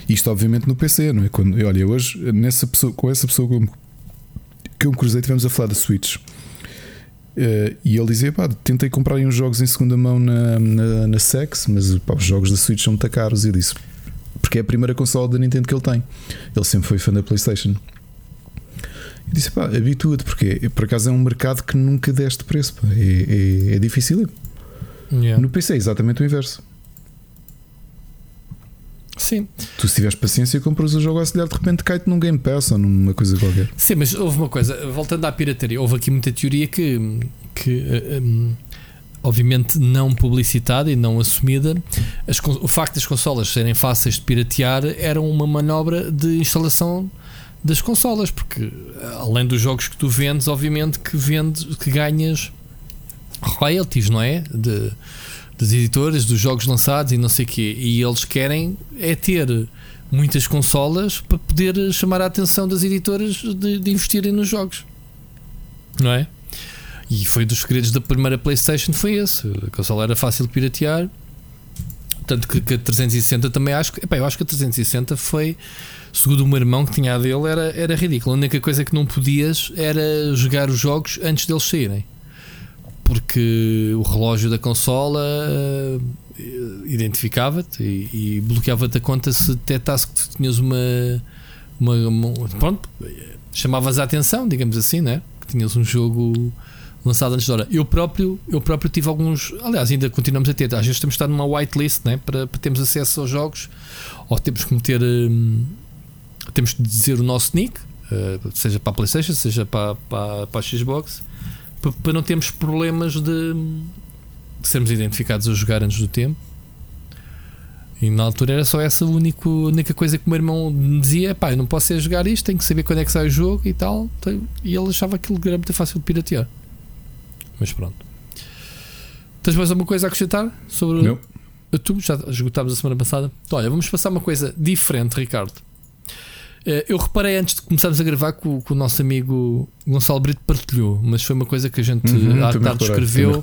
Isto, obviamente, no PC, não é? Quando, olha, hoje, nessa pessoa, com essa pessoa que eu, que eu me cruzei, tivemos a falar da Switch. Uh, e ele dizia: pá, tentei comprar uns jogos em segunda mão na, na, na Sex, mas pá, os jogos da Switch são muito caros. E eu disse: porque é a primeira consola da Nintendo que ele tem. Ele sempre foi fã da PlayStation. E disse: pá, habitua-te, porque por acaso é um mercado que nunca deste preço. Pá. É, é, é difícil. Yeah. No PC é exatamente o inverso. Sim. Tu, se tiveres paciência, compras o jogo auxiliar, de repente cai-te num Game Pass ou numa coisa qualquer. Sim, mas houve uma coisa, voltando à pirataria, houve aqui muita teoria que, que um, obviamente não publicitada e não assumida. As, o facto das consolas serem fáceis de piratear era uma manobra de instalação das consolas, porque além dos jogos que tu vendes, obviamente que vendes, que ganhas royalties, não é? De, das editoras, dos jogos lançados e não sei o quê. E eles querem é ter muitas consolas para poder chamar a atenção das editoras de, de investirem nos jogos. Não é? E foi dos segredos da primeira PlayStation foi esse. A consola era fácil de piratear. Tanto que, que a 360 também acho que. Eu acho que a 360 foi. Segundo o meu irmão que tinha a dele, era, era ridículo. A única coisa que não podias era jogar os jogos antes deles saírem porque o relógio da consola uh, identificava-te e, e bloqueava-te a conta se detectasse que tinhas uma, uma, uma, Pronto, chamavas a atenção, digamos assim, né? Que tinhas um jogo lançado antes da hora. Eu próprio, eu próprio tive alguns. Aliás, ainda continuamos a ter. Às vezes temos estar numa whitelist né? para, para termos acesso aos jogos ou temos que meter. Hum, temos de dizer o nosso nick, uh, seja para a PlayStation, seja para, para, para a Xbox para não termos problemas de, de, sermos identificados a jogar antes do tempo. E na altura era só essa a única, única coisa que o meu irmão me dizia: pá, eu não posso ser jogar isto, tenho que saber quando é que sai o jogo e tal. E ele achava aquilo que era muito fácil de piratear. Mas pronto. Tens mais alguma coisa a acrescentar sobre. Não. Tu já esgotámos a semana passada. Então, olha, vamos passar uma coisa diferente, Ricardo. Eh, eu reparei antes de começarmos a gravar que o, que o nosso amigo Gonçalo Brito partilhou, mas foi uma coisa que a gente uhum, à tarde escreveu.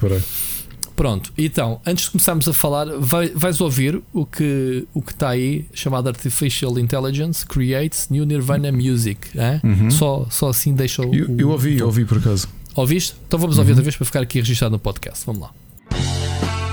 Pronto, então, antes de começarmos a falar, vai, vais ouvir o que o que está aí, chamado Artificial Intelligence Creates New Nirvana Music. Uhum. Só, só assim deixa o. Eu, eu ouvi, eu ouvi por acaso. Ouviste? Então vamos ouvir uhum. outra vez para ficar aqui registado no podcast. Vamos lá.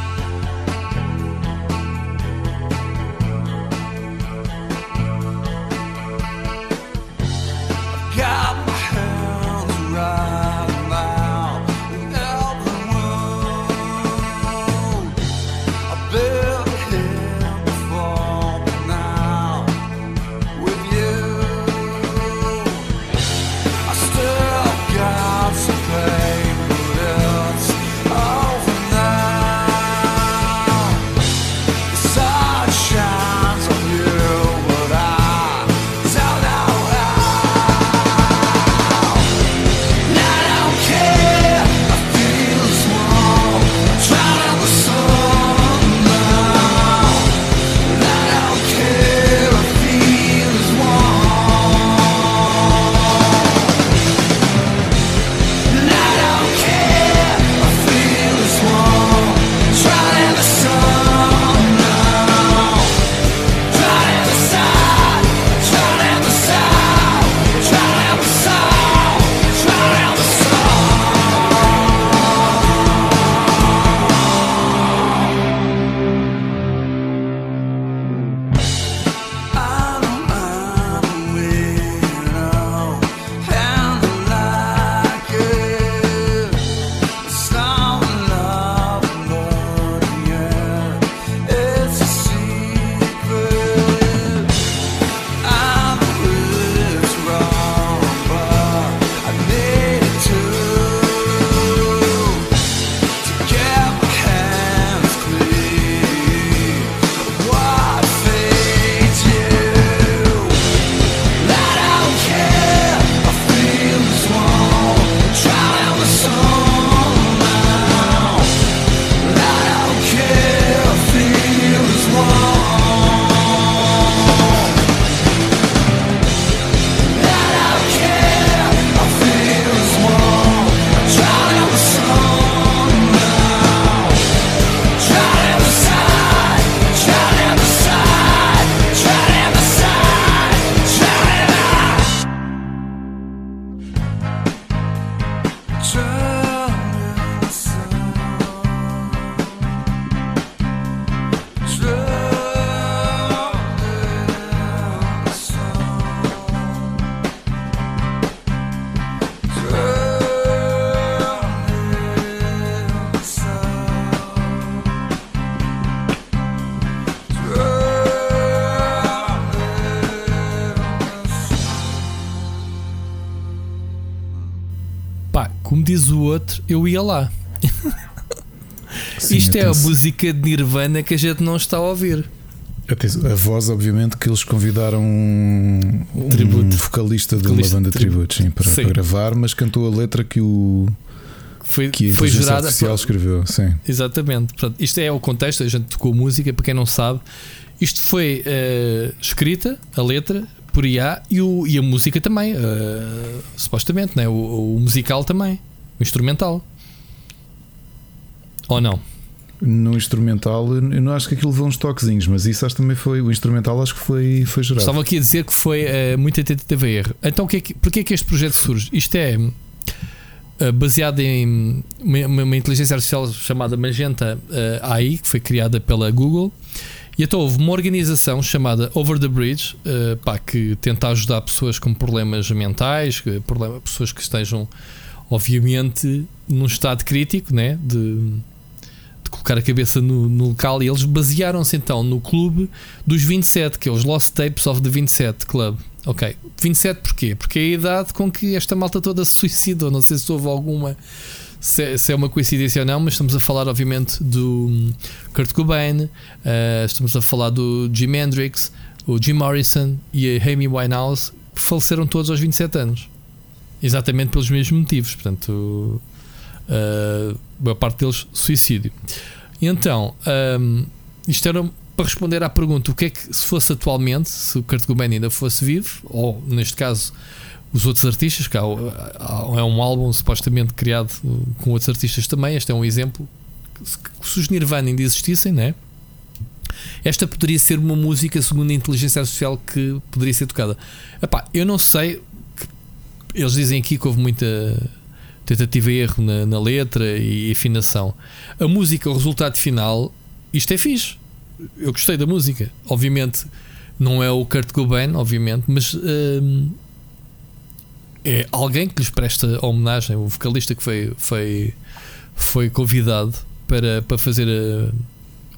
Diz o outro, eu ia lá. Sim, Isto é a música de Nirvana que a gente não está a ouvir. A voz, obviamente, que eles convidaram um, um vocalista de Vocalista uma banda de tributo. sim, para, Sim. para gravar, mas cantou a letra que o Foi, que foi gerada. artificial escreveu. Sim. Exatamente. Portanto, isto é o contexto, a gente tocou música, para quem não sabe. Isto foi eh, escrita, a letra, por IA e, o, e a música também, eh, supostamente, né? o, o musical também, o instrumental. Ou não? No instrumental, eu não acho que aquilo levou uns toquezinhos, mas isso acho que também foi. O instrumental acho que foi, foi gerado. Estavam aqui a dizer que foi eh, muita tentativa erro. Então, que é que, porquê é que este projeto surge? Isto é eh, baseado em uma, uma- inteligência artificial chamada Magenta eh, AI, que foi criada pela Google. E então houve uma organização chamada Over the Bridge, eh, pá, que tenta ajudar pessoas com problemas mentais, que- problema, pessoas que estejam, obviamente, num estado crítico, né? De, de colocar a cabeça no, no local. E eles basearam-se então no clube dos 27, que é os Lost Tapes of the 27 Club. Ok, 27 porquê? Porque é a idade com que esta malta toda se suicidou. Não sei se houve alguma, se, é- se é uma coincidência ou não, mas estamos a falar, obviamente, do hum, Kurt Cobain, eh, estamos a falar do Jim Hendrix, o Jim Morrison e a Amy Winehouse, que faleceram todos aos 27 anos. Exatamente pelos mesmos motivos. Portanto, eh, a boa parte deles, suicídio. Então, hum, isto era para responder à pergunta: o que é que, se fosse atualmente, se o Kurt Cobain ainda fosse vivo, ou neste caso os outros artistas, que há, há- é um álbum supostamente criado uh, com outros artistas também. Este é um exemplo. Se, se os Nirvana ainda existissem, né? Esta poderia ser uma música, segundo a inteligência artificial, que poderia ser tocada. Epá, eu não sei. Eles dizem aqui que houve muita tentativa e erro na, na letra e afinação. A música, o resultado final, isto é fixe. Eu gostei da música. Obviamente, não é o Kurt Cobain, obviamente, mas hum, é alguém que lhes presta homenagem. O vocalista que foi, foi, foi convidado para, para fazer a-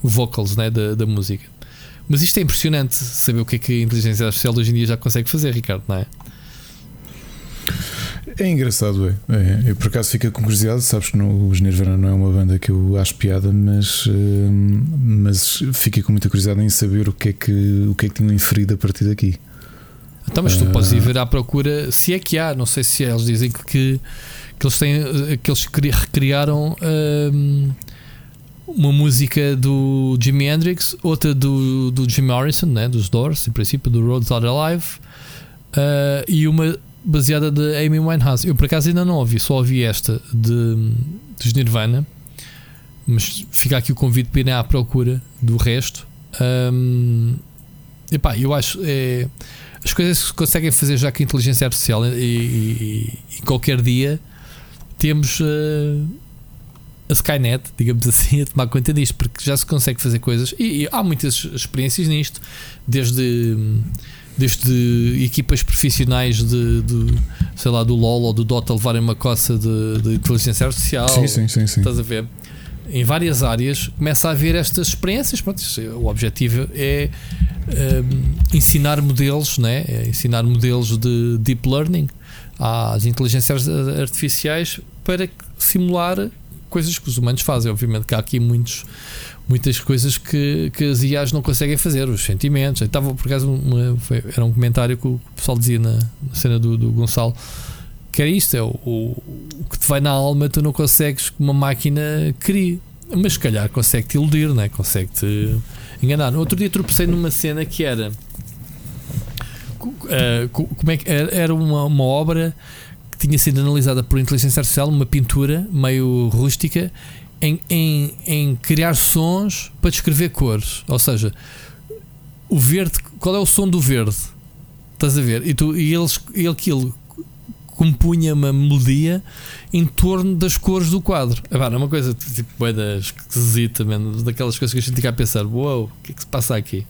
o vocals né, da, da música. Mas isto é impressionante saber o que é que a inteligência artificial hoje em dia já consegue fazer, Ricardo, não é? É engraçado, é. é. Eu por acaso fico com curiosidade, sabes que no, os Nirvana não é uma banda que eu acho piada, mas, hum, mas fiquei com muita curiosidade em saber o que é que, o que, é que tinham inferido a partir daqui. Então, mas tu Ah. podes ir ver à procura, se é que há, não sei se é, eles dizem que, que, que eles têm que eles cri- recriaram hum, uma música do Jimi Hendrix, outra do, do Jim Morrison, né, dos Doors, em princípio, do Roads Are Alive, ah, e uma baseada de Amy Winehouse. Eu por acaso ainda não ouvi, só ouvi esta de, dos Nirvana, mas fica aqui o convite para irem à procura do resto. Hum, epá, eu acho é, as coisas que se conseguem fazer já com a inteligência artificial e, e- e qualquer dia temos eh, a Skynet, digamos assim, a tomar conta disto, porque já se consegue fazer coisas e, e há muitas experiências nisto, desde, desde equipas profissionais de, de, sei lá, do LOL ou do Dota levarem uma coça de, de inteligência artificial. Sim, sim, sim, sim. Estás a ver? Em várias áreas começa a haver estas experiências. Pronto, é- o objetivo é hum, ensinar modelos, né? É ensinar modelos de deep learning às inteligências artificiais para simular coisas que os humanos fazem. Obviamente que há aqui muitos, muitas coisas que, que as IAs não conseguem fazer, os sentimentos. Estava por acaso, uma- foi- era um comentário que o pessoal dizia na, na cena do, do Gonçalo que era isto: é o, o, o que te vai na alma, tu não consegues que uma máquina crie, mas se calhar consegue-te iludir, né? consegue-te enganar. No outro dia tropecei numa cena que era. eh, co- como é que era uma, uma obra que tinha sido analisada por inteligência artificial, uma pintura meio rústica, em, em, em criar sons para descrever cores. Ou seja, o verde, qual é o som do verde? Estás a ver? E, tu, e eles, ele aquilo compunha uma melodia em torno das cores do quadro. Epá, é uma coisa tipo bué da esquisita, man, daquelas coisas que a gente fica a pensar: uau, o que é que se passa aqui?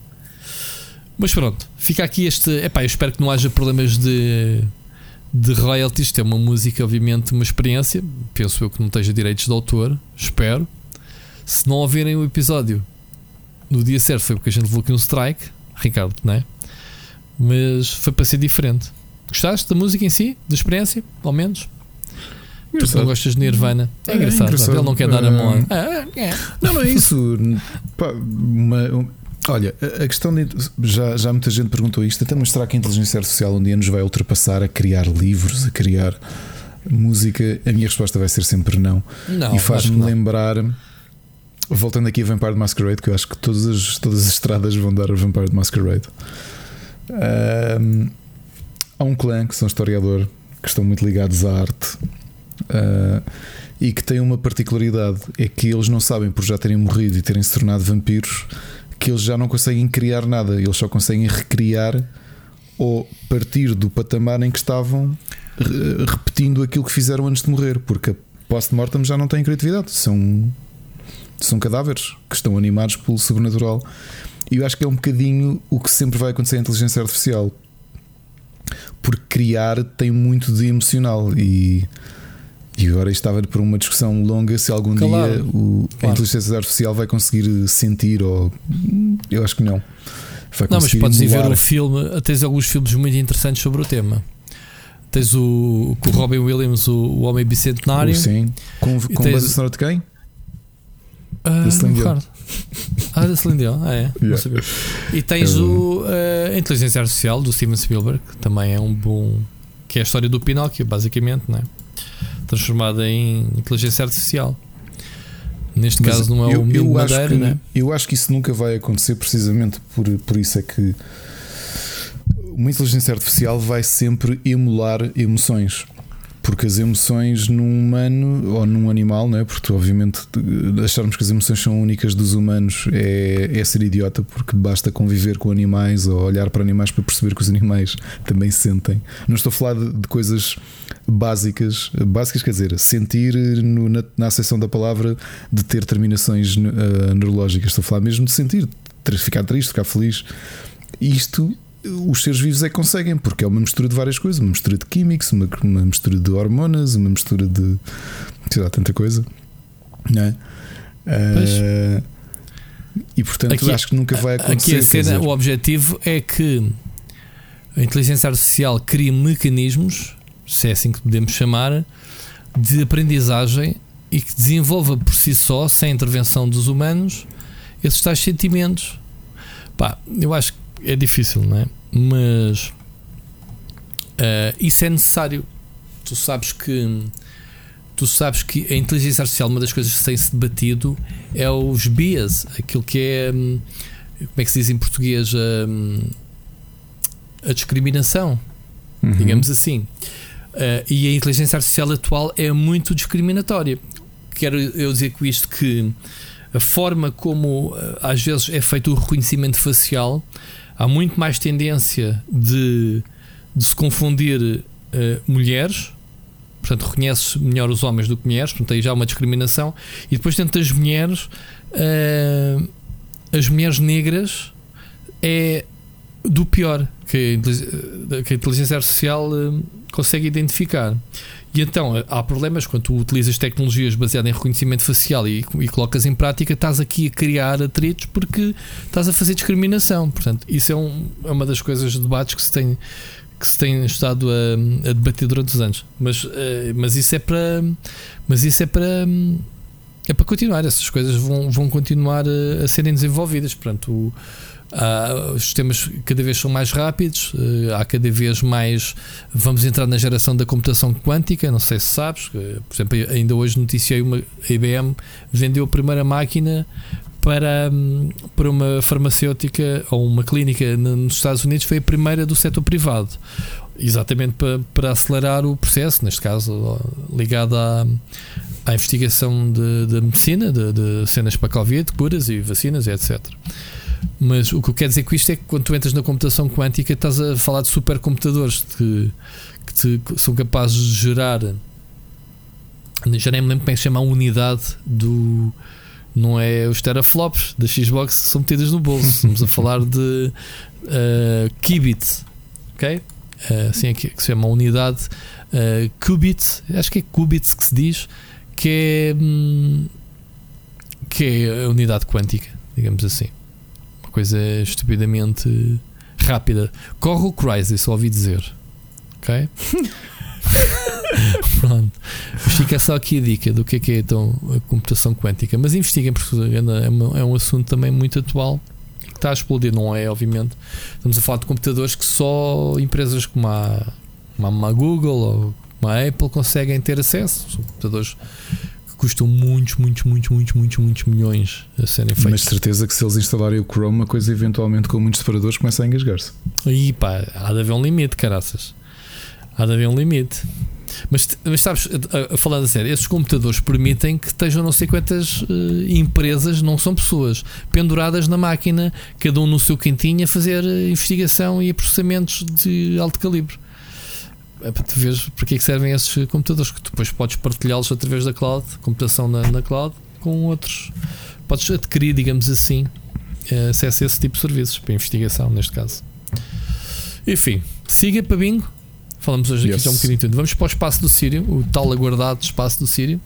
Mas pronto, fica aqui este. Epá, eu espero que não haja problemas de, de royalties. Isto é uma música, obviamente, uma experiência. Penso eu que não esteja direitos de autor. Espero. Se não ouvirem o episódio no dia certo, foi porque a gente levou aqui um strike, Ricardo, não é? Mas foi para ser diferente. Gostaste da música em si? Da experiência? Ao menos? Tu Engraçado. não gostas de Nirvana. É, É, engraçado. engraçado. Ele não quer dar a mão. É. É. Não, não é isso. Pá, uma- um- olha, a questão de. Já, já muita gente perguntou isto. Até mostrar que a inteligência artificial um dia nos vai ultrapassar a criar livros, a criar música. A minha resposta vai ser sempre não. Não, e faz-me lembrar. Voltando aqui a Vampire Masquerade, que eu acho que todas as, todas as estradas vão dar a Vampire Masquerade. Ahm, há um clã que são historiador que estão muito ligados à arte ah, e que têm uma particularidade: é que eles não sabem, por já terem morrido e terem se tornado vampiros, que eles já não conseguem criar nada, eles só conseguem recriar ou partir do patamar em que estavam re- repetindo aquilo que fizeram antes de morrer, porque a post-mortem já não têm criatividade, são, são cadáveres que estão animados pelo sobrenatural. E eu acho que é um bocadinho o que sempre vai acontecer em inteligência artificial, porque criar tem muito de emocional e. E agora isto estava por uma discussão longa se algum Claro. dia o- a Claro. inteligência artificial vai conseguir sentir ou eu acho que não. Vai Não, mas podes ir ver o filme. Tens alguns filmes muito interessantes sobre o tema. Tens o com o Robin Williams, o, o Homem Bicentenário. Sim. Com, com tens- base sonora de quem? Ah, Celine Dion. recordo. Ah, da Celine Dion. Ah, é. Não Yeah. sabia. E tens É o a Inteligência Artificial do Steven Spielberg, que também é um bom. que é a história do Pinóquio, basicamente, não é? Transformada em inteligência artificial. Neste Mas caso, não é eu, o menino eu de acho madeira, que, né? Eu acho que isso nunca vai acontecer precisamente por, por isso é que uma inteligência artificial vai sempre emular emoções. Porque as emoções num humano ou num animal, não é? Porque obviamente, acharmos que as emoções são únicas dos humanos é, é ser idiota, porque basta conviver com animais ou olhar para animais para perceber que os animais também sentem. Não estou a falar de, de coisas básicas, básicas quer dizer, sentir no- na, na acessão da palavra de ter terminações uh, neurológicas. Estou a falar mesmo de sentir, ter- ficar triste, ficar feliz. Isto os seres vivos é que conseguem, porque é uma mistura de várias coisas, uma mistura de químicos, uma, uma mistura de hormonas, uma mistura de sei lá, tanta coisa. Não é? Uh, e portanto Aqui- acho que nunca vai acontecer. Aqui a cena, o objetivo é que a inteligência artificial crie mecanismos, se é assim que podemos chamar, de aprendizagem e que desenvolva por si só, sem intervenção dos humanos, esses tais sentimentos. Pá, eu acho que é difícil, não é? Mas eh, isso é necessário. Tu sabes que tu sabes que a inteligência artificial, uma das coisas que tem-se debatido é os bias, aquilo que é hum, como é que se diz em português hum, a discriminação, uhum. digamos assim. Uh, e a inteligência artificial atual é muito discriminatória. Quero eu dizer com isto que a forma como uh, às vezes é feito o reconhecimento facial há muito mais tendência de, de se confundir uh, mulheres. Portanto, reconhece melhor os homens do que mulheres, portanto, aí já há uma discriminação. E depois, dentro das mulheres, uh, as mulheres negras é do pior que a inteligência, que a inteligência artificial uh, consegue identificar. E então há problemas quando tu utilizas tecnologias baseadas em reconhecimento facial e, e colocas em prática, estás aqui a criar atritos porque estás a fazer discriminação. Portanto, isso é, um, é uma das coisas de debates que se tem que se tem estado a, a debater durante os anos. Mas, uh, mas isso é para mas isso é para é para continuar. Essas coisas vão, vão continuar a, a serem desenvolvidas. Portanto, o, Uh, os sistemas cada vez são mais rápidos, uh, há cada vez mais. Vamos entrar na geração da computação quântica. Não sei se sabes, uh, por exemplo, ainda hoje noticiei uma a IBM vendeu a primeira máquina para, um, para uma farmacêutica ou uma clínica nos Estados Unidos. Foi a primeira do setor privado, exatamente para, para acelerar o processo, neste caso ligado à, à investigação da medicina, de, de cenas para Covid, curas e vacinas, etc. Mas o que eu quero dizer com isto é que quando tu entras na computação quântica estás a falar de supercomputadores que, que, te, que são capazes de gerar. Já nem me lembro como é que se chama a unidade do. Não é os teraflops da Xbox que são metidas no bolso. Estamos a falar de uh, qubits, ok? Uh, assim é que, que se chama a unidade uh, qubit, acho que é qubits que se diz, que é, hum, que é a unidade quântica, digamos assim coisa estupidamente rápida. Corre o Crysis, ouvi dizer. Ok? Pronto. Mas fica só aqui a dica do que é que é então a computação quântica. Mas investiguem, porque é, uma- é um assunto também muito atual que está a explodir, não é? Obviamente, estamos a falar de computadores que só empresas como a, como a Google ou como a Apple conseguem ter acesso. São computadores que custam muitos, muitos, muitos, muitos, muitos, muitos milhões a serem Mas feitos. de certeza que se eles instalarem o Chrome, a coisa eventualmente com muitos separadores começa a engasgar-se. Aí pá, há de haver um limite, caraças. Há de haver um limite. Mas, mas sabes, falando a sério, esses computadores permitem que estejam não sei quantas eh, empresas, não são pessoas, penduradas na máquina, cada um no seu cantinho, a fazer eh, investigação e processamentos de alto calibre. É para tu veres para que é que servem esses computadores, que tu depois podes partilhá-los através da cloud, computação na, na cloud, com outros. Podes adquirir, digamos assim, eh, acesso a esse tipo de serviços, para investigação, neste caso. Enfim, siga para bingo. Falamos hoje aqui Yes. já um bocadinho de tudo. Vamos para o espaço do Sírio, o tal aguardado espaço do Sírio.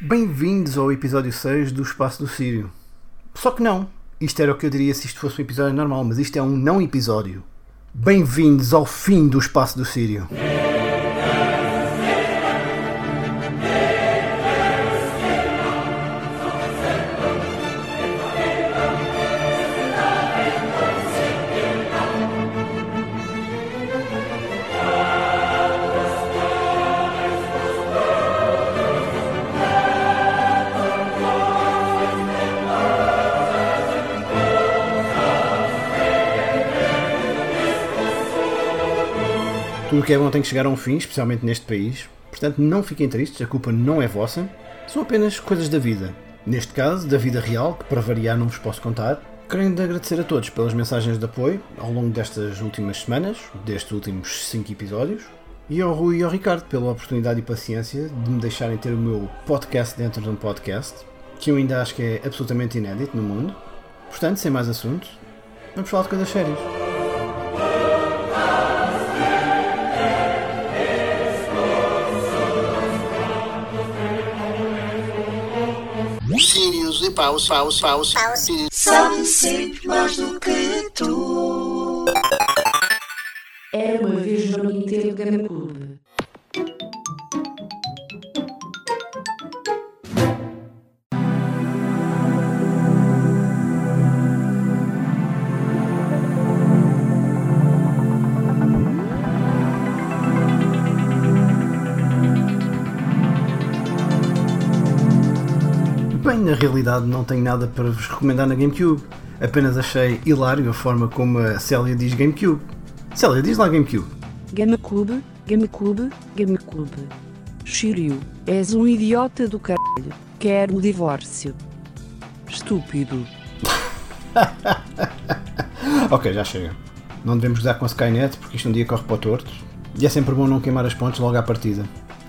Bem-vindos ao episódio 6 do Espaço do Sírio. Só que não. Isto era o que eu diria se isto fosse um episódio normal, mas isto é um não episódio. Bem-vindos ao fim do Espaço do Sírio. Tudo que é bom tem que chegar a um fim, especialmente neste país. Portanto, não fiquem tristes, a culpa não é vossa. São apenas coisas da vida. Neste caso, da vida real, que para variar não vos posso contar. Querendo agradecer a todos pelas mensagens de apoio ao longo destas últimas semanas, destes últimos 5 episódios. E ao Rui e ao Ricardo pela oportunidade e paciência de me deixarem ter o meu podcast dentro de um podcast, que eu ainda acho que é absolutamente inédito no mundo. Portanto, sem mais assuntos, vamos falar de coisas sérias. Sírios. Sabe sempre mais do que tu. Era uma vez no Nintendo GameCube. Na realidade não tenho nada para vos recomendar na GameCube. Apenas achei hilário a forma como a Célia diz GameCube. Célia, diz lá GameCube. GameCube, GameCube, GameCube. Shiryu, és um idiota do caralho. Quero o divórcio. Estúpido. Ok, já chega. Não devemos gozar com a Skynet porque isto um dia corre para o torto. E é sempre bom não queimar as pontes logo à partida.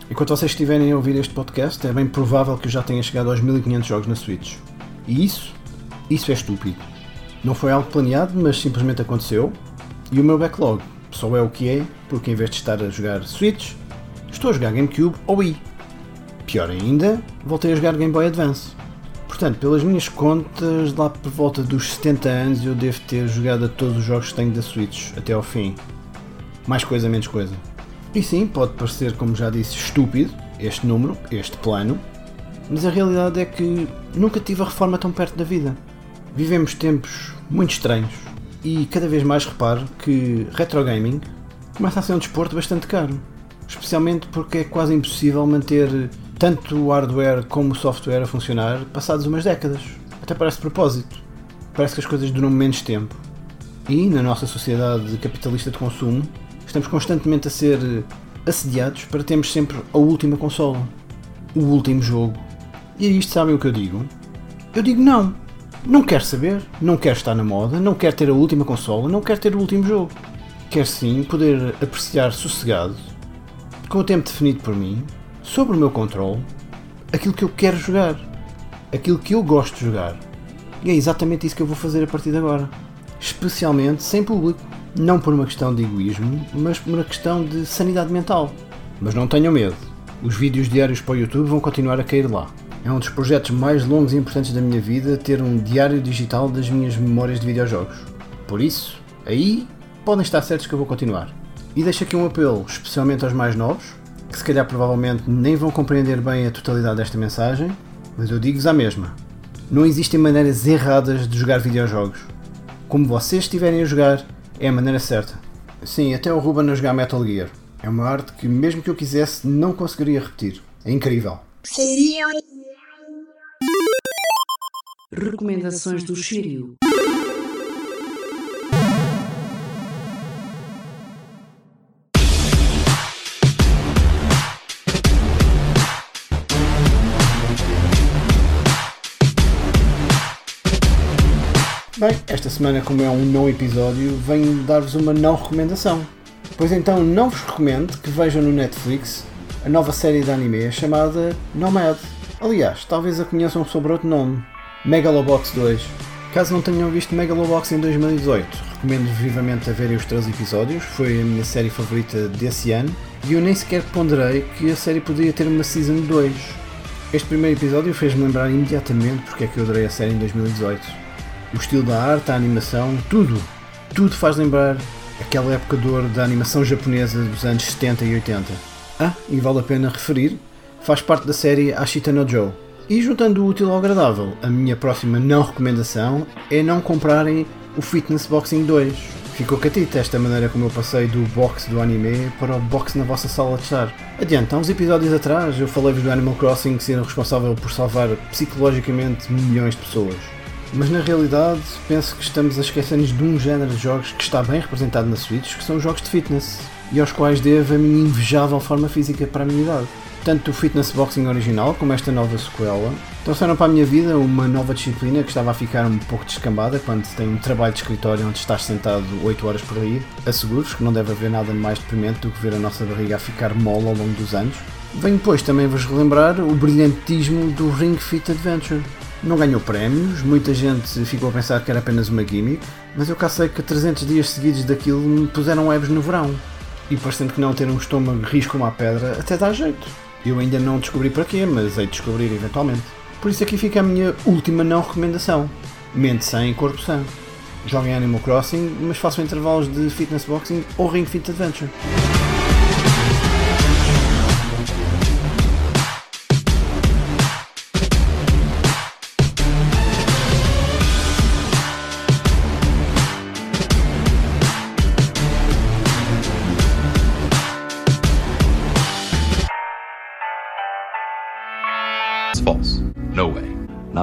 Enquanto vocês estiverem a ouvir este podcast, é bem provável que eu já tenha chegado aos 1500 jogos na Switch. E isso, isso é estúpido. Não foi algo planeado, mas simplesmente aconteceu. E o meu backlog só é o que é, porque em vez de estar a jogar Switch, estou a jogar GameCube ou Wii. Pior ainda, voltei a jogar Game Boy Advance. Portanto, pelas minhas contas, lá por volta dos 70 anos eu devo ter jogado a todos os jogos que tenho da Switch, até ao fim. Mais coisa, menos coisa. E sim, pode parecer, como já disse, estúpido, este número, este plano, mas a realidade é que nunca tive a reforma tão perto da vida. Vivemos tempos muito estranhos e cada vez mais reparo que retro gaming começa a ser um desporto bastante caro. Especialmente porque é quase impossível manter tanto o hardware como o software a funcionar passados umas décadas. Até parece propósito. Parece que as coisas duram menos tempo. E, na nossa sociedade capitalista de consumo, estamos constantemente a ser assediados para termos sempre a última consola, o último jogo. E a isto sabem o que eu digo? Eu digo não. Não quero saber, não quero estar na moda, não quero ter a última consola, não quero ter o último jogo. Quero sim poder apreciar sossegado, com o tempo definido por mim, sobre o meu controle, aquilo que eu quero jogar, aquilo que eu gosto de jogar. E é exatamente isso que eu vou fazer a partir de agora. Especialmente sem público. Não por uma questão de egoísmo, mas por uma questão de sanidade mental. Mas não tenham medo, os vídeos diários para o YouTube vão continuar a cair lá. É um dos projetos mais longos e importantes da minha vida ter um diário digital das minhas memórias de videojogos. Por isso, aí podem estar certos que eu vou continuar. E deixo aqui um apelo, especialmente aos mais novos, que se calhar provavelmente nem vão compreender bem a totalidade desta mensagem, mas eu digo-vos a mesma. Não existem maneiras erradas de jogar videojogos. Como vocês estiverem a jogar, é a maneira certa. Sim, até o Ruben a jogar Metal Gear. É uma arte que, mesmo que eu quisesse, não conseguiria repetir. É incrível. Recomendações do Sírio. Bem, esta semana, como é um não episódio, venho dar-vos uma não recomendação. Pois então, não vos recomendo que vejam no Netflix a nova série de anime chamada Nomad. Aliás, talvez a conheçam sob outro nome, Megalobox 2. Caso não tenham visto Megalobox em 2018, recomendo vivamente a verem os três episódios, foi a minha série favorita desse ano, e eu nem sequer ponderei que a série poderia ter uma Season 2. Este primeiro episódio fez-me lembrar imediatamente porque é que eu adorei a série em 2018 o estilo da arte, a animação, tudo, tudo faz lembrar aquela época de ouro da animação japonesa dos anos 70 e 80. Ah, e vale a pena referir, faz parte da série Ashita no Joe. E juntando o útil ao agradável, a minha próxima não recomendação é não comprarem o Fitness Boxing 2. Ficou catita esta maneira como eu passei do box do anime para o box na vossa sala de estar. Adiante, há uns episódios atrás eu falei-vos do Animal Crossing ser responsável por salvar psicologicamente milhões de pessoas. Mas na realidade penso que estamos a esquecer-nos de um género de jogos que está bem representado na Switch, que são os jogos de fitness, e aos quais devo a minha invejável forma física para a minha idade. Tanto o Fitness Boxing original como esta nova sequela trouxeram para a minha vida uma nova disciplina que estava a ficar um pouco descambada quando tem um trabalho de escritório onde estás sentado 8 horas por aí. Asseguro-vos que não deve haver nada mais deprimente do que ver a nossa barriga a ficar mole ao longo dos anos. Venho depois também vos relembrar o brilhantismo do Ring Fit Adventure, não ganhou prémios, muita gente ficou a pensar que era apenas uma gimmick, mas eu cá sei que 300 dias seguidos daquilo me puseram webs no verão. E parecendo que não ter um estômago risco como a pedra, até dá jeito. Eu ainda não descobri para quê, mas hei de descobrir eventualmente. Por isso aqui fica a minha última não recomendação. Mente sem, corpo sã. Joguem Animal Crossing, mas façam intervalos de fitness boxing ou Ring Fit Adventure.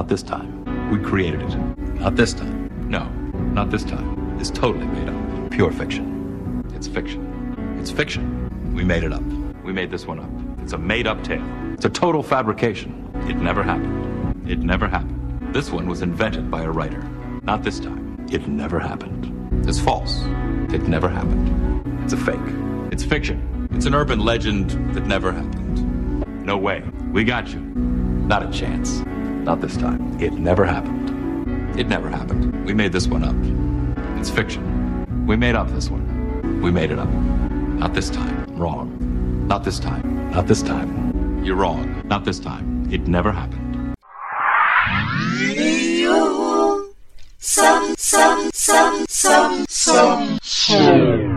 This time. We created it. Not this time. No, not this time. It's totally made up. Pure fiction. It's fiction. It's fiction. We made it up. We made this one up. It's a made up tale. It's a total fabrication. It never happened. It never happened. This one was invented by a writer. Not this time. It never happened. It's false. It never happened. It's a fake. It's fiction. It's an urban legend that never happened. No way. We got you. Not a chance. Not this time. It never happened. It never happened. We made this one up. It's fiction. We made up this one. We made it up. Not this time. Wrong. Not this time. Not this time. You're wrong. Not this time. It never happened. Some, some, some, some, some, some.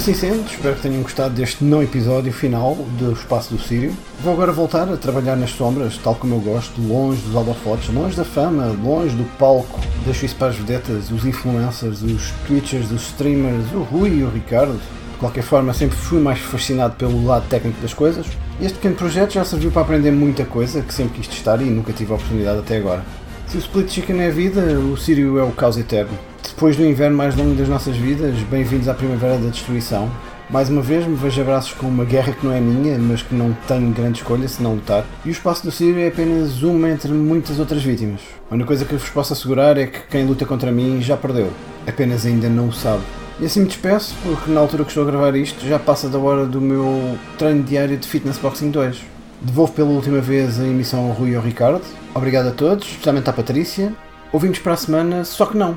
Assim sendo, espero que tenham gostado deste não episódio final do Espaço do Sírio. Vou agora voltar a trabalhar nas sombras, tal como eu gosto, longe dos holofotes, longe da fama, longe do palco. Para as vedetas, os influencers, os twitchers, os streamers, o Rui e o Ricardo. De qualquer forma, sempre fui mais fascinado pelo lado técnico das coisas. Este pequeno projeto já serviu para aprender muita coisa que sempre quis testar e nunca tive a oportunidade até agora. Se o Split Chicken é vida, o Sírio é o caos eterno. Depois do inverno mais longo das nossas vidas, bem-vindos à primavera da destruição. Mais uma vez me vejo abraços com uma guerra que não é minha, mas que não tenho grande escolha se não lutar. E o espaço do Sírio é apenas uma entre muitas outras vítimas. A única coisa que vos posso assegurar é que quem luta contra mim já perdeu. Apenas ainda não o sabe. E assim me despeço, porque na altura que estou a gravar isto já passa da hora do meu treino diário de Fitness Boxing 2. Devolvo pela última vez a emissão ao Rui e ao Ricardo. Obrigado a todos, especialmente à Patrícia. Ouvimos para a semana, só que não.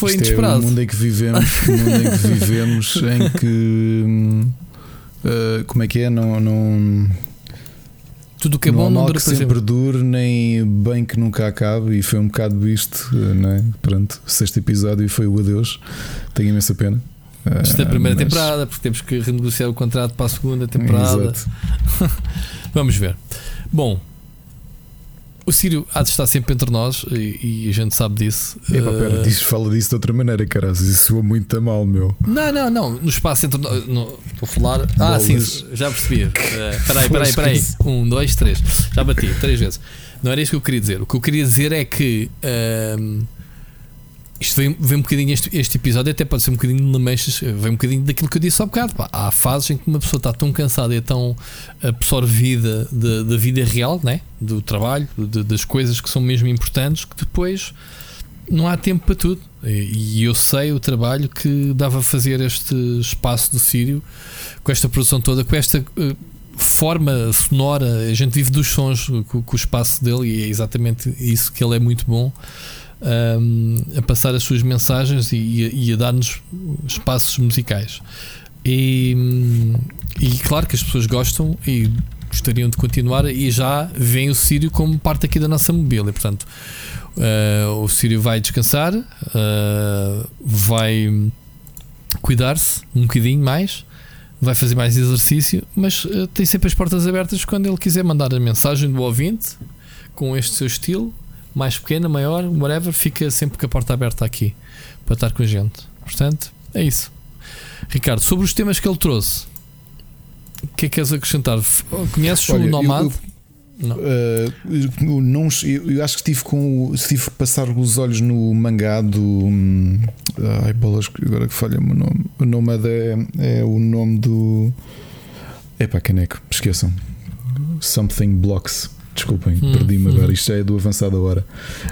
Foi Isto inesperado. É o mundo em que vivemos, o mundo em que vivemos, em que uh, como é que é? Não, não, Tudo o que é não bom não mal dura que sempre dure, nem bem que nunca acabe, e foi um bocado isto, uh, não é? Pronto, sexto episódio e foi o adeus. Tenho imensa pena. Isto é a primeira mas- temporada, porque temos que renegociar o contrato para a segunda temporada. Vamos ver. Bom, o Sírio há de estar sempre entre nós e, e a gente sabe disso. Epá, pera, Uh, diz, fala disso de outra maneira, caras. Isso soa muito a mal, meu. Não, não, não. No espaço entre nós. Estou a falar. Ah, Bolas. sim, já percebi. Eh, Espera aí, espera aí, espera aí. Um, dois, três. Já bati, três vezes. Não era isso que eu queria dizer. O que eu queria dizer é que. ahm, isto vem, vem um bocadinho, este, este episódio até pode ser um bocadinho de lamechas, vem um bocadinho daquilo que eu disse há bocado. pá. Há fases em que uma pessoa está tão cansada e é tão absorvida da, da vida real, né? do trabalho, de- das coisas que são mesmo importantes, que depois não há tempo para tudo. E e eu sei o trabalho que dava a fazer este espaço do Sírio, com esta produção toda, com esta eh, forma sonora. A gente vive dos sons com, com o espaço dele e é exatamente isso que ele é muito bom. Ahm, a passar as suas mensagens e, e a- a dar-nos espaços musicais. E, e claro que as pessoas gostam e gostariam de continuar e já veem o Sírio como parte aqui da nossa mobília. Portanto, Uh, o Sírio vai descansar, uh, vai cuidar-se um bocadinho mais, vai fazer mais exercício, mas uh, tem sempre as portas abertas quando ele quiser mandar a mensagem do ouvinte com este seu estilo, mais pequena, maior, whatever, fica sempre com a porta aberta aqui para estar com a gente. Portanto, é isso. Ricardo, sobre os temas que ele trouxe, o que é que queres acrescentar? Conheces Olha, o eu- Nomad? eu- Não. Uh, eu não, eu, eu acho que estive com estive a passar os olhos no mangá do hum, ai bolas agora que falha-me o nome o nome é, é o nome do epá caneco esqueçam Something Blocks desculpem Hum, perdi-me hum. agora isto já é do avançado agora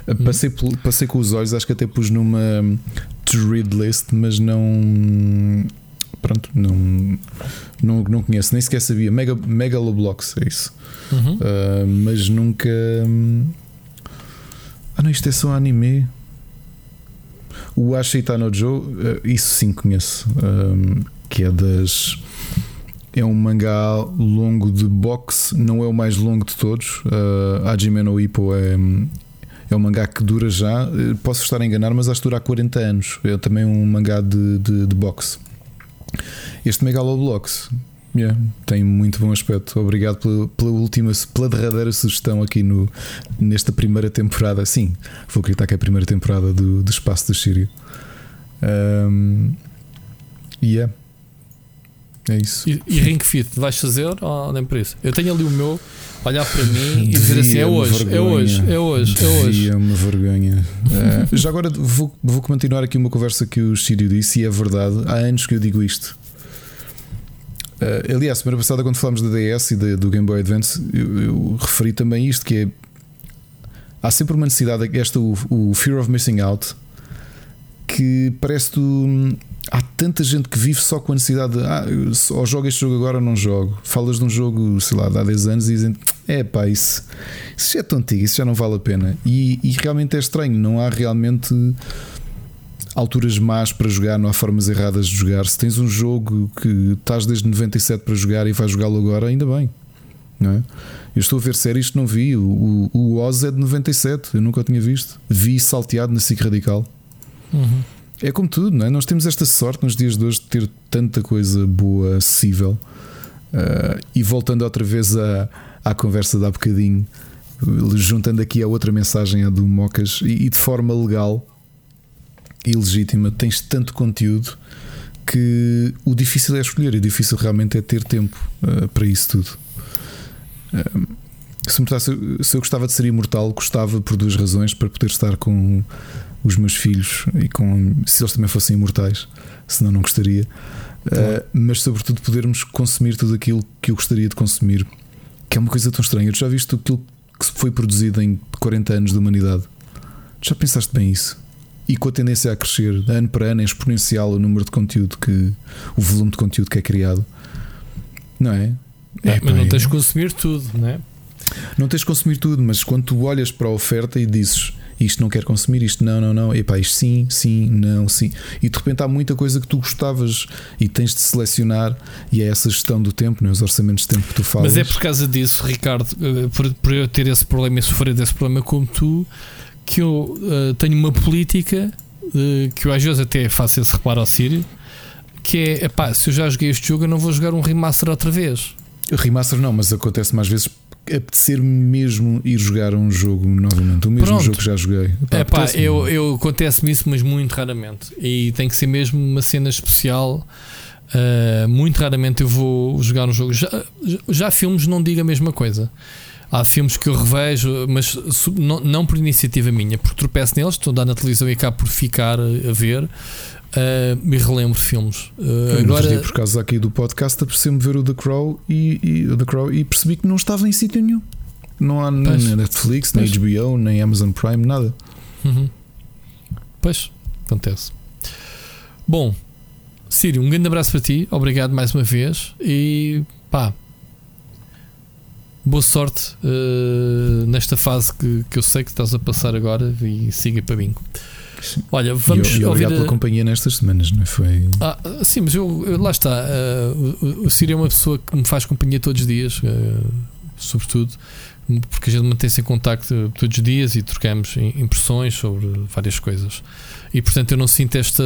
Uh, passei, pel- passei com os olhos acho que até pus numa hum, to read list mas não pronto não não, não conheço nem sequer sabia Mega, Megaloblocks é isso Uhum. Uh, mas nunca. hum, Ah, não, isto é só anime. O Ashita no Joe, uh, isso sim conheço. um, que é das. É um mangá longo de boxe, não é o mais longo de todos. Uh, Hajime no Ippo é, é um mangá que dura já. uh, Posso estar a enganar, mas acho que dura há 40 anos. É também um mangá de, de, de boxe. Este Megaloblocks yeah, tem muito bom aspecto. Obrigado pela, pela última, pela derradeira sugestão aqui no, nesta primeira temporada. Sim, vou acreditar que é a primeira temporada do, do Espaço do Sírio. Um, yeah. É isso. E, e Ring Fit, vais fazer ou nem por isso? Eu tenho ali o meu, olhar para mim e dizer assim: é Devia-me hoje, é hoje, é hoje, é hoje. Devia-me vergonha. Eh, já agora vou, vou continuar aqui uma conversa que o Sírio disse e é verdade. Há anos que eu digo isto. Eh, aliás, semana passada, quando falámos da DS e da- do Game Boy Advance, eu, eu referi também isto: que é. Há sempre uma necessidade, esta, o, o Fear of Missing Out, que parece que tu- há tanta gente que vive só com a necessidade de ah, só jogo este jogo agora não jogo. Falas de um jogo, sei lá, de há 10 anos e dizem é pá, isso, isso já é tão antigo, isso já não vale a pena. E, e realmente é estranho, não há realmente alturas más para jogar, não há formas erradas de jogar. Se tens um jogo que estás desde 97 para jogar e vais jogá-lo agora, ainda bem. Não é? Eu estou a ver séries que não vi. O, o, o Oz é de 97, eu nunca o tinha visto. Vi salteado na SIC Radical. Uhum. É como tudo, não é? Nós temos esta sorte nos dias de hoje de ter tanta coisa boa, acessível. Uh, e voltando outra vez à, à conversa de há bocadinho, juntando aqui a outra mensagem, a do Mocas, e, e de forma legal, ilegítima, tens tanto conteúdo que o difícil é escolher e o difícil realmente é ter tempo uh, para isso tudo. Um, se, me se eu gostava de ser imortal, gostava por duas razões: para poder estar com os meus filhos e com se eles também fossem imortais, senão não gostaria. Uh, mas sobretudo podermos consumir tudo aquilo que eu gostaria de consumir, que é uma coisa tão estranha. Tu já viste aquilo que foi produzido em 40 anos de humanidade? Já pensaste bem isso? E com a tendência a crescer ano para ano, é exponencial o número de conteúdo que o volume de conteúdo que é criado, não é? é mas não tens de consumir tudo, não é? Não tens de consumir tudo, mas quando tu olhas para a oferta e dizes isto não quero consumir, isto não, não, não, epá, isto sim, sim, não, sim. E de repente há muita coisa que tu gostavas e tens de selecionar, e é essa gestão do tempo, né, os orçamentos de tempo que tu falas. Mas é por causa disso, Ricardo, eh, por, por eu ter esse problema e sofrer desse problema como tu, que eu uh, tenho uma política uh, que eu às vezes até faço esse reparo ao Sírio, que é, epá, se eu já joguei este jogo, eu não vou jogar um remaster outra vez. Remaster não, mas acontece mais vezes apetecer mesmo ir jogar um jogo novamente, o mesmo Pronto. jogo que já joguei. é pá, eu, eu acontece-me isso, mas muito raramente. E tem que ser mesmo uma cena especial. Uh, muito raramente eu vou jogar um jogo. Já, já filmes não digo a mesma coisa. Há filmes que eu revejo, mas não, não por iniciativa minha, porque tropeço neles, estou a dar na televisão e acabo por ficar a ver. Uh, me relembro filmes. Uh, agora, dia, por causa aqui do podcast, apercebi-me ver o The Crow e, e, The Crow e percebi que não estava em sítio nenhum. Não há pois, nem Netflix, pois. nem HBO, nem Amazon Prime, nada. Uhum. Pois, acontece. Bom, Sírio, um grande abraço para ti, obrigado mais uma vez e pá, boa sorte uh, nesta fase que, que eu sei que estás a passar agora e siga para bingo. Olha, vamos e, e obrigado pela companhia nestas semanas, não é? foi? Ah, sim, mas eu, eu lá está. Uh, o, o Ciro é uma pessoa que me faz companhia todos os dias, uh, sobretudo porque a gente mantém-se em contacto todos os dias e trocamos impressões sobre várias coisas. E portanto eu não sinto esta,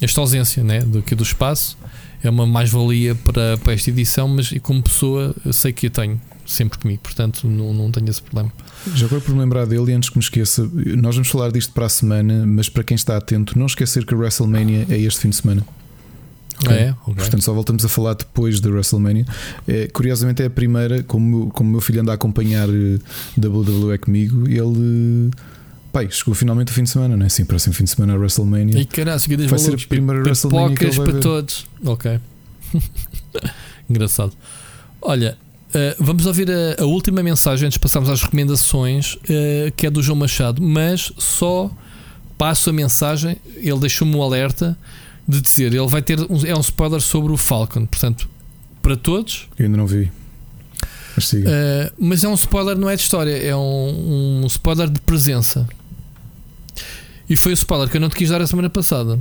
esta ausência né, do, aqui do espaço. É uma mais-valia para, para esta edição, mas como pessoa eu sei que a tenho sempre comigo, portanto não, não tenho esse problema. Já agora por me lembrar dele, antes que me esqueça, nós vamos falar disto para a semana, mas para quem está atento, não esquecer que a WrestleMania é este fim de semana. Okay? É, okay. Portanto, só voltamos a falar depois da WrestleMania. É, curiosamente, é a primeira, como, como o meu filho anda a acompanhar eh, WWE comigo, ele. Pai, chegou finalmente o fim de semana, não é? Sim, próximo fim de semana a WrestleMania. E caralho, vai ser a primeira WrestleMania que ele vai para ver. todos. Ok. Engraçado. Olha, Uh, vamos ouvir a, a, última mensagem antes de passarmos às recomendações, uh, que é do João Machado, mas só passo a mensagem, ele deixou-me um alerta de dizer, ele vai ter um, é um spoiler sobre o Falcon, portanto, para todos. Eu ainda não vi. Mas, uh, mas é um spoiler, não é de história, é um, um spoiler de presença. E foi o spoiler que eu não te quis dar a semana passada.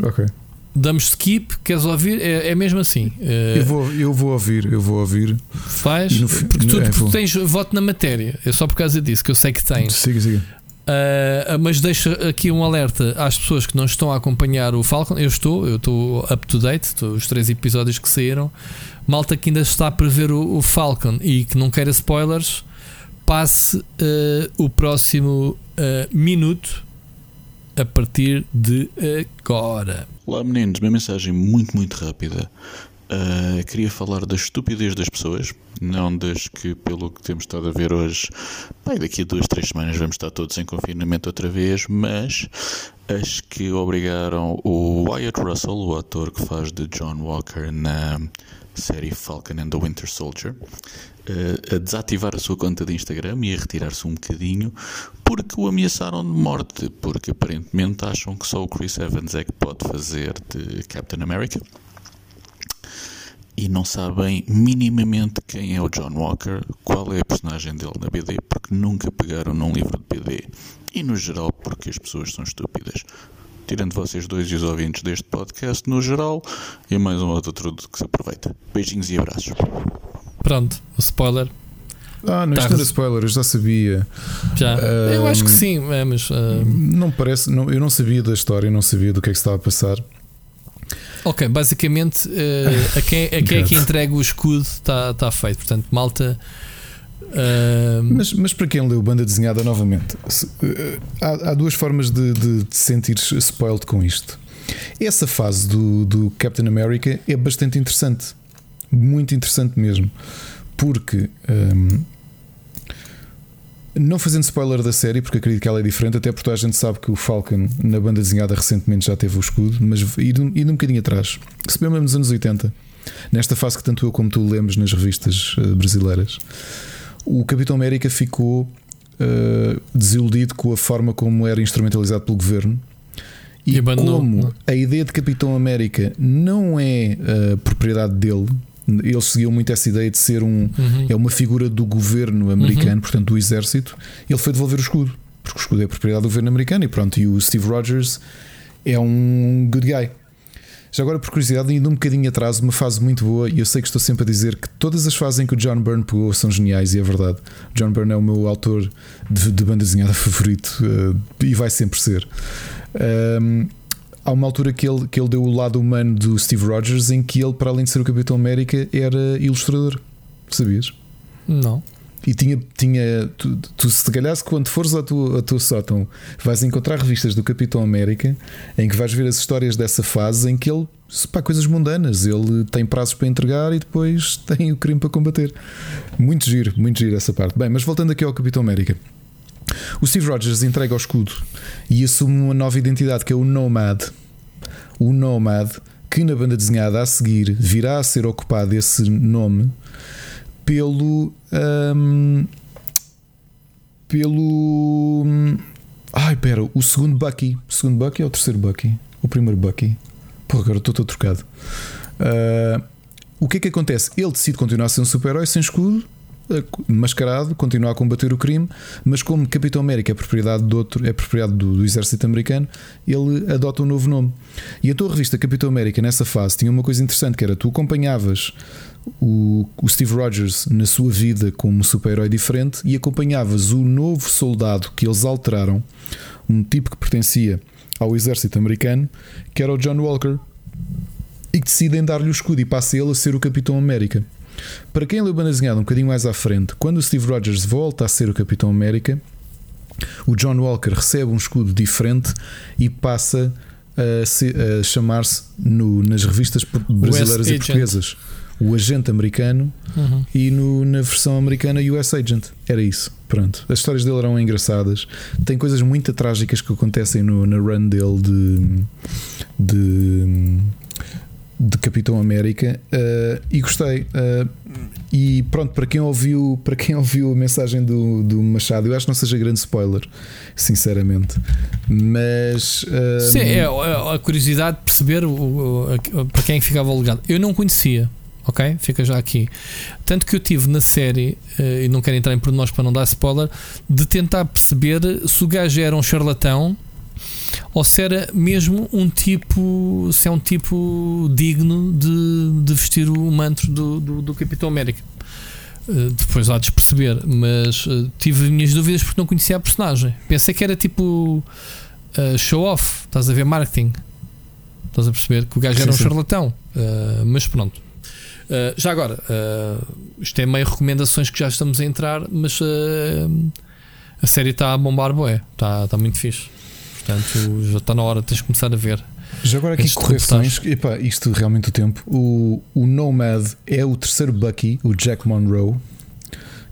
Ok damos skip, queres ouvir? É, é mesmo assim. Uh, eu, vou, eu vou ouvir, eu vou ouvir. Faz, no, porque tu, é, porque tens voto na matéria. É só por causa disso que eu sei que tens. Siga, siga. Uh, mas deixa aqui um alerta às pessoas que não estão a acompanhar o Falcon. Eu estou, eu estou up to date, estou, os três episódios que saíram. Malta que ainda está a prever o, o Falcon e que não queira spoilers, passe uh, o próximo minuto a partir de agora. Olá meninos, minha mensagem muito, muito rápida. Uh, queria falar da estupidez das pessoas, não das que, pelo que temos estado a ver hoje, pai, daqui a duas, três semanas vamos estar todos em confinamento outra vez, mas as que obrigaram o Wyatt Russell, o ator que faz de John Walker na série Falcon and the Winter Soldier, uh, a desativar a sua conta de Instagram e a retirar-se um bocadinho porque o ameaçaram de morte, porque aparentemente acham que só o Chris Evans é que pode fazer de Captain America. E não sabem minimamente quem é o John Walker, qual é a personagem dele na BD, porque nunca pegaram num livro de BD e no geral porque as pessoas são estúpidas. Tirando vocês dois e os ouvintes deste podcast, no geral, e mais um outro trudo que se aproveita. Beijinhos e abraços. Pronto, o spoiler ah, não, tá isto era spoiler, eu já sabia. Já. Uh, eu acho que sim, é, mas. Uh... Não parece. Não, eu não sabia da história, não sabia do que é que estava a passar. Ok, basicamente, uh, a quem, a quem é que entrega o escudo está tá feito. Portanto, malta. Ah, Mas, mas para quem leu banda desenhada novamente, se- eh, há, há duas formas de, de, de sentir spoiled com isto. Essa fase do, do Captain America é bastante interessante, muito interessante mesmo, porque hum, não fazendo spoiler da série, porque acredito que ela é diferente, até porque a gente sabe que o Falcon na banda desenhada recentemente já teve o escudo, mas indo um bocadinho atrás, se bem mesmo nos anos 80, nesta fase que tanto eu como tu lemos nas revistas eh, brasileiras, o Capitão América ficou eh, desiludido com a forma como era instrumentalizado pelo governo. E, E como não a ideia de Capitão América não é eh, propriedade dele, eles seguiam muito essa ideia de ser um Uhum. é uma figura do governo americano, portanto do exército. Ele foi devolver o escudo, porque o escudo é propriedade do governo americano e pronto. E o Steve Rogers é um good guy. Já agora, por curiosidade, indo um bocadinho atrás, uma fase muito boa, e eu sei que estou sempre a dizer que todas as fases em que o John Byrne pegou são geniais, e é verdade. John Byrne é o meu autor de, de banda desenhada favorito eh, e vai sempre ser. Ahm, há uma altura que ele, que ele deu o lado humano do Steve Rogers, em que ele, para além de ser o Capitão América, era ilustrador. Sabias? Não. E tinha, tinha tu, tu se calhar quando fores ao teu, ao sótão vais encontrar revistas do Capitão América em que vais ver as histórias dessa fase em que ele pá, coisas mundanas, ele tem prazos para entregar e depois tem o crime para combater. Muito giro, muito giro essa parte. Bem, mas voltando aqui ao Capitão América. O Steve Rogers entrega o escudo e assume uma nova identidade que é o Nomad. O Nomad, que na banda desenhada a seguir virá a ser ocupado esse nome pelo. hum, pelo. hum, Ai, pera, o segundo Bucky. O segundo Bucky ou o terceiro Bucky? O primeiro Bucky. Pô, agora estou todo trocado. Ah, o que é que acontece? Ele decide continuar a ser um super-herói sem escudo, eh, mascarado, continuar a combater o crime, mas como Capitão América é propriedade do outro, é propriedade do, do exército americano, ele adota um novo nome. E a tua revista Capitão América nessa fase tinha uma coisa interessante que era tu acompanhavas o, o Steve Rogers na sua vida como super-herói diferente e acompanhavas o novo soldado que eles alteraram, um tipo que pertencia ao exército americano, que era o John Walker, e que decidem dar-lhe o escudo e passa ele a ser o Capitão América. Para quem leu banda desenhada um bocadinho mais à frente, quando o Steve Rogers volta a ser o Capitão América, o John Walker recebe um escudo diferente e passa a, se- a chamar-se nas revistas brasileiras e Agent. portuguesas o agente americano Uhum. e no- na versão americana US Agent. Era isso. Pronto. As histórias dele eram engraçadas. Tem coisas muito trágicas que acontecem no, na run dele de. de de Capitão América eh, e gostei Eh, e pronto para quem ouviu para quem ouviu a mensagem do, do Machado eu acho que não seja grande spoiler sinceramente mas eh, Sim, é, é a curiosidade de perceber o, o- a- para quem é ficava o legado. Eu não conhecia, ok? Fica já aqui. Tanto que eu tive na série, eh, e não quero entrar em pormenores para não dar spoiler, de tentar perceber se o gajo era um charlatão ou se era mesmo um tipo, se é um tipo digno de, de vestir o manto do, do, do Capitão América. Eh, depois há de perceber, mas eh, tive minhas dúvidas porque não conhecia a personagem. Pensei que era tipo uh, show off, estás a ver marketing. Estás a perceber que o gajo era um charlatão, Uh, mas pronto. Uh, já agora, uh, isto é meio recomendações que já estamos a entrar, mas uh, a série está a bombar, boé, está, está muito fixe. Portanto, já está na hora, tens de começar a ver. Já agora aqui correções, epá, isto realmente o tempo. O, o Nomad é o terceiro Bucky, o Jack Monroe,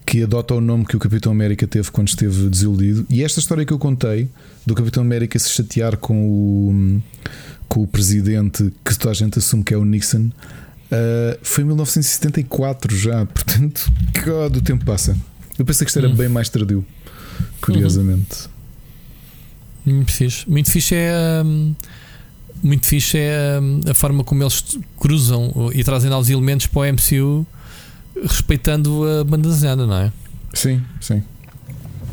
que adota o nome que o Capitão América teve quando esteve desiludido. E esta história que eu contei do Capitão América se chatear com o, com o presidente que toda a gente assume que é o Nixon. Ah, foi em 1974 já, portanto, God, o tempo passa. Eu pensei que isto era Hum. bem mais tardio, curiosamente. Muito fixe. Muito fixe é. hum, Muito fixe é hum, a forma como eles cruzam e trazem novos elementos para o MCU respeitando a banda desenhada, não é? Sim, sim.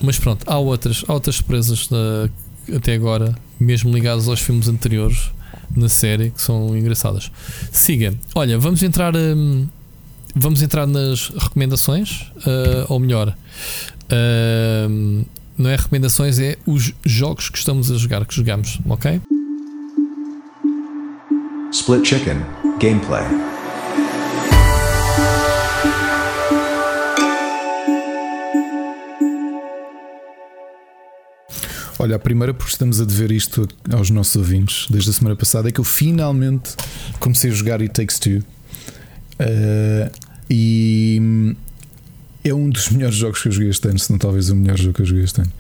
Mas pronto, há outras, há outras surpresas da- até agora, mesmo ligadas aos filmes anteriores na série, que são engraçadas. Siga, olha, vamos entrar. hum, vamos entrar nas recomendações, ah, ou melhor, hum, não é recomendações, é os jogos que estamos a jogar, que jogamos, ok? Split Chicken Gameplay. Olha, a primeira, porque estamos a dever isto aos nossos ouvintes desde a semana passada, é que eu finalmente comecei a jogar It Takes Two. Uh, e é um dos melhores jogos que eu joguei este ano, se não talvez o melhor jogo que eu joguei este ano.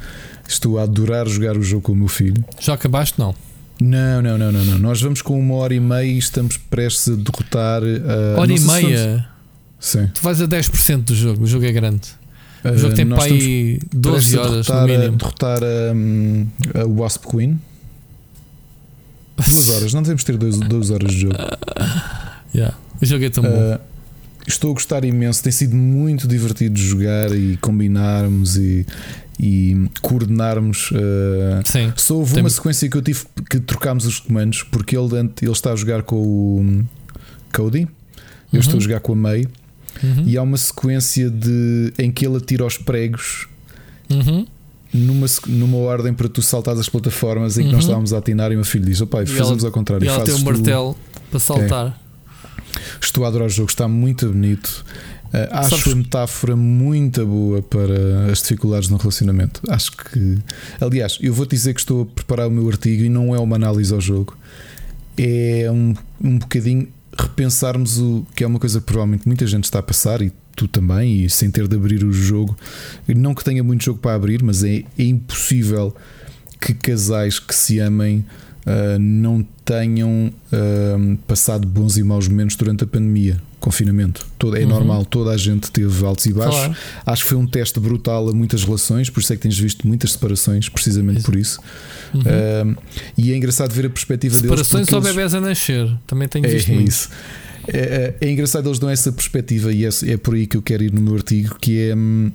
Estou a adorar jogar o jogo com o meu filho. Já acabaste? Não. Não, não, não, não, não. Nós vamos com uma hora e meia e estamos prestes a derrotar. Uh, Hora e meia? Sim. Tu vais a 10% do jogo, o jogo é grande. O Uh, jogo tem para aí estamos 12 prestes a horas no derrotar, a- mínimo. derrotar a, a Wasp Queen. Duas horas, não devemos ter duas, duas horas de jogo. Yeah. O jogo é tão bom. Uh, estou a gostar imenso, tem sido muito divertido jogar e combinarmos e, e coordenarmos. uh, Sim. Só houve Tem- uma sequência que eu tive que trocámos os comandos porque ele, ele está a jogar com o hum, Cody, eu Uhum. estou a jogar com a May. Uhum. E há uma sequência de em que ele atira os pregos Uhum. numa, numa ordem para tu saltares as plataformas em que Uhum. nós estávamos a atinar e o meu filho diz: "Ó pai, E fazemos ela- ao contrário. E ela tem um tu." martelo para saltar. Estou a adorar o jogo, está muito bonito. Uh, acho Sabes- a metáfora muito boa para as dificuldades no relacionamento. Acho que, aliás, eu vou-te dizer que estou a preparar o meu artigo e não é uma análise ao jogo, é um, um bocadinho repensarmos o que é uma coisa que provavelmente muita gente está a passar e tu também, e sem ter de abrir o jogo. Não que tenha muito jogo para abrir, mas é, é impossível que casais que se amem uh, não tenham uh, passado bons e maus momentos durante a pandemia, confinamento. Todo, é Uhum. normal, toda a gente teve altos e baixos. Claro. Acho que foi um teste brutal a muitas relações, por isso é que tens visto muitas separações, precisamente por isso. Uhum. Uh, e é engraçado ver a perspectiva Separações deles. ou porque eles- bebés a nascer. Também tenho é, visto é muito. isso. É, é- é engraçado eles dão essa perspectiva e é, é por aí que eu quero ir no meu artigo, que é hum,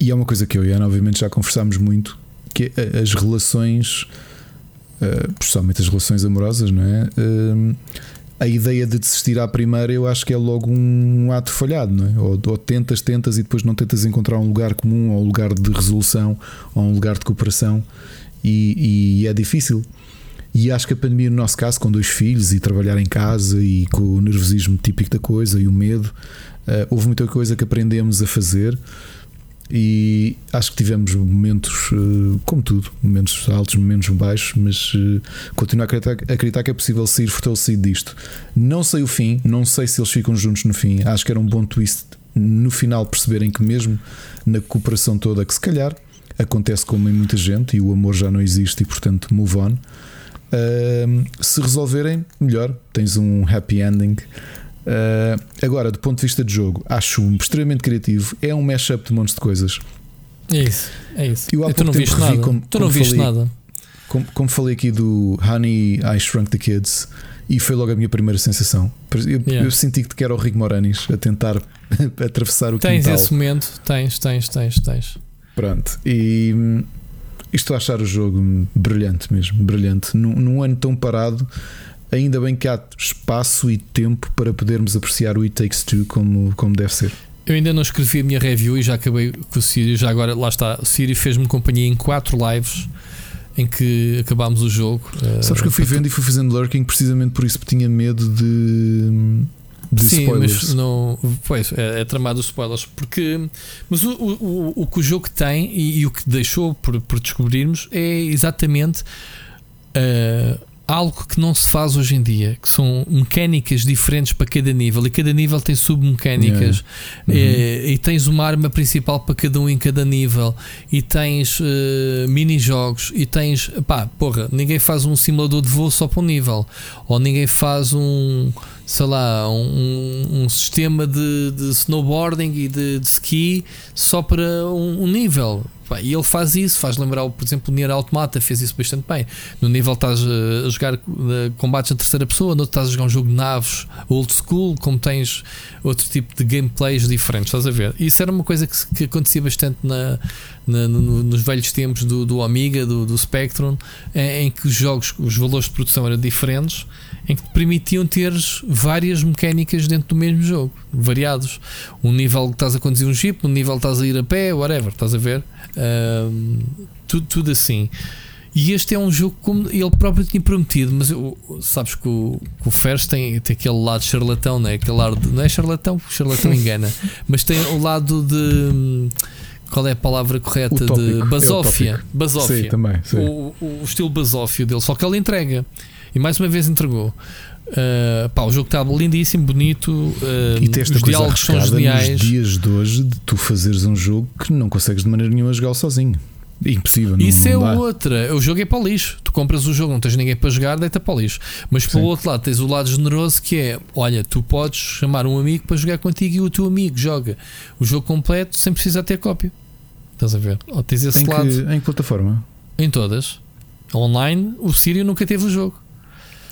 e é uma coisa que eu e a Ana obviamente já conversámos muito, que é as relações, uh, principalmente as relações amorosas, não é? Hum, a ideia de desistir à primeira eu acho que é logo um ato falhado, não é? Ou, ou tentas, tentas e depois não tentas encontrar um lugar comum, ou um lugar de resolução, ou um lugar de cooperação, e, e é difícil. E acho que a pandemia, no nosso caso, com dois filhos e trabalhar em casa e com o nervosismo típico da coisa e o medo, eh, houve muita coisa que aprendemos a fazer. E acho que tivemos momentos, eh, como tudo, momentos altos, momentos baixos, mas eh, continuo a acreditar, que é possível sair fortalecido disto. Não sei o fim, não sei se eles ficam juntos no fim. Acho que era um bom twist no final perceberem que, mesmo na cooperação toda, que se calhar acontece como em muita gente e o amor já não existe e, portanto, move on. Uh, se resolverem, melhor, tens um happy ending. Uh, agora, do ponto de vista de jogo, acho extremamente criativo. É um mashup de montes de coisas. É isso. É isso. Eu há E tu não viste nada. como- tu não viste falei- nada. Como, como falei aqui do Honey I Shrunk the Kids, e foi logo a minha primeira sensação. Eu, Yeah. eu senti que era o Rick Moranis a tentar atravessar o Tens quintal. esse momento. Tens, tens, tens, tens. Pronto, e hum, estou a achar o jogo brilhante mesmo, brilhante. Num, num ano tão parado, ainda bem que há espaço e tempo para podermos apreciar o It Takes Two como, como deve ser. Eu ainda não escrevi a minha review e já acabei com o Sírio. Já agora, lá está. O Sírio fez-me companhia em quatro lives em que acabámos o jogo. Sabes que eu fui vendo e fui fazendo lurking precisamente por isso, porque tinha medo de, de Sim, spoilers. mas não. Pois, é, é tramado os spoilers. Porque. Mas o, o, o, que o jogo tem e, e o que deixou por, por descobrirmos é exatamente. ah, algo que não se faz hoje em dia, que são mecânicas diferentes para cada nível, e cada nível tem submecânicas, Yeah. Eh, e tens uma arma principal para cada um em cada nível, e tens eh, mini-jogos, e tens pá, porra, ninguém faz um simulador de voo só para um nível, ou ninguém faz um sei lá, um, um sistema de, de snowboarding e de, de ski só para um, um nível. E ele faz isso, faz lembrar, por exemplo, o Nier Automata fez isso bastante bem. No nível estás eh, a jogar eh, combates em terceira pessoa, no outro estás a jogar um jogo de naves old school, como tens outro tipo de gameplays diferentes, estás a ver? Isso era uma coisa que, que acontecia bastante na, na- no- nos velhos tempos do, do Amiga, do, do Spectrum, em, em que os jogos, os valores de produção eram diferentes, em que te permitiam ter várias mecânicas dentro do mesmo jogo, variados. Um nível que estás a conduzir um jeep, um nível que estás a ir a pé, whatever, estás a ver? Ahm, tudo, tudo assim. E este é um jogo como ele próprio tinha prometido, mas eu, sabes que o, que o Fers tem, tem aquele lado charlatão, não é? Aquele lado de- não é charlatão, porque o charlatão engana, mas tem o lado de qual é a palavra correta tópico, de é basófia. tópico. basófia. Sim, também, sim. O, o- o estilo basófio dele, só que ele entrega. E mais uma vez entregou. Uh, pá, o jogo está lindíssimo, bonito. uh, E esta os diálogos são geniais. nos dias de hoje de tu fazeres um jogo que não consegues de maneira nenhuma jogar sozinho. Impossível. não- Isso é não dá. outra. O jogo é para o lixo. Tu compras o jogo, não tens ninguém para jogar, deita para o lixo. Mas pelo Sim. outro lado, tens o lado generoso que é: olha, tu podes chamar um amigo para jogar contigo e o teu amigo joga o jogo completo sem precisar ter cópia. Estás a ver? Ou tens esse Em que, lado em que plataforma? em todas. Online, o Sírio nunca teve o jogo.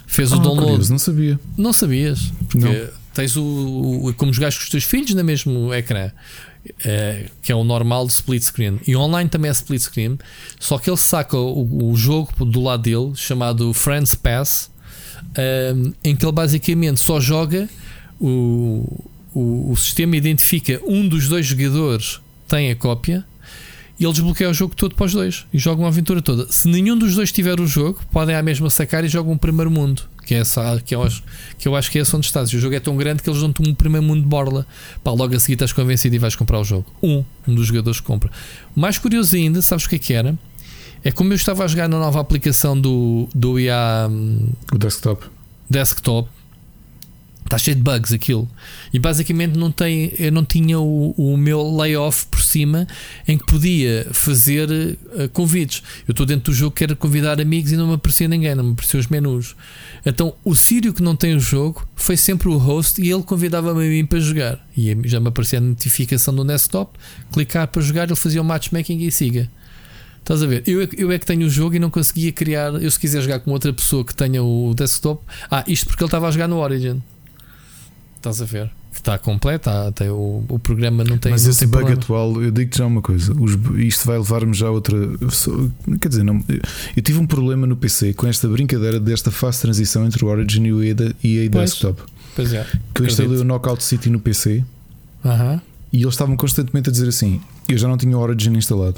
Fez o Ah, download. curioso, não sabia. Não sabias. Porque Não. tens o, o- como jogares com os teus filhos no mesmo ecrã. eh, que é o normal de split screen. E online também é split screen. Só que ele saca o, o jogo do lado dele, chamado Friends Pass, ehm, em que ele basicamente só joga. O, o, o sistema identifica um dos dois jogadores tem a cópia e ele desbloqueia o jogo todo para os dois e jogam a aventura toda. Se nenhum dos dois tiver o jogo, podem à mesma sacar e jogam um primeiro mundo, que é essa que eu acho que, eu acho que é esse onde estás. E o jogo é tão grande que eles dão-te um primeiro mundo de borla. Pá, logo a seguir estás convencido e vais comprar o jogo. Um, um dos jogadores compra. Mais curioso ainda, sabes o que é que era? É como eu estava a jogar na nova aplicação do, do IA hum, O desktop. desktop. Está cheio de bugs aquilo. E basicamente não tem, eu não tinha o, o meu layoff por cima em que podia fazer eh, convites. Eu estou dentro do jogo, quero convidar amigos e não me aparecia ninguém, não me apareciam os menus. Então o Sírio que não tem o jogo foi sempre o host e ele convidava-me a mim para jogar. E já me aparecia a notificação do desktop, clicar para jogar, ele fazia o matchmaking e siga. Estás a ver? Eu, é eu é que tenho o jogo e não conseguia criar. Eu, se quiser jogar com outra pessoa que tenha o desktop, ah, isto porque ele estava a jogar no Origin. Estás a ver? Que está completo, tá, tem o, o programa não tem. Mas não esse tem bug problema. atual, eu digo-te já uma coisa: os- isto vai levar-me já a outra. Quer dizer, não, eu tive um problema no PC com esta brincadeira desta fase de transição entre o Origin e o EA, da- EA Pois. Desktop. Pois é. Que eu instalei o Knockout City no PC Aham. e eles estavam constantemente a dizer assim: eu já não tinha o Origin instalado.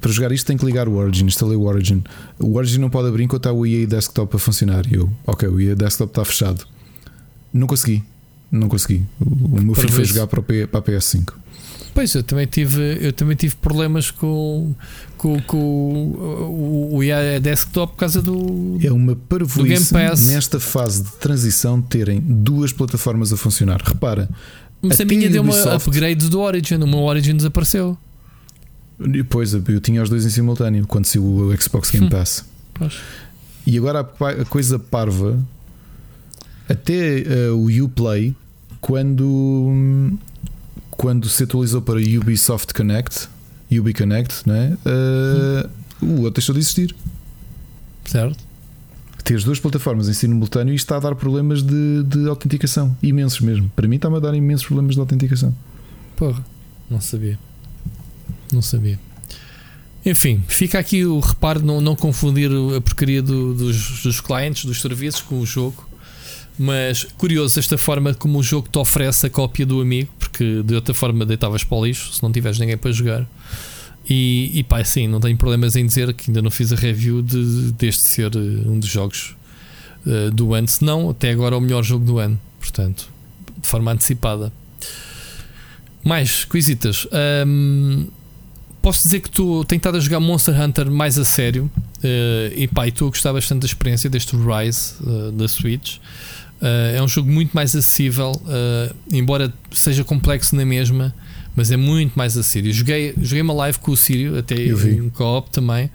Para jogar isto tem que ligar o Origin. Instalei o Origin. O Origin não pode abrir enquanto está o EA Desktop a funcionar. E eu, ok, o EA Desktop está fechado. Não consegui. Não consegui. O, o meu filho foi jogar para, o P- para a PS5. Pois, eu também tive, eu também tive problemas com, com, com o, o, IA desktop por causa do. É uma parvoíce nesta fase de transição terem duas plataformas a funcionar. Repara, Mas a até minha deu uma Ubisoft- upgrade do Origin. O meu Origin desapareceu. Depois eu tinha os dois em simultâneo quando saiu o Xbox Game Hum. Pass. Pois. E agora a, a coisa parva, até eh, o Uplay, quando, quando se atualizou para Ubisoft Connect, Ubi Connect, não é? Eh, o outro deixou de existir. Certo? Ter as duas plataformas em simultâneo e está a dar problemas de, de autenticação. Imensos mesmo. Para mim está-me a dar imensos problemas de autenticação. Porra, não sabia. Não sabia. Enfim, fica aqui o reparo de não, não confundir a porcaria do- dos, dos clientes, dos serviços com o jogo. Mas curioso esta forma como o jogo te oferece a cópia do amigo, porque de outra forma deitavas para o lixo se não tiveres ninguém para jogar. E, e pá, sim, não tenho problemas em dizer que ainda não fiz a review de, deste ser eh, um dos jogos eh, do ano, se não até agora o melhor jogo do ano, portanto, de forma antecipada. Mais coisitas. Ahm, posso dizer que tu tenho estado a jogar Monster Hunter mais a sério eh, e pá, estou a gostar bastante da experiência deste Rise eh, da Switch. Eh, é um jogo muito mais acessível, eh, embora seja complexo na mesma, mas é muito mais acessível. Joguei, joguei uma live com o Sírio, até Eu vi. em co-op também.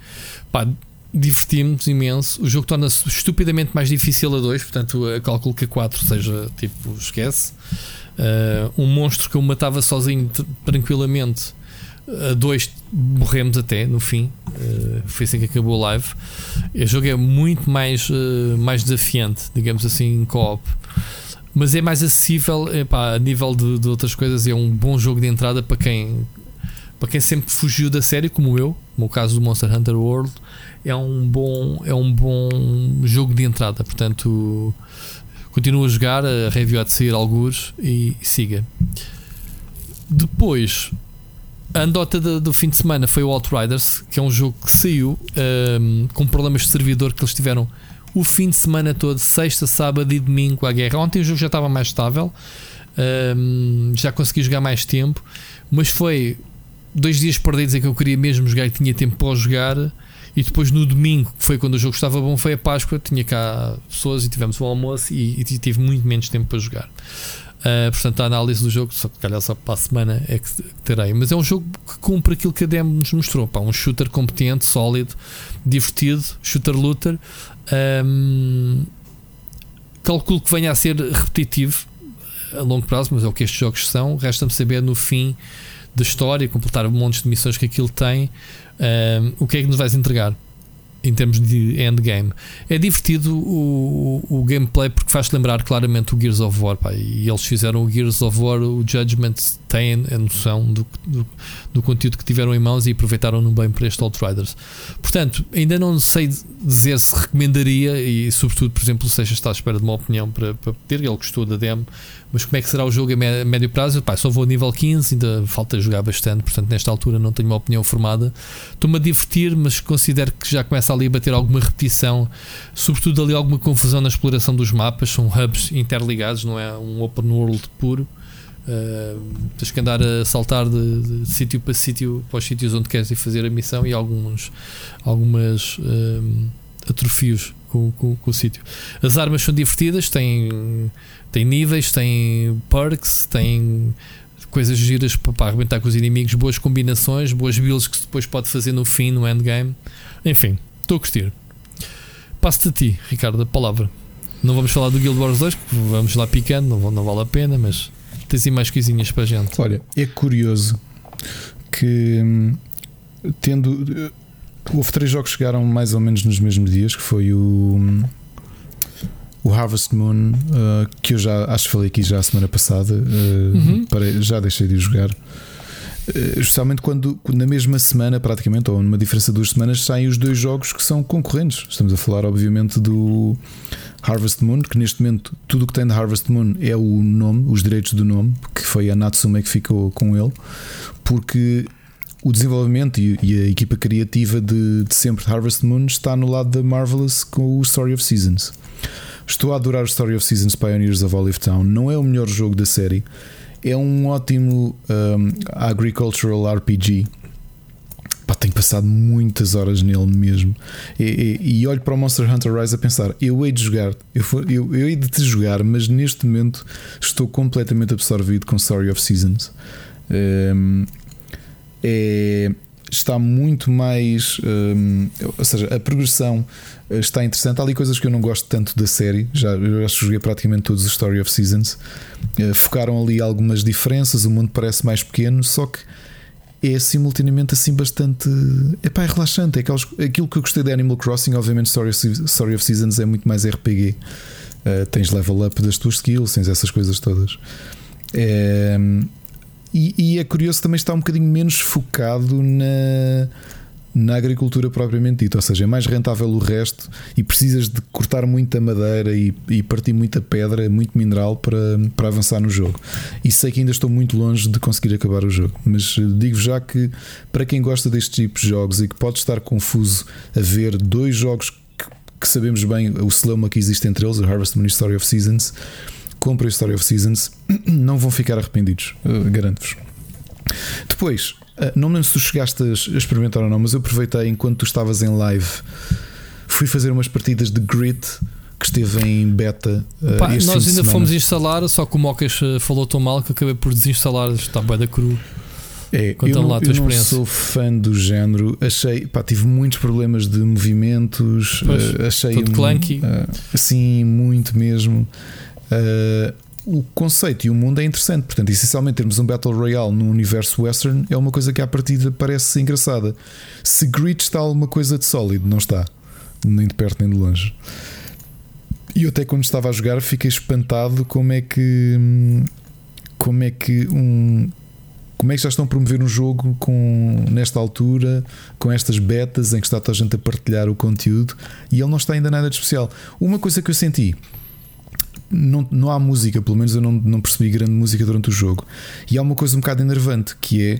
Pá, divertimos imenso. O jogo torna-se estupidamente mais difícil a dois, portanto, a cálculo que a 4 seja tipo, esquece. Uh, um monstro que eu matava sozinho tr- tranquilamente. A dois morremos até no fim. Uh, foi assim que acabou a live. O jogo é muito mais, uh, mais desafiante, digamos assim, em co-op. Mas é mais acessível epá, a nível de, de outras coisas. É um bom jogo de entrada para quem, para quem sempre fugiu da série, como eu, no o caso do Monster Hunter World. É um bom, é um bom jogo de entrada. Portanto, Continuo a jogar, a review há de sair alguns e siga. Depois, a andota do, do fim de semana foi o Outriders, que é um jogo que saiu ahm, com problemas de servidor que eles tiveram o fim de semana todo, sexta, sábado e domingo à guerra. Ontem o jogo já estava mais estável, ahm, já consegui jogar mais tempo, mas foi dois dias perdidos em que eu queria mesmo jogar e tinha tempo para jogar. E depois no domingo, que foi quando o jogo estava bom, foi a Páscoa. Tinha cá pessoas e tivemos o almoço e, e tive muito menos tempo para jogar. Uh, portanto, a análise do jogo, só calhar só para a semana é que terei. Mas é um jogo que cumpre aquilo que a demo nos mostrou: pá, um shooter competente, sólido, divertido, shooter-looter. Um, calculo que venha a ser repetitivo a longo prazo, mas é o que estes jogos são. Resta-me saber no fim da história, completar um monte de missões que aquilo tem, um, o que é que nos vais entregar em termos de endgame. É divertido o, o, o gameplay porque faz lembrar claramente o Gears of War. Pá, e eles fizeram o Gears of War, o Judgment tem a noção do, do, do conteúdo que tiveram em mãos e aproveitaram-no bem para este Outriders. Portanto, ainda não sei dizer se recomendaria e, sobretudo, por exemplo, Seixas está à espera de uma opinião para, para ter. Ele gostou da demo mas como é que será o jogo a médio prazo? Pá, só vou a nível 15, ainda falta jogar bastante, portanto, nesta altura não tenho uma opinião formada. Estou-me a divertir, mas considero que já começa ali a bater alguma repetição, sobretudo ali alguma confusão na exploração dos mapas. São hubs interligados, não é um open world puro. Uh, tens que andar a saltar de, de sítio para sítio, para os sítios onde queres ir fazer a missão e alguns, algumas uh, atrofios com, com, com o sítio. As armas são divertidas, têm tem níveis, tem perks, tem coisas giras para, para arrebentar com os inimigos, boas combinações, boas builds que depois pode fazer no fim, no endgame. Enfim, estou a curtir. Passo-te a ti, Ricardo, a palavra. Não vamos falar do Guild Wars 2, vamos lá picando, não, não vale a pena, mas tens aí mais coisinhas para a gente. Olha, é curioso que hum, tendo. Houve três jogos que chegaram mais ou menos nos mesmos dias, que foi o hum, o Harvest Moon, uh, que eu já acho que falei aqui já a semana passada, uh, uhum. parei, já deixei de jogar. Uh, justamente quando, na mesma semana, praticamente, ou numa diferença de duas semanas, saem os dois jogos que são concorrentes. Estamos a falar, obviamente, do Harvest Moon, que neste momento tudo o que tem de Harvest Moon é o nome, os direitos do nome, que foi a Natsume que ficou com ele, porque o desenvolvimento e, a equipa criativa de, de sempre de Harvest Moon está no lado da Marvelous com o Story of Seasons. Estou a adorar Story of Seasons Pioneers of Olive Town. Não é o melhor jogo da série. É um ótimo um, agricultural RPG. Pá, tenho passado muitas horas nele mesmo. E, e, e, olho para o Monster Hunter Rise a pensar: eu hei de jogar, eu, eu, eu hei de te jogar, mas neste momento estou completamente absorvido com Story of Seasons. Um, é, está muito mais. Um, ou seja, a progressão eh, está interessante. Há ali coisas que eu não gosto tanto da série. Já, eu já joguei praticamente todos os Story of Seasons. Uh, focaram ali algumas diferenças. O mundo parece mais pequeno, só que é simultaneamente assim bastante. Epá, é relaxante. É aqueles, aquilo que eu gostei de Animal Crossing. Obviamente, Story of, Story of Seasons é muito mais RPG. Uh, tens level up das tuas skills, tens essas coisas todas. É, e, e, é curioso também estar um bocadinho menos focado na na agricultura propriamente dita, ou seja, é mais rentável o resto e precisas de cortar muita madeira e, e, partir muita pedra, muito mineral para, para avançar no jogo. E sei que ainda estou muito longe de conseguir acabar o jogo, mas digo já que para quem gosta destes tipos de jogos e que pode estar confuso a ver dois jogos que, que sabemos bem o celoma que existe entre eles, o Harvest Moon e Story of Seasons, comprem Story of Seasons, não vão ficar arrependidos, garanto-vos. Depois, não me lembro se tu chegaste a experimentar ou não, mas eu aproveitei enquanto tu estavas em live, fui fazer umas partidas de Grit que esteve em beta. Pá, nós ainda fomos instalar, só que o Mocas ah, falou tão mal que acabei por desinstalar. Está bem da cru. É, eu não, lá a tua eu não sou fã do género. Achei, pá, tive muitos problemas de movimentos. Pois, achei todo um, clunky. Uh, assim, muito mesmo. Uh, o conceito e o mundo é interessante. Portanto, essencialmente, termos um Battle Royale no universo western é uma coisa que à partida parece engraçada. Se Grid está alguma coisa de sólido, não está. Nem de perto nem de longe. E eu até quando estava a jogar fiquei espantado como é que. Como é que um. Como é que já estão a promover um jogo com, nesta altura, com estas betas em que está toda a gente a partilhar o conteúdo e ele não está ainda nada de especial? Uma coisa que eu senti não, não há música, pelo menos eu não, não percebi grande música durante o jogo. E há uma coisa um bocado enervante que é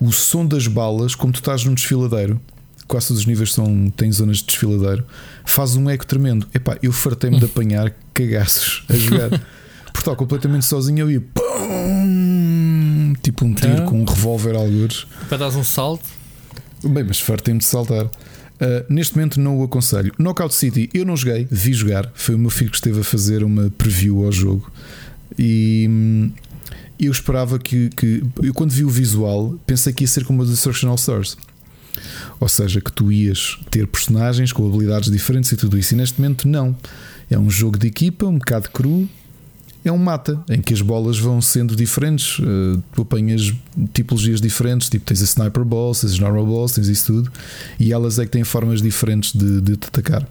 o som das balas, como tu estás num desfiladeiro, quase todos os níveis são, têm zonas de desfiladeiro, faz um eco tremendo. Epá, eu fartei-me de apanhar cagaços a jogar. Porque estava completamente sozinho eu ia pum, tipo um tiro Então? com um revólver algures. Para dar um salto. Bem, mas fartei-me de saltar. Uh, neste momento não o aconselho. Knockout City eu não joguei, vi jogar. Foi o meu filho que esteve a fazer uma preview ao jogo. E hum, eu esperava que, que. Eu quando vi o visual pensei que ia ser como o Destruction All Stars. Ou seja, que tu ias ter personagens com habilidades diferentes e tudo isso. E neste momento não. É um jogo de equipa, um bocado cru. É um mata, em que as bolas vão sendo diferentes. Uh, tu apanhas tipologias diferentes, tipo tens a sniper balls, tens as normal balls, tens isso tudo. E elas é que têm formas diferentes de, de te atacar.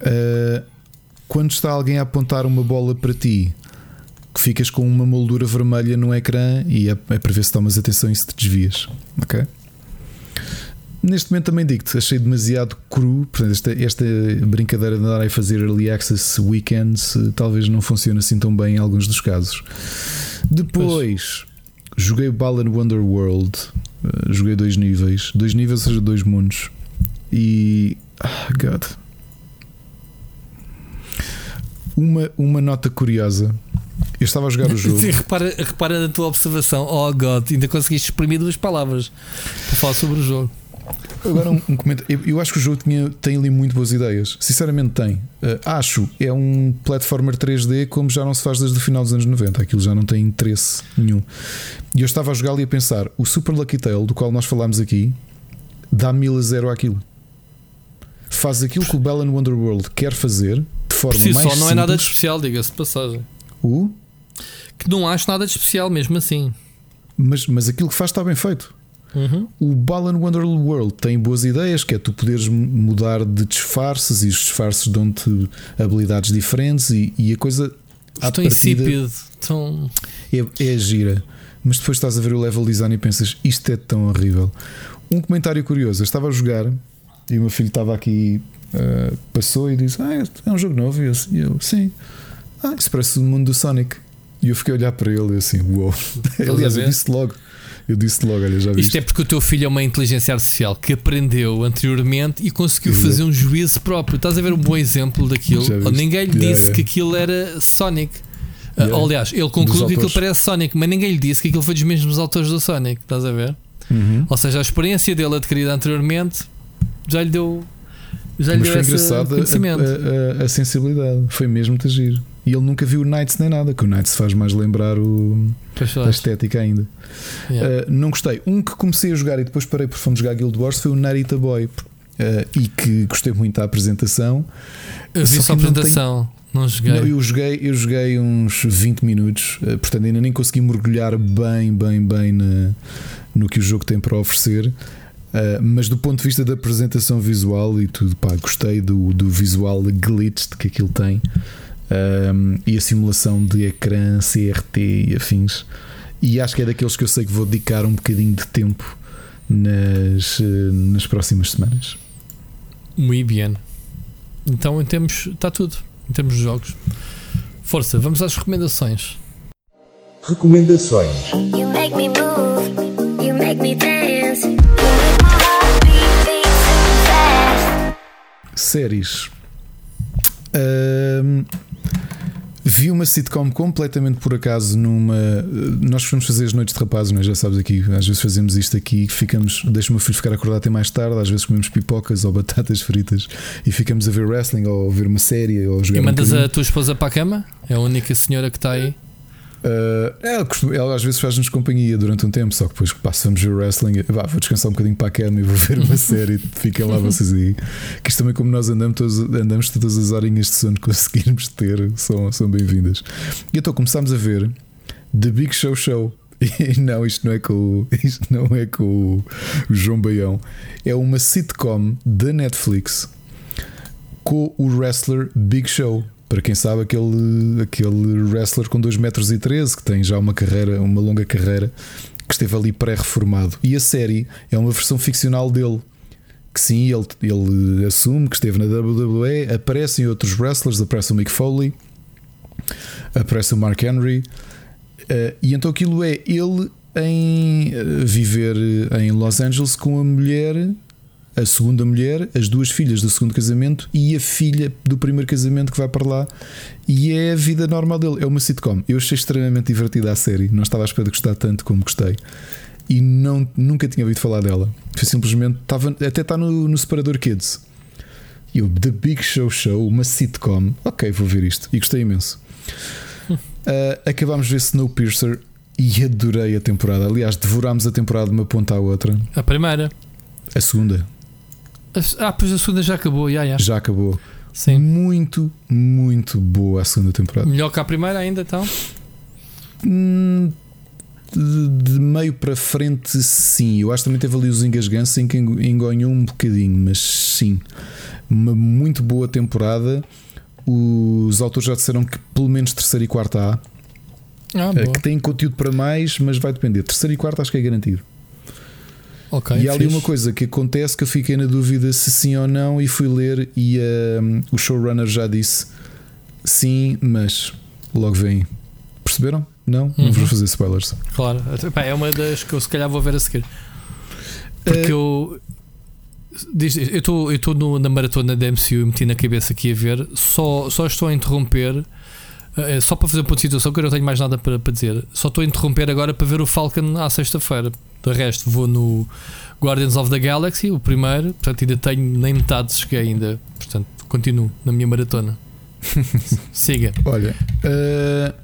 Uh, quando está alguém a apontar uma bola para ti, que ficas com uma moldura vermelha no ecrã e é, é para ver se tomas atenção e se te desvias. Ok? Neste momento também digo-te, achei demasiado cru. Portanto, esta, esta brincadeira de andar a fazer early access weekends eh, talvez não funcione assim tão bem em alguns dos casos. Depois joguei Balan Wonderworld, eh, joguei dois níveis, dois níveis, ou seja, dois mundos. E. Ah, God. Uma, uma nota curiosa. Eu estava a jogar o jogo. Sim, repara, repara na tua observação. Oh God, ainda conseguiste exprimir duas palavras para falar sobre o jogo. Agora um, um comentário. Eu, eu acho que o jogo tinha, tem ali muito boas ideias. Sinceramente tem. Uh, acho é um platformer 3D como já não se faz desde o final dos anos 90. Aquilo já não tem interesse nenhum. E eu estava a jogar ali a pensar: o Super Lucky Tail, do qual nós falámos aqui, dá mil a zero àquilo. Faz aquilo que o Balan Wonderworld quer fazer de forma si mais só não é nada de simples. especial, diga-se de passagem. O? Que não acho nada de especial mesmo assim. Mas, mas aquilo que faz está bem feito. Uhum. O Balan Wonderworld tem boas ideias, que é tu poderes mudar de disfarces e os disfarces dão-te habilidades diferentes e, e a coisa à Tão partida insípido, tão. é, é gira. Mas depois estás a ver o level design e pensas isto é tão horrível. Um comentário curioso: eu estava a jogar e o meu filho estava aqui, uh, passou e disse: Ah, é um jogo novo. E eu, e eu sim, ah, isso parece o mundo do Sonic. E eu fiquei a olhar para ele e assim: Uou, aliás, a eu disse logo. Eu disse logo, olha, já viste. Isto é porque o teu filho é uma inteligência artificial que aprendeu anteriormente e conseguiu Exato. fazer um juízo próprio. Estás a ver um bom exemplo daquilo? Ninguém lhe Yeah, disse yeah. que aquilo era Sonic. Ah, Yeah. aliás, ele concluiu que aquilo parece Sonic, mas ninguém lhe disse que aquilo foi dos mesmos autores do Sonic. Estás a ver? Uhum. Ou seja, a experiência dele adquirida anteriormente já lhe deu, já lhe Mas deu foi engraçado a- a, a- a sensibilidade. Foi mesmo te agir. E ele nunca viu o Knights nem nada, que o Knights faz mais lembrar o, a estética ainda. Yeah. Uh, não gostei. Um que comecei a jogar e depois parei por fomos jogar Guild Wars foi o Narita Boy. Uh, e que gostei muito da apresentação. Eu vi Só a apresentação, não joguei. Não, eu joguei, eu joguei uns 20 minutos, uh, portanto ainda nem consegui mergulhar bem, bem, bem na- no que o jogo tem para oferecer. Uh, mas do ponto de vista da apresentação visual e tudo, pá, gostei do, do visual glitched que aquilo tem um, e a simulação de ecrã, CRT e afins. E acho que é daqueles que eu sei que vou dedicar um bocadinho de tempo nas, uh, nas próximas semanas. Muito bem. Então, em termos, está tudo. Em termos de jogos. Força, vamos às recomendações. Recomendações. You make me move, you make me dance. You make my heart beat, beat so fast. Séries. Vi uma sitcom completamente por acaso numa. Nós costumamos fazer as noites de rapazes, é? já sabes aqui. Às vezes fazemos isto aqui, ficamos, deixa o meu filho ficar acordado até mais tarde. Às vezes comemos pipocas ou batatas fritas e ficamos a ver wrestling ou a ver uma série ou a jogar E um mandas bocadinho. a tua esposa para a cama? É a única senhora que está aí. Uh, ela, costuma- ela às vezes faz-nos companhia durante um tempo, só que depois vamos ver wrestling, vá, vou descansar um bocadinho para a cama e vou ver uma série. Fiquem lá vocês aí. Que isto também, como nós andamos, todos, andamos todas as horinhas de sono que conseguirmos ter, são, são bem-vindas. E então começámos a ver The Big Show Show. E não, isto não é com, o- isto não é com o, o João Baião. É uma sitcom da Netflix com o wrestler Big Show. Para quem sabe, aquele, aquele wrestler com 2 metros e 13 que tem já uma carreira, uma longa carreira, que esteve ali pré-reformado. E a série é uma versão ficcional dele. Que sim, ele, ele assume que esteve na WWE, aparecem outros wrestlers, aparece o Mick Foley, aparece o Mark Henry, eh, e então aquilo é ele em eh, viver em Los Angeles com a mulher a segunda mulher, as duas filhas do segundo casamento e a filha do primeiro casamento que vai para lá. E é a vida normal dele. É uma sitcom. Eu achei extremamente divertida a série. Não estava à espera de gostar tanto como gostei. E não, nunca tinha ouvido falar dela. Foi simplesmente. Estava, até está no, no separador Kids. E eu, The Big Show Show, uma sitcom. Ok, vou ver isto. E gostei imenso. Uh, acabámos de ver Snowpiercer e adorei a temporada. Aliás, devorámos a temporada de uma ponta à outra. A primeira. A segunda. Ah, pois a segunda já acabou, já, já. Já acabou. Sim. Muito, muito boa a segunda temporada. Melhor que a primeira ainda, então? Hum, De, de meio para frente, sim. Eu acho que também teve ali os engasganços em que engo- engonhou um bocadinho, mas sim. Uma muito boa temporada. Os autores já disseram que pelo menos terceira e quarta há. Ah, Eh, boa. que tem conteúdo para mais, mas vai depender. Terceira e quarta acho que é garantido. Ok. e há ali fixe. uma coisa que acontece que eu fiquei na dúvida se sim ou não e fui ler e hum, o showrunner já disse sim, mas logo vem. Perceberam? Não? Não Uhum. vou fazer spoilers. Claro. Epá, é uma das que eu se calhar vou ver a seguir. Porque Eh, eu. eu estou na maratona da MCU e meti na cabeça aqui a ver. Só, só estou a interromper. Eh, só para fazer um ponto de situação, que eu não tenho mais nada para, para dizer. Só estou a interromper agora para ver o Falcon à sexta-feira. De resto, vou no Guardians of the Galaxy, o primeiro. Portanto, ainda tenho nem metade, cheguei ainda. Portanto, continuo na minha maratona. Siga. Olha, eh,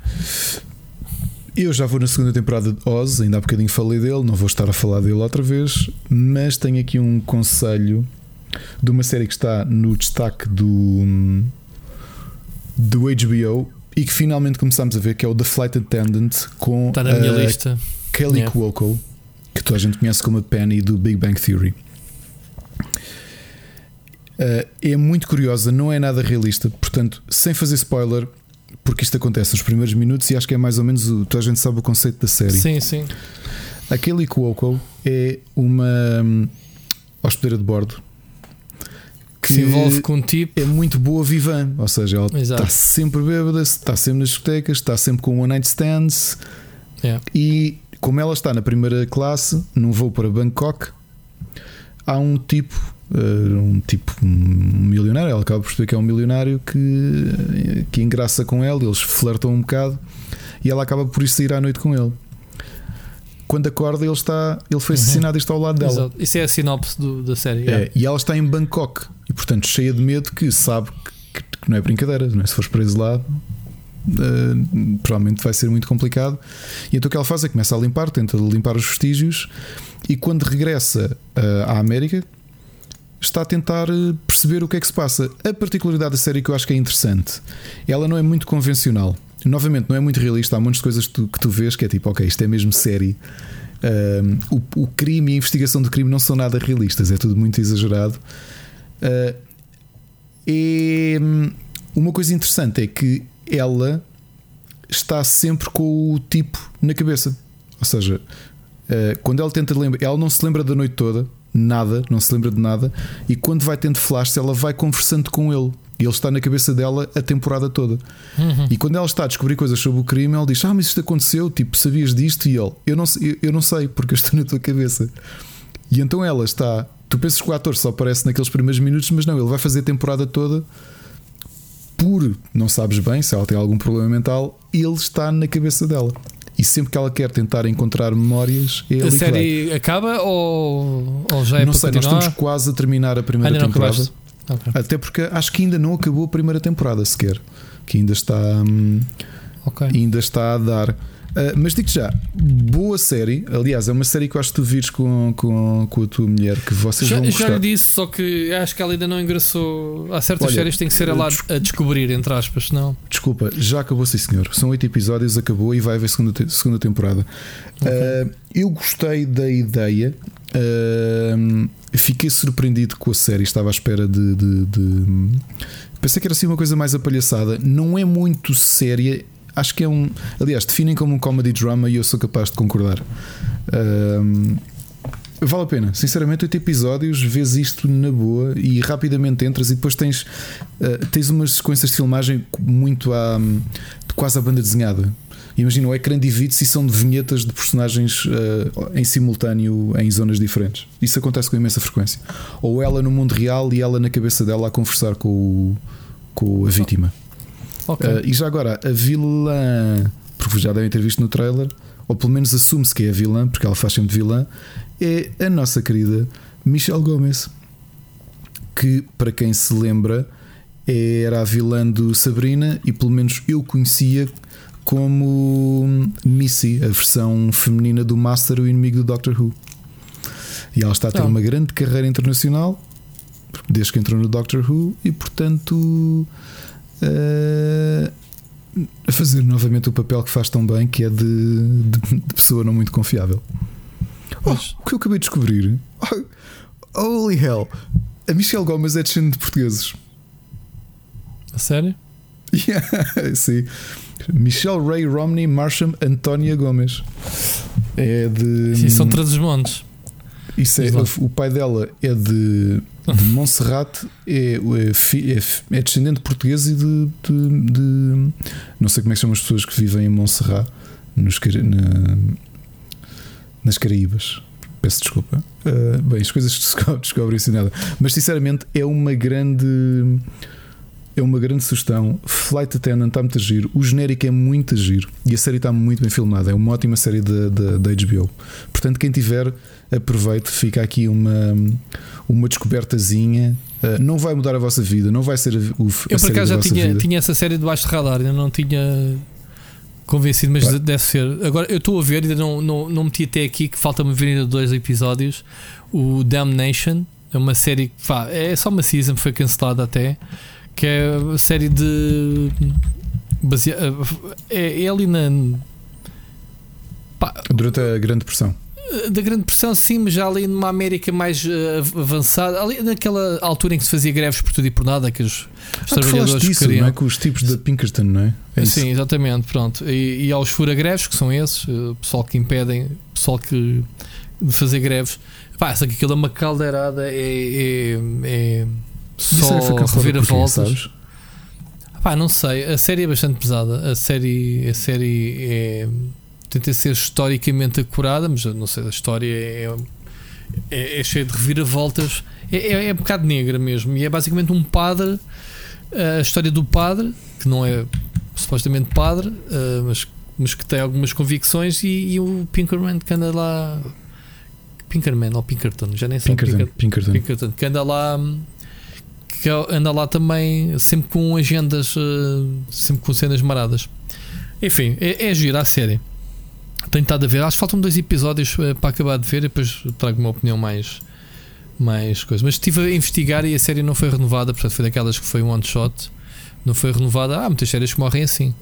eu já vou na segunda temporada de Oz, ainda há bocadinho falei dele, não vou estar a falar dele outra vez, mas tenho aqui um conselho de uma série que está no destaque do, do HBO e que finalmente começamos a ver, que é o The Flight Attendant com Está na minha a lista. Kelly Yeah. Cuoco, que toda a gente conhece como a Penny do Big Bang Theory. Uh, é muito curiosa, não é nada realista, portanto, sem fazer spoiler, porque isto acontece nos primeiros minutos e acho que é mais ou menos o, toda a gente sabe o conceito da série. Sim, sim. A Kelly Cuoco é uma hum, hospedeira de bordo Que se envolve com um tipo. é muito boa vivan, ou seja, ela Exato. está sempre bêbada, está sempre nas discotecas, está sempre com one night stands Yeah. e como ela está na primeira classe, num voo para Bangkok, há um tipo, eh, um tipo um milionário, ela acaba por perceber que é um milionário que, que engraça com ela, eles flertam um bocado e ela acaba por ir sair à noite com ele. Quando acorda, ele está, ele foi assassinado e está ao lado dela. Exato. Isso é a sinopse do- da série. É, yeah. e ela está em Bangkok e, portanto, cheia de medo que sabe que, que não é brincadeira, não é? se fores preso lá, eh, provavelmente vai ser muito complicado. E então o que ela faz é começa a limpar, tenta limpar os vestígios e quando regressa eh, à América. Está a tentar eh, perceber o que é que se passa. A particularidade da série que eu acho que é interessante, ela não é muito convencional. Novamente, não é muito realista. Há muitas coisas que tu, que tu vês que é tipo, ok, isto é mesmo série. O, o crime e a investigação do crime não são nada realistas, é tudo muito exagerado. Uh, e hum, uma coisa interessante é que ela está sempre com o tipo na cabeça. Ou seja, uh, quando ela tenta lembrar, ela não se lembra da noite toda, nada, não se lembra de nada, e quando vai tendo flash, ela vai conversando com ele. E ele está na cabeça dela a temporada toda. Uhum. E quando ela está a descobrir coisas sobre o crime, ela diz: Ah, mas isto aconteceu, tipo, sabias disto? E ele: Eu não, sei- eu, eu não sei, porque eu estou na tua cabeça. E então ela está. Tu pensas que o ator só aparece naqueles primeiros minutos, mas não, ele vai fazer a temporada toda por não sabes bem se ela tem algum problema mental, ele está na cabeça dela. E sempre que ela quer tentar encontrar memórias, é A que vai. série acaba ou, ou já é não sei, nós estamos quase a terminar a primeira Ainda temporada. acabaste? Ok. Até porque acho que ainda não acabou a primeira temporada sequer. Que ainda está. hum, Ok. Ainda está a dar. Ah, mas digo já, boa série. Aliás, é uma série que eu acho que tu vires com, com, com a tua mulher que vocês Já, vão já gostar. lhe disse, só que acho que ela ainda não engraçou. Há certas Olha, séries que tem que ser ela a descobrir, entre aspas, senão. Desculpa, já acabou, sim senhor. São oito episódios, acabou e vai haver segunda, te- segunda temporada. Ah, eu gostei da ideia. ah, fiquei surpreendido com a série. Estava à espera de, de- de- Pensei que era assim uma coisa mais apalhaçada. Não é muito séria. Acho que é um. Aliás, definem como um comedy drama e eu sou capaz de concordar. Ah, Vale a pena, sinceramente, oito episódios, vês isto na boa e rapidamente entras e depois tens, eh, tens umas sequências de filmagem muito à, quase à banda desenhada. Imagina, o ecrã divide-se e são de vinhetas de personagens uh, em simultâneo em zonas diferentes. Isso acontece com imensa frequência. Ou ela no mundo real e ela na cabeça dela a conversar com, o, com a vítima. Ok. Uh, e já agora, a vilã, porque já devem ter visto no trailer, ou pelo menos assume-se que é a vilã, porque ela faz sempre de vilã, é a nossa querida Michelle Gomez. Que, para quem se lembra, era a vilã do Sabrina e pelo menos eu conhecia como Missy, a versão feminina do Master, o inimigo do Doctor Who. E ela está a ter Ah. uma grande carreira internacional desde que entrou no Doctor Who e, portanto, eh, a fazer novamente o papel que faz tão bem, que é de, de- de pessoa não muito confiável. Oh, o que eu acabei de descobrir, oh, holy hell, a Michelle Gomes é descendente de portugueses. A sério? Yeah, sim. Michelle Ray Romney Marsham Antónia Gomes. É de. Sim, são todos os montes. Isso é, o pai dela é de, de Montserrat, é, é, é é descendente de português e de, de- de- Não sei como é que chamam as pessoas que vivem em Montserrat, nos, na- nas Caraíbas. Peço desculpa. Ah, bem, as coisas que se desco- descobrem assim nada. Mas sinceramente é uma grande. É uma grande sugestão. Flight Attendant está muito a giro. O genérico é muito a giro. E a série está muito bem filmada. É uma ótima série da HBO. Portanto, quem tiver, aproveite. Fica aqui uma, uma descobertazinha. Uh, não vai mudar a vossa vida. Não vai ser o, Eu por acaso já tinha, vida. tinha essa série debaixo de radar, ainda não tinha convencido, mas Pá. deve ser. Agora eu estou a ver, ainda não, não, não meti até aqui que falta-me ver ainda dois episódios. O Damnation é uma série que pá, é só uma season, foi cancelada até. Que é uma série de. basea- é, é ali na. pá, Durante a Grande Depressão. da Grande Pressão, sim, mas já ali numa América mais eh, avançada, ali naquela altura em que se fazia greves por tudo e por nada, que os, os Ah, tu falaste trabalhadores disso, queriam. não é? Com os tipos da Pinkerton, não é? É isso. Sim, exatamente, pronto. E, e aos fura-greves, que são esses, eh, o pessoal que impedem, o pessoal que de fazer greves. Pá, só que aquilo é uma caldeirada, é, é, é É só reviravoltas. Pá, não sei, a série é bastante pesada. A série, a série é. Tenta ser historicamente acurada, mas não sei, a história é, é, é cheia de reviravoltas. É, é, é um bocado negra mesmo. E é basicamente um padre, a história do padre, que não é supostamente padre, eh, mas, mas que tem algumas convicções, e, e o Pinkerman que anda lá. Pinkerman ou Pinkerton, já nem sei. Pinkerton, Pinkerton. Pinkerton, que anda lá que anda lá também sempre com agendas eh, sempre com cenas maradas. Enfim, é, é giro a série. Tenho estado a ver, acho que faltam dois episódios eh, para acabar de ver e depois trago uma opinião mais mais coisa, mas estive a investigar e a série não foi renovada, portanto foi daquelas que foi um one shot, não foi renovada. Há muitas séries que morrem assim.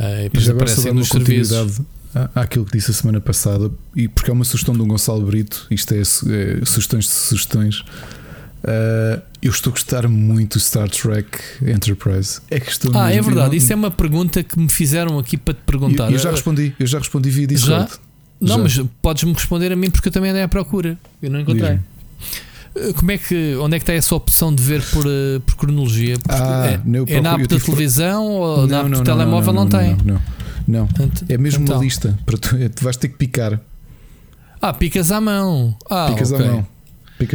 Eh, e depois aparecem nos serviços. àquilo que disse a semana passada, e porque é uma sugestão de um Gonçalo Brito, isto é, é sugestões de sugestões. Ah, eu estou a gostar muito do Star Trek Enterprise. É que estou ah, é verdade, isso é uma pergunta que me fizeram aqui para te perguntar Eu, eu já respondi, eu já respondi via Discord. Já? Não, Já. mas podes-me responder a mim porque eu também andei à procura. Eu não encontrei. Uh, Como é que, onde é que está essa opção de ver por, uh, por cronologia? Ah, é, eu é na app da televisão ou na app do telemóvel não, tem? Não, não, não. É mesmo então. uma lista. Para tu, tu vais ter que picar. Ah, picas à mão. Ah, Picas ok. à mão.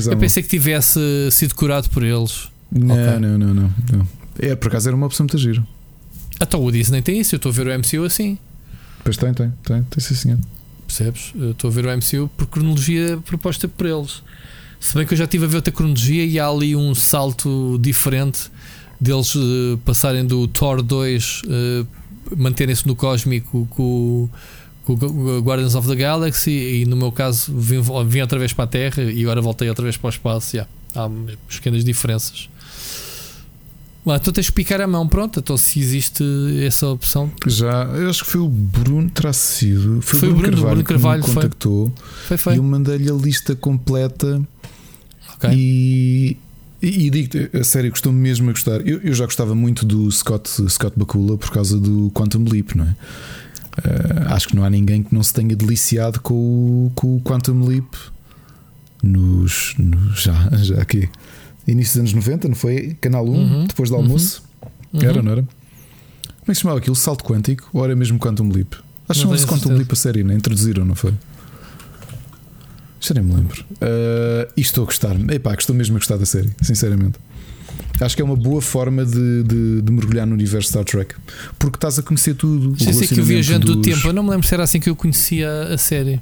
Eu pensei que tivesse sido curado por eles. Não, Ok. não, não, não, não. É, por acaso era uma opção muito giro. Então o Disney tem isso, eu estou a ver o MCU assim. Pois tem, tem, tem, tem sim, senhor. Percebes? Eu estou a ver o MCU por cronologia proposta por eles. Se bem que eu já estive a ver outra cronologia e há ali um salto diferente deles eh, passarem do Thor 2, eh, manterem-se no cósmico com, o- Guardians of the Galaxy e no meu caso vim, vim outra vez para a Terra e agora voltei outra vez para o espaço. Yeah, há pequenas diferenças. Lá, então tens que picar a mão, pronto. Então, se existe essa opção, Já, eu acho que foi o Bruno terá sido. Foi, Foi o Bruno, Bruno, Carvalho, que me Carvalho, foi. contactou foi foi. e eu mandei-lhe a lista completa. Ok. E, e, e digo-te, a sério, gostou mesmo a gostar. Eu, eu já gostava muito do Scott, Scott Bakula por causa do Quantum Leap, não é? Ah, acho que não há ninguém que não se tenha deliciado com o, com o Quantum Leap nos, já, já aqui. Início dos anos 90, não foi? Canal 1, Uhum, depois do uhum. almoço. Uhum. Era, não era? Como é que se chamava aquilo? Salto quântico? Ou era mesmo Quantum Leap? Acho que chamava-se Quantum. Leap a série, né? Introduziram, não foi? Já nem me lembro. Uh, e estou a gostar. Epá, estou mesmo a gostar da série, sinceramente. Acho que é uma boa forma de, de- de mergulhar no universo Star Trek. Porque estás a conhecer tudo. Já sei que o Viajante do dos- Tempo, eu não me lembro se era assim que eu conhecia a série.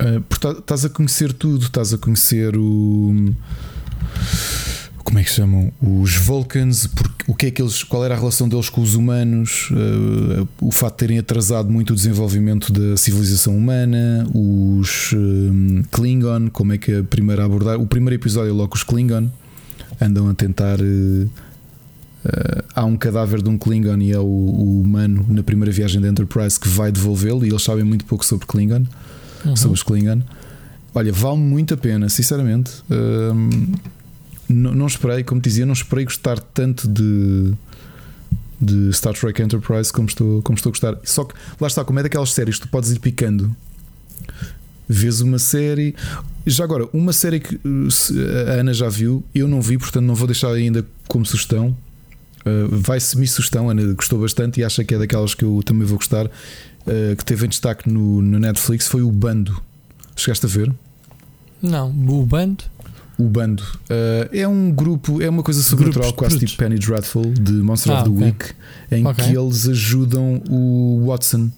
Uh, porque tá- estás a conhecer tudo, estás a conhecer o. Como é que se chamam? Os Vulcans, porque, o que é que eles, qual era a relação deles com os humanos, uh, o fato de terem atrasado muito o desenvolvimento da civilização humana, os um, Klingon, como é que a primeira abordar. O primeiro episódio é logo os Klingon andam a tentar. uh, uh, há um cadáver de um Klingon e é o, o humano na primeira viagem da Enterprise que vai devolvê-lo e eles sabem muito pouco sobre Klingon Uhum. sobre os Klingon. Olha, vale muito a pena, sinceramente. Hum, não, não esperei, como te dizia, não esperei gostar tanto de, de Star Trek Enterprise como estou, como estou a gostar. Só que lá está, como é daquelas séries que tu podes ir picando. Vês uma série. Já agora, uma série que se- a Ana já viu, eu não vi, portanto não vou deixar ainda como sugestão. Uh, vai semi-sugestão, a Ana gostou bastante e acha que é daquelas que eu também vou gostar. uh, que teve em destaque no, no Netflix foi o Bando. Chegaste a ver? Não, o Bando. O Bando Uh, é um grupo, é uma coisa sobrenatural, Grupos, quase tipo Penny Dreadful de Monster Ah, of the ok. Week, em Ok. que eles ajudam o Watson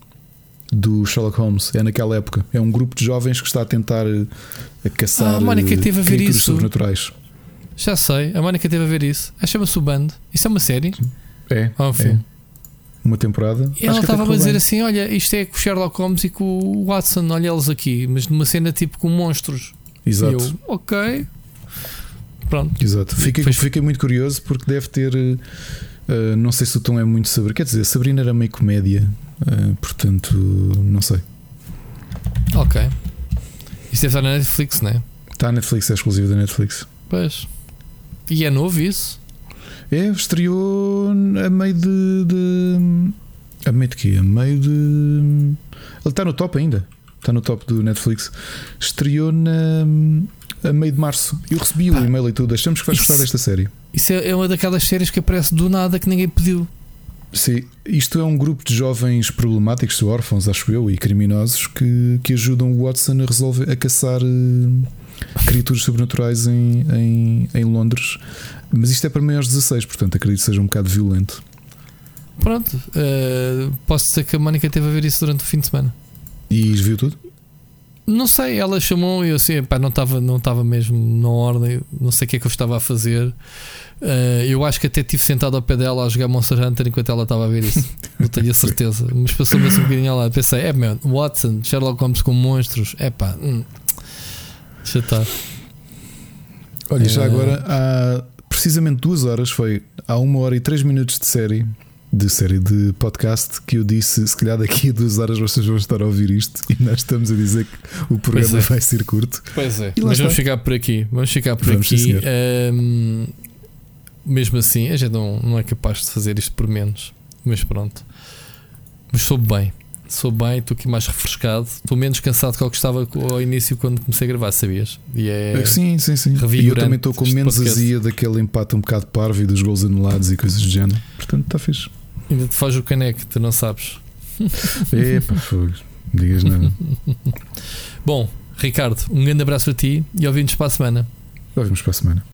do Sherlock Holmes. É naquela época. É um grupo de jovens que está a tentar a caçar Ah, a Mónica uh, teve a ver isso. sobrenaturais. Já sei, a Mónica teve a ver isso. Chama-se o Bando. Isso é uma série? É, Ah, um é. filme. Uma temporada. E ela estava a dizer bem. assim: Olha, isto é com o Sherlock Holmes e com o Watson, olha eles aqui, mas numa cena tipo com monstros. Exato. E eu, ok. Pronto. Exato. Fiquei, Depois- fiquei muito curioso porque deve ter. uh, não sei se o tom é muito sobre. Quer dizer, Sabrina era meio comédia, uh, portanto, não sei. Ok. Isto deve estar na Netflix, não é? Está na Netflix, é exclusivo da Netflix. Pois. E é novo isso? É, estreou a meio de. de a meio de quê? A meio de. Ele está no top ainda. Está no top do Netflix. Estreou na. a meio de março. Eu recebi o e-mail e tudo. Achamos que vais Isso- gostar desta série. Isso é, é uma daquelas séries que aparece do nada que ninguém pediu. Sim, isto é um grupo de jovens problemáticos, órfãos, acho eu, e criminosos que, que ajudam o Watson a resolver a caçar eh, criaturas sobrenaturais em, em, em Londres. Mas isto é para maiores de 16, portanto acredito que seja um bocado violento. Pronto. eh, posso dizer que a Mónica teve a ver isso durante o fim de semana. E viu tudo? Não sei, ela chamou e eu assim, pá, não estava não mesmo na ordem, não sei o que é que eu estava a fazer. Eh, eu acho que até estive sentado ao pé dela a jogar Monster Hunter enquanto ela estava a ver isso. não tenho a certeza. Mas passou-me assim um bocadinho lado. Pensei, é, meu, Watson, Sherlock Holmes com monstros, é pá, hum, deixa estar. Olha, já Eh, agora há precisamente duas horas, foi há uma hora e três minutos de série, de série de podcast, que eu disse: se calhar daqui a duas horas vocês vão estar a ouvir isto e nós estamos a dizer que o programa é. vai ser curto. Pois é, mas vamos está. ficar por aqui. Vamos ficar por Vamos, aqui. Ahm, mesmo assim, a gente não, não é capaz de fazer isto por menos. Mas pronto. Mas soube bem. Soube bem, estou aqui mais refrescado. Estou menos cansado que eu que estava ao início quando comecei a gravar, sabias? E é. sim, sim, sim. E eu também estou com menos podcast. azia daquele empate um bocado parvo e dos gols anulados e coisas do género. Portanto, está fixe. Ainda te faz o caneco, tu não sabes. Epa, fogos. Digas nada. Bom, Ricardo, um grande abraço para ti e ouvimos para a semana. Ouvimos para a semana.